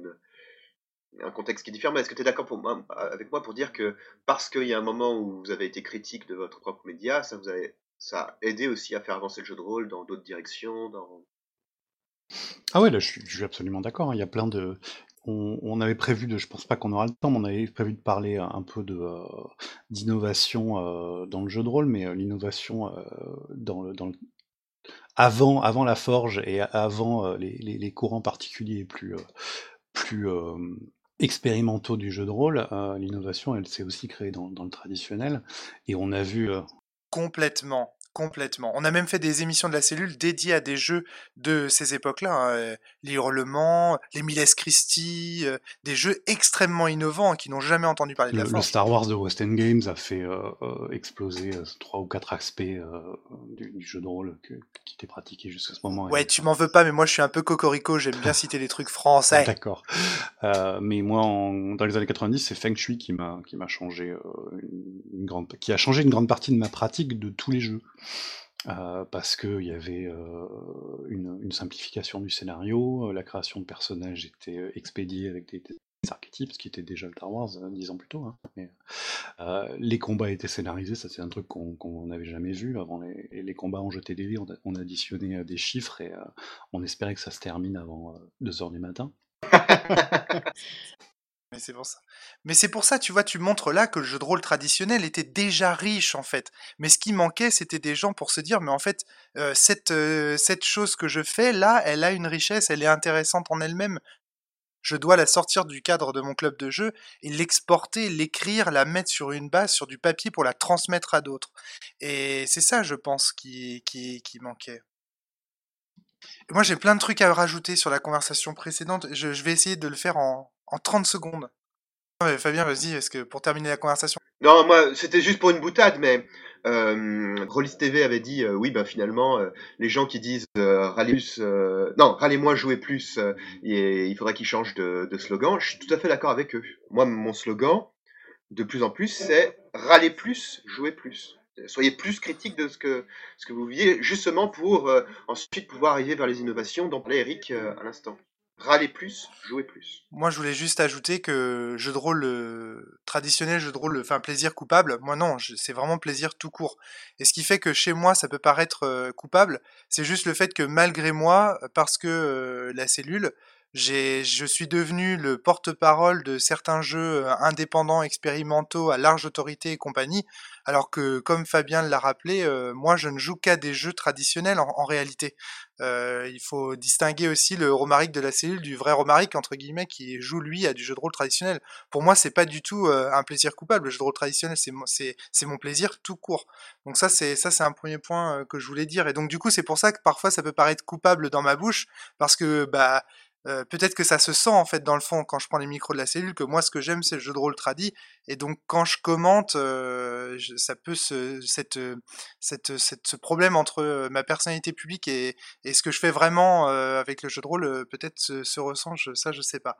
un contexte qui est différent. Mais est-ce que tu es d'accord avec moi pour dire que parce qu'il y a un moment où vous avez été critique de votre propre média, ça vous avez ça a aidé aussi à faire avancer le jeu de rôle dans d'autres directions dans... Ah ouais, là je suis, absolument d'accord. Hein. Il y a plein de. On, avait prévu de, je pense pas qu'on aura le temps, mais on avait prévu de parler un peu de euh, d'innovation euh, dans le jeu de rôle, mais euh, l'innovation dans le, dans le avant, avant la forge et avant les, les, courants particuliers plus, plus expérimentaux du jeu de rôle, l'innovation, elle s'est aussi créée dans, dans, le traditionnel. Et on a vu, Complètement, complètement. On a même fait des émissions de la cellule dédiées à des jeux de ces époques-là, hein, euh, les Hurlements, les Miles Christie, euh, des jeux extrêmement innovants qui n'ont jamais entendu parler de la Le, le Star Wars de West End Games a fait euh, exploser trois ou quatre aspects du, jeu de rôle qui était pratiqué jusqu'à ce moment. Ouais, tu m'en veux pas, mais moi je suis un peu cocorico, j'aime bien citer des trucs français. [LAUGHS] D'accord. mais moi, dans les années 90, c'est Feng Shui qui m'a qui m'a changé une grande, qui a changé une grande partie de ma pratique de tous les jeux. Euh, parce qu'il y avait euh, une, simplification du scénario, euh, la création de personnages était expédiée avec des, archétypes, ce qui était déjà le Star Wars dix ans plus tôt. Hein. Les combats étaient scénarisés, ça c'est un truc qu'on n'avait jamais vu. Avant les, combats, on jetait des dés, on, on additionnait des chiffres et on espérait que ça se termine avant 2h du matin. [LAUGHS] Mais c'est pour ça. Tu vois, tu montres là que le jeu de rôle traditionnel était déjà riche en fait. Mais ce qui manquait, c'était des gens pour se dire, mais en fait, euh, cette, euh, cette chose que je fais là, elle a une richesse, elle est intéressante en elle-même. Je dois la sortir du cadre de mon club de jeu et l'exporter, l'écrire, la mettre sur une base, sur du papier pour la transmettre à d'autres. Et c'est ça, je pense, qui manquait. Moi, j'ai plein de trucs à rajouter sur la conversation précédente. Je, vais essayer de le faire en, en 30 secondes. Fabien, vas-y, que pour terminer la conversation Non, moi, c'était juste pour une boutade, mais euh, Rollis TV avait dit euh, oui, bah finalement, euh, les gens qui disent euh, râlez plus, non, râlez moins, jouez plus, et il faudrait qu'ils changent de, de, slogan. Je suis tout à fait d'accord avec eux. Moi, mon slogan, de plus en plus, c'est râlez plus, jouez plus. Soyez plus critique de ce que, vous vivez, justement pour ensuite pouvoir arriver vers les innovations dont parlait Eric à l'instant râler plus, jouer plus. Moi, je voulais juste ajouter que jeu de rôle euh, traditionnel, jeu de rôle, enfin plaisir coupable, moi non, c'est vraiment plaisir tout court. Et ce qui fait que chez moi, ça peut paraître euh, coupable, c'est juste le fait que malgré moi, parce que euh, la cellule, je suis devenu le porte-parole de certains jeux euh, indépendants, expérimentaux, à large autorité et compagnie, alors que, comme Fabien l'a rappelé, euh, moi je ne joue qu'à des jeux traditionnels en, réalité. Euh, il faut distinguer aussi le Romaric de la cellule du vrai Romaric, entre guillemets, qui joue lui à du jeu de rôle traditionnel. Pour moi, c'est pas du tout un plaisir coupable. Le jeu de rôle traditionnel, c'est mon plaisir tout court. Donc ça, c'est ça, c'est un premier point que je voulais dire. Et donc du coup, c'est pour ça que parfois ça peut paraître coupable dans ma bouche, parce que bah euh, peut-être que ça se sent en fait dans le fond quand je prends les micros de la cellule que moi ce que j'aime c'est le jeu de rôle tradi et donc quand je commente euh, ça peut se, cette, cette, cette, ce problème entre ma personnalité publique et, et ce que je fais vraiment euh, avec le jeu de rôle peut-être se, se, ressent ça je sais pas.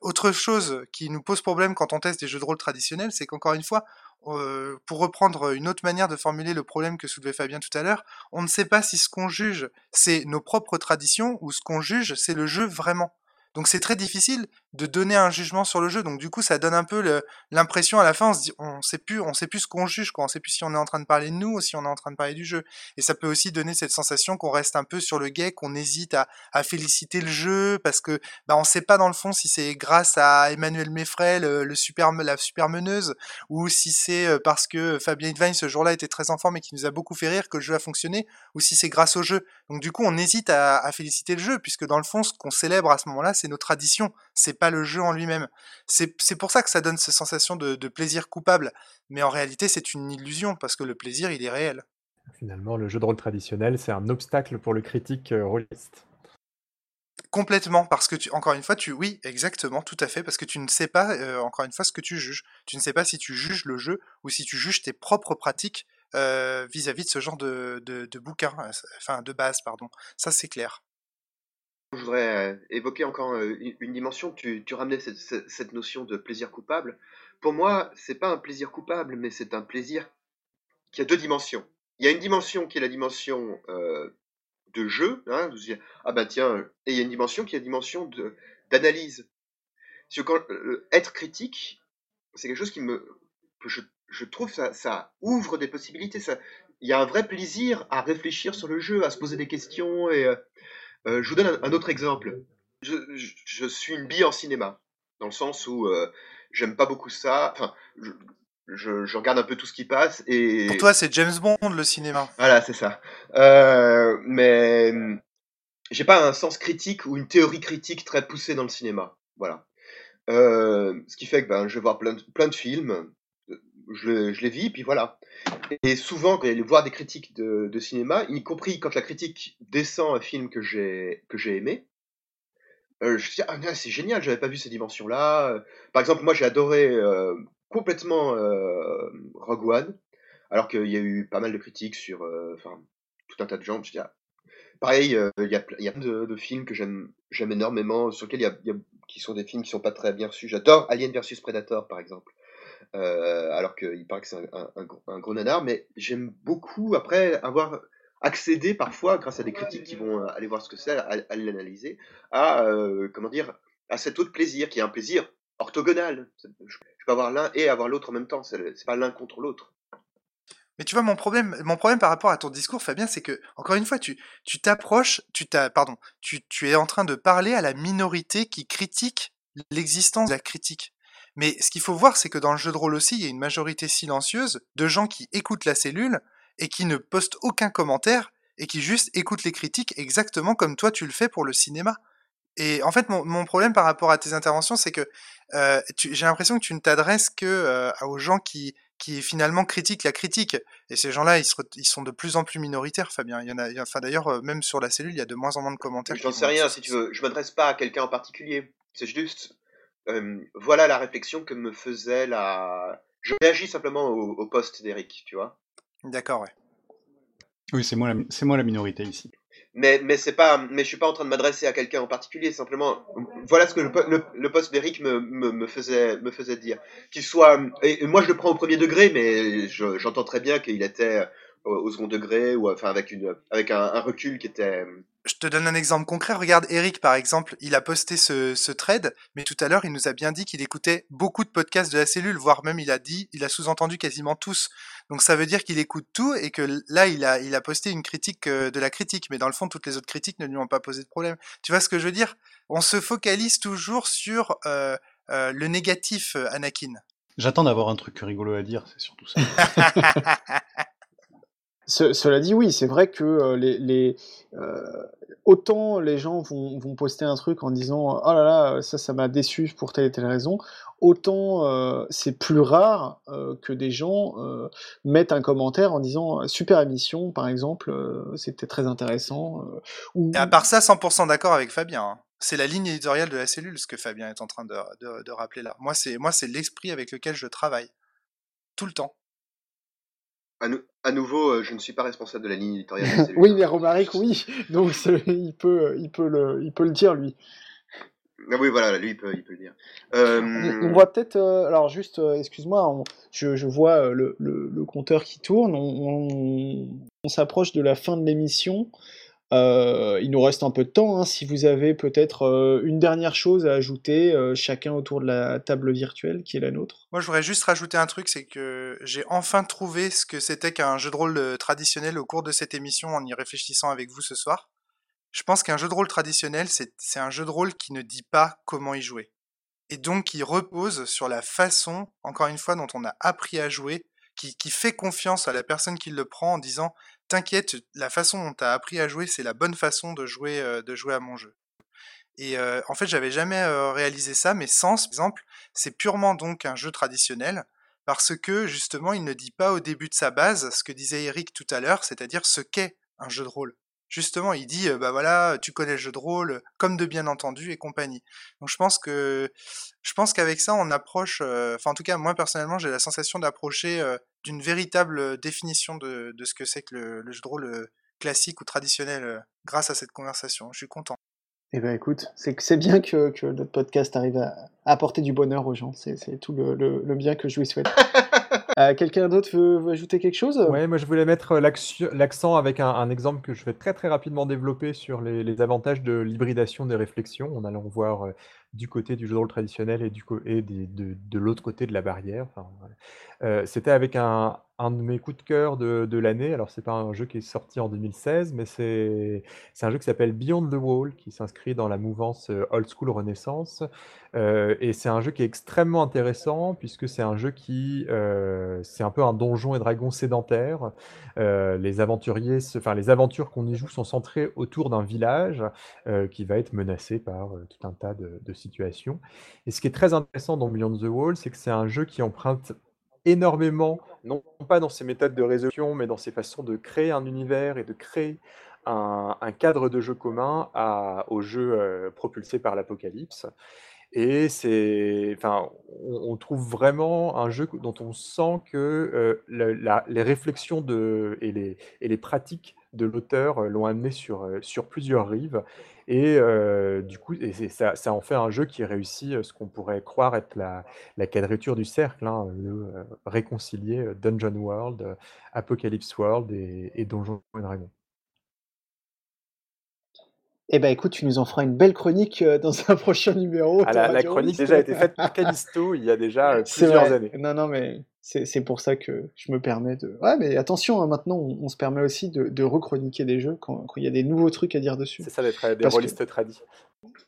Autre chose qui nous pose problème quand on teste des jeux de rôle traditionnels c'est qu'encore une fois euh, pour reprendre une autre manière de formuler le problème que soulevait Fabien tout à l'heure, on ne sait pas si ce qu'on juge, c'est nos propres traditions ou ce qu'on juge, c'est le jeu vraiment. Donc c'est très difficile de donner un jugement sur le jeu. Donc du coup, ça donne un peu l'impression à la fin, on se dit, on sait plus, on sait plus ce qu'on juge, quoi. On sait plus si on est en train de parler de nous ou si on est en train de parler du jeu. Et ça peut aussi donner cette sensation qu'on reste un peu sur le guet, qu'on hésite à, féliciter le jeu parce que bah on sait pas dans le fond si c'est grâce à Emmanuel Meffray, le, super, la super meneuse, ou si c'est euh, parce que Fabien Hidvain ce jour-là était très en forme et qui nous a beaucoup fait rire que le jeu a fonctionné, ou si c'est grâce au jeu. Donc du coup, on hésite à, à féliciter le jeu puisque dans le fond, ce qu'on célèbre à ce moment-là, c'est nos traditions, c'est pas le jeu en lui-même. C'est pour ça que ça donne cette sensation de, plaisir coupable, mais en réalité, c'est une illusion parce que le plaisir, il est réel. Finalement, le jeu de rôle traditionnel, c'est un obstacle pour le critique euh, rôliste. Complètement, parce que tu, encore une fois, tu, oui, exactement, tout à fait, parce que tu ne sais pas, euh, encore une fois, ce que tu juges. Tu ne sais pas si tu juges le jeu ou si tu juges tes propres pratiques euh, vis-à-vis de ce genre de, de, de bouquin, enfin de base, pardon. Ça, c'est clair. Je voudrais euh, évoquer encore euh, une dimension. Tu, ramenais cette, notion de plaisir coupable. Pour moi, c'est pas un plaisir coupable, mais c'est un plaisir qui a deux dimensions. Il y a une dimension qui est la dimension euh, de jeu. Hein, ah bah tiens, et il y a une dimension qui est la dimension d'analyse. être critique, c'est quelque chose qui me, que je, trouve ça, ça ouvre des possibilités. Il y a un vrai plaisir à réfléchir sur le jeu, à se poser des questions et euh, je vous donne un, autre exemple. Je, suis une bille en cinéma, dans le sens où euh, j'aime pas beaucoup ça. Enfin, je, regarde un peu tout ce qui passe et. Pour toi, c'est James Bond le cinéma. Voilà, c'est ça. Euh, mais j'ai pas un sens critique ou une théorie critique très poussée dans le cinéma. Voilà. ce qui fait que ben, je vais voir plein de, plein de films, je, je les vis, puis voilà. Et souvent, quand il voir des critiques de, cinéma, y compris quand la critique descend un film que j'ai que j'ai aimé, euh, je me dis ah c'est génial, j'avais pas vu ces dimensions-là. Par exemple, moi j'ai adoré euh, complètement euh, Rogue One, alors qu'il y a eu pas mal de critiques sur, enfin tout un tas de gens. Je dis, ah. pareil, il y a y a plein de, films que j'aime j'aime énormément, sur lesquels il y a, qui sont des films qui sont pas très bien reçus. J'adore Alien versus Predator par exemple. Euh, alors qu'il paraît que c'est un, un, gros nanar, mais j'aime beaucoup, après avoir accédé parfois, grâce à des critiques qui vont aller voir ce que c'est, à, l'analyser, à, euh, comment dire, à cet autre plaisir, qui est un plaisir orthogonal. Je, peux avoir l'un et avoir l'autre en même temps, c'est pas l'un contre l'autre. Mais tu vois, mon problème, mon problème par rapport à ton discours, Fabien, c'est que, encore une fois, tu, t'approches, tu t'as, pardon, tu es en train de parler à la minorité qui critique l'existence de la critique. Mais ce qu'il faut voir, c'est que dans le jeu de rôle aussi, il y a une majorité silencieuse de gens qui écoutent la cellule et qui ne postent aucun commentaire et qui juste écoutent les critiques exactement comme toi tu le fais pour le cinéma. Et en fait, mon, problème par rapport à tes interventions, c'est que euh, j'ai l'impression que tu ne t'adresses que euh, aux gens qui, qui finalement critiquent la critique. Et ces gens-là, ils, ils, sont de plus en plus minoritaires, Fabien. Il y en a, enfin d'ailleurs, euh, même sur la cellule, il y a de moins en moins de commentaires. Je n'en sais rien, si tu veux. Je m'adresse pas à quelqu'un en particulier. C'est juste voilà la réflexion que me faisait la. Je réagis simplement au, poste d'Eric, tu vois. D'accord, ouais. Oui, c'est moi, la... c'est moi la minorité ici. Mais, mais c'est pas, mais je suis pas en train de m'adresser à quelqu'un en particulier. Simplement, voilà ce que le, le, poste d'Eric me, me, faisait, me faisait dire. Qu'il soit, et, moi je le prends au premier degré, mais j'entends très bien qu'il était au, second degré ou enfin avec une, avec un recul qui était je te donne un exemple concret. Regarde, Eric, par exemple, il a posté ce, ce trade, mais tout à l'heure, il nous a bien dit qu'il écoutait beaucoup de podcasts de la cellule, voire même il a dit, il a sous-entendu quasiment tous. Donc ça veut dire qu'il écoute tout et que là, il a, il a posté une critique euh, de la critique, mais dans le fond, toutes les autres critiques ne lui ont pas posé de problème. Tu vois ce que je veux dire? On se focalise toujours sur euh, euh, le négatif, Anakin. J'attends d'avoir un truc rigolo à dire, c'est surtout ça. [LAUGHS] [LAUGHS] cela dit, oui, c'est vrai que euh, les, euh, autant les gens vont, poster un truc en disant oh là là, ça, ça m'a déçu pour telle et telle raison, autant euh, c'est plus rare que des gens mettent un commentaire en disant super émission, par exemple, c'était très intéressant. ou... À part ça, 100% d'accord avec Fabien. Hein. C'est la ligne éditoriale de la cellule, ce que Fabien est en train de, de rappeler là. Moi, c'est l'esprit avec lequel je travaille tout le temps. À, nouveau, euh, je ne suis pas responsable de la ligne éditoriale. [LAUGHS] oui, mais Romaric, oui. Donc il peut, il, peut le, il peut le dire, lui. Ah oui, voilà, lui, il peut, il peut le dire. On, voit peut-être, euh, alors juste, euh, excuse-moi, je, je, vois le, le, compteur qui tourne, on, on s'approche de la fin de l'émission. Euh, il nous reste un peu de temps. hein. Si vous avez peut-être euh, une dernière chose à ajouter, euh, chacun autour de la table virtuelle qui est la nôtre. Moi, je voudrais juste rajouter un truc, c'est que j'ai enfin trouvé ce que c'était qu'un jeu de rôle traditionnel au cours de cette émission en y réfléchissant avec vous ce soir. Je pense qu'un jeu de rôle traditionnel, c'est un jeu de rôle qui ne dit pas comment y jouer. Et donc qui repose sur la façon, encore une fois, dont on a appris à jouer, qui fait confiance à la personne qui le prend en disant T'inquiète, la façon dont tu as appris à jouer, c'est la bonne façon de jouer, euh, à mon jeu. Et euh, en fait, j'avais jamais euh, réalisé ça, mais par exemple, c'est purement donc un jeu traditionnel parce que justement, il ne dit pas au début de sa base ce que disait Eric tout à l'heure, c'est-à-dire ce qu'est un jeu de rôle. Justement, il dit, bah voilà, tu connais le jeu de rôle, comme de bien entendu et compagnie. Donc je pense qu'avec ça, on approche, enfin en tout cas, moi personnellement, j'ai la sensation d'approcher d'une véritable définition de, de ce que c'est que le, le jeu de rôle classique ou traditionnel grâce à cette conversation. Je suis content. Eh ben écoute, c'est bien que, que notre podcast arrive à, à apporter du bonheur aux gens. C'est c'est tout le, le- le bien que je lui souhaite. [LAUGHS] Euh, Quelqu'un d'autre veut, veut ajouter quelque chose? Ouais, moi je voulais mettre l'accent avec un, un exemple que je vais très très rapidement développer sur les, les avantages de l'hybridation des réflexions en allant voir euh, du côté du jeu de rôle traditionnel et, du et de, l'autre côté de la barrière. Euh, C'était avec un, un de mes coups de cœur de, de l'année. Alors c'est pas un jeu qui est sorti en 2016, mais c'est un jeu qui s'appelle Beyond the Wall, qui s'inscrit dans la mouvance euh, Old School Renaissance. Euh, et c'est un jeu qui est extrêmement intéressant puisque c'est un jeu qui euh, c'est un peu un donjon et dragon sédentaire. Les aventuriers, enfin les aventures qu'on y joue sont centrées autour d'un village qui va être menacé par tout un tas de, de situations. Et ce qui est très intéressant dans Beyond the Wall, c'est que c'est un jeu qui emprunte énormément, non pas dans ses méthodes de résolution, mais dans ses façons de créer un univers et de créer un, un cadre de jeu commun à, au jeu euh, propulsé par l'apocalypse. Et c'est, enfin, on, on trouve vraiment un jeu dont on sent que euh, la- les réflexions de, et, les, et les pratiques de l'auteur l'ont amené sur, sur plusieurs rives. Et euh, du coup, et ça, ça en fait un jeu qui réussit ce qu'on pourrait croire être la, la quadrature du cercle, hein, le euh, réconcilier Dungeon World, Apocalypse World et, et Donjons et Dragons. Eh ben écoute, tu nous en feras une belle chronique dans un [LAUGHS] prochain numéro. Ah, la, la chronique déjà a été faite par Callisto il y a déjà [LAUGHS] plusieurs années. Non, non, mais c'est pour ça que je me permets de. Ouais, mais attention, hein, maintenant, on, on se permet aussi de, de rechroniquer des jeux quand quand il y a des nouveaux trucs à dire dessus. C'est ça euh, des Parce que- rôlistes tradis.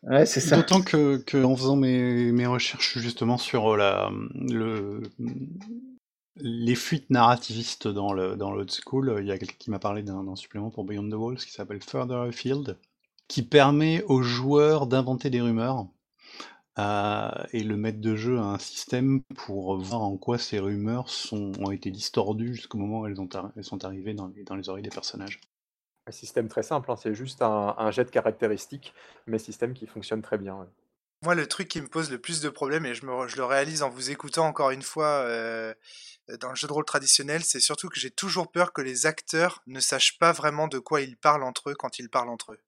Ouais, c'est ça. D'autant que, que en faisant mes, mes recherches justement sur la, le, les fuites narrativistes dans le dans l'old school, il y a quelqu'un qui m'a parlé d'un d'un supplément pour Beyond the Walls qui s'appelle Further Afield, qui permet aux joueurs d'inventer des rumeurs. Et le maître de jeu a un système pour voir en quoi ces rumeurs sont, ont été distordues jusqu'au moment où elles, ont arri- elles sont arrivées dans les, dans les oreilles des personnages. Un système très simple, hein, c'est juste un, un jet de caractéristiques, mais système qui fonctionne très bien. ouais. Moi, le truc qui me pose le plus de problèmes, et je, me, je le réalise en vous écoutant encore une fois euh, dans le jeu de rôle traditionnel, c'est surtout que j'ai toujours peur que les acteurs ne sachent pas vraiment de quoi ils parlent entre eux quand ils parlent entre eux.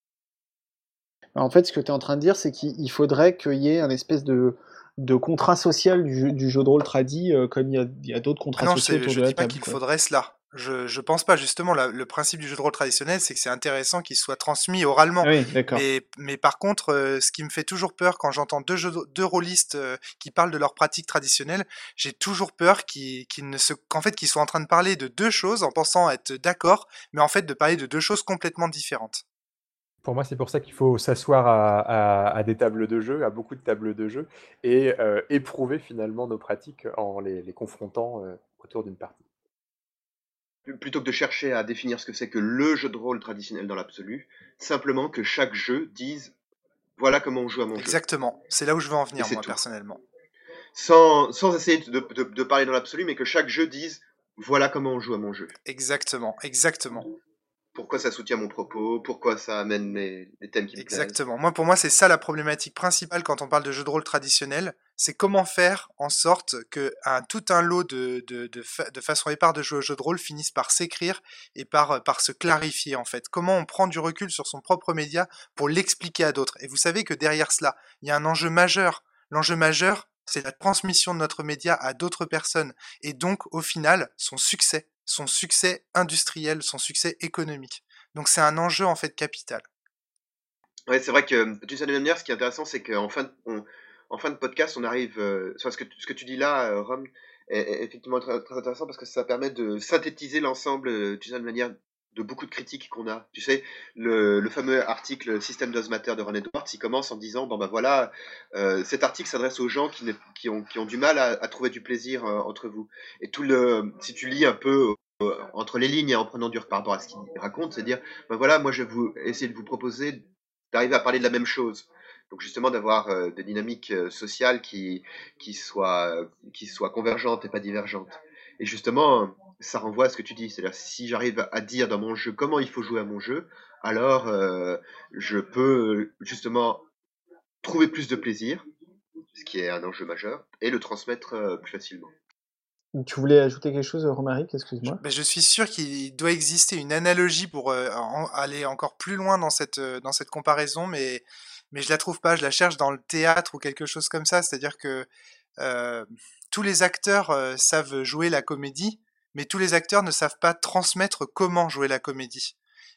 En fait, ce que tu es en train de dire, c'est qu'il il faudrait qu'il y ait un espèce de, de contrat social du jeu, du jeu de rôle tradi, euh, comme il y a, d'autres Ah contrats non, sociaux autour je la dis pas qu'il faudrait cela. Je, je pense pas, justement, la- le principe du jeu de rôle traditionnel, c'est que c'est intéressant qu'il soit transmis oralement. Ah oui. Mais, mais par contre, euh, ce qui me fait toujours peur quand j'entends deux, jeux, deux rôlistes euh, qui parlent de leurs pratiques traditionnelles, j'ai toujours peur qu'ils ne se, qu'en fait, qu'ils soient en train de parler de deux choses en pensant être d'accord, mais en fait de parler de deux choses complètement différentes. Pour moi, c'est pour ça qu'il faut s'asseoir à, à- à des tables de jeu, à beaucoup de tables de jeu, et euh, éprouver finalement nos pratiques en les, les confrontant euh, autour d'une partie. Plutôt que de chercher à définir ce que c'est que le jeu de rôle traditionnel dans l'absolu, simplement que chaque jeu dise voilà comment on joue à mon jeu. Exactement. C'est là où je veux en venir, moi, tout. personnellement. Sans, sans essayer de, de- de parler dans l'absolu, mais que chaque jeu dise voilà comment on joue à mon jeu. Exactement, exactement. Pourquoi ça soutient mon propos, pourquoi ça amène les thèmes qui. Exactement. Moi, pour moi, c'est ça la problématique principale quand on parle de jeux de rôle traditionnel. C'est comment faire en sorte que tout un lot de, de, de, de façons épars de jouer au jeu de rôle finisse par s'écrire et par, par se clarifier, en fait. Comment on prend du recul sur son propre média pour l'expliquer à d'autres. Et vous savez que derrière cela, il y a un enjeu majeur. L'enjeu majeur, c'est la transmission de notre média à d'autres personnes. Et donc, au final, son succès. Son succès industriel, son succès économique. Donc c'est un enjeu en fait capital. Ouais, c'est vrai que d'une certaine manière, ce qui est intéressant, c'est qu'en fin, de, en fin de podcast, on arrive. Euh, ce, que, ce que tu dis là, euh, Rom, est, effectivement très, très, intéressant parce que ça permet de synthétiser l'ensemble, euh, d'une certaine manière, de beaucoup de critiques qu'on a. Tu sais, le, le fameux article System Does Matter de René Edwards, il commence en disant bon ben voilà, euh, cet article s'adresse aux gens qui, qui, ont, qui ont du mal à, à trouver du plaisir euh, entre vous. Et tout le, si tu lis un peu euh, entre les lignes et en prenant du par rapport à ce qu'il raconte, c'est dire ben voilà, moi je vais vous essayer de vous proposer d'arriver à parler de la même chose. Donc justement d'avoir euh, des dynamiques euh, sociales qui, qui, soient, qui soient convergentes et pas divergentes. Et justement, ça renvoie à ce que tu dis. C'est-à-dire si j'arrive à dire dans mon jeu comment il faut jouer à mon jeu, alors euh, je peux justement trouver plus de plaisir, ce qui est un enjeu majeur, et le transmettre plus facilement. Tu voulais ajouter quelque chose, Romaric Excuse-moi. Je, je suis sûr qu'il doit exister une analogie pour aller encore plus loin dans cette, dans cette comparaison, mais mais je la trouve pas. Je la cherche dans le théâtre ou quelque chose comme ça. C'est-à-dire que euh, tous les acteurs euh, savent jouer la comédie, mais tous les acteurs ne savent pas transmettre comment jouer la comédie.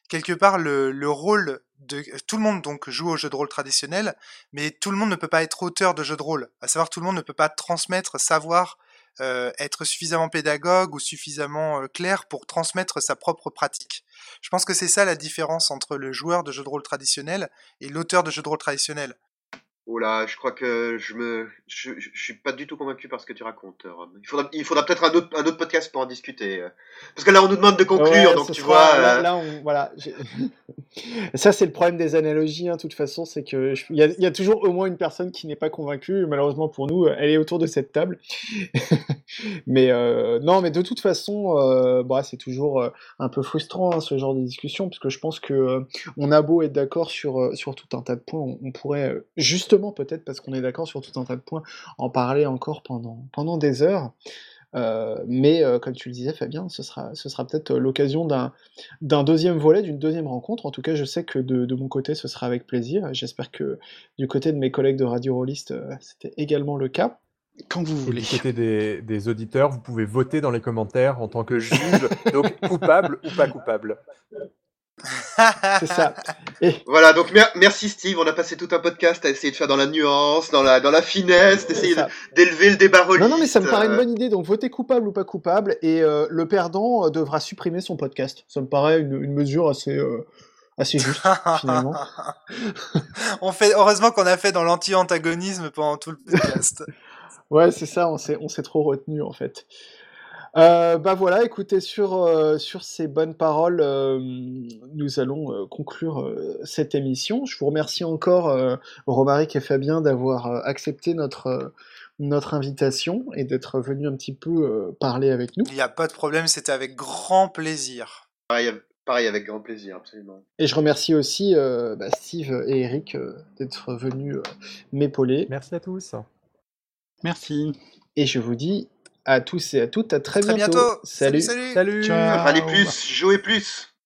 Quelque part, le, le rôle de tout le monde donc joue au jeu de rôle traditionnel, mais tout le monde ne peut pas être auteur de jeu de rôle. À savoir, tout le monde ne peut pas transmettre, savoir euh, être suffisamment pédagogue ou suffisamment euh, clair pour transmettre sa propre pratique. Je pense que c'est ça la différence entre le joueur de jeu de rôle traditionnel et l'auteur de jeu de rôle traditionnel. Oh là, je crois que je me, je, suis pas du tout convaincu par ce que tu racontes. Il faudra, il faudra peut-être un autre, un autre podcast pour en discuter. Euh. Parce que là, on nous demande de conclure, donc tu vois. Là, on, voilà. [LAUGHS] Ça, c'est le problème des analogies, hein, de toute façon, c'est que il y, y, a toujours au moins une personne qui n'est pas convaincue. Malheureusement pour nous, elle est autour de cette table. [LAUGHS] mais euh, non, mais de toute façon, euh, bah, c'est toujours euh, un peu frustrant hein, ce genre de discussion, parce que je pense que euh, on a beau être d'accord sur sur tout un tas de points, on, on pourrait justement peut-être parce qu'on est d'accord sur tout un tas de points, en parler encore pendant, pendant des heures. Euh, mais euh, comme tu le disais Fabien, ce sera, ce sera peut-être euh, l'occasion d'un, d'un deuxième volet, d'une deuxième rencontre. En tout cas, je sais que de, de mon côté, ce sera avec plaisir. J'espère que du côté de mes collègues de Radio Rollist, c'était également le cas. Quand vous voulez. du côté des, des, auditeurs, vous pouvez voter dans les commentaires en tant que juge, donc coupable ou pas coupable. C'est ça. Et... Voilà, donc merci Steve, on a passé tout un podcast à essayer de faire dans la nuance, dans la, dans la finesse, d'essayer d'élever le débat Non, non, mais ça me paraît une bonne idée, donc votez coupable ou pas coupable, et euh, le perdant euh, devra supprimer son podcast. Ça me paraît une, une mesure assez... Euh, assez juste [LAUGHS] finalement. [LAUGHS] on fait heureusement qu'on a fait dans l'anti-antagonisme pendant tout le podcast. ouais, c'est ça, on s'est on s'est trop retenu en fait. Euh, bah voilà, écoutez, sur, euh, sur ces bonnes paroles, euh, nous allons euh, conclure euh, cette émission. Je vous remercie encore, Romaric et Fabien, d'avoir accepté notre, notre invitation et d'être venu un petit peu parler avec nous. Il n'y a pas de problème, c'était avec grand plaisir. Pareil, pareil, avec grand plaisir, absolument. Et je remercie aussi bah, Steve et Eric d'être venus m'épauler. Merci à tous. Merci. Et je vous dis à tous et à toutes. À très, très bientôt. bientôt. Salut. Salut. Salut. salut. Allez plus, jouez plus.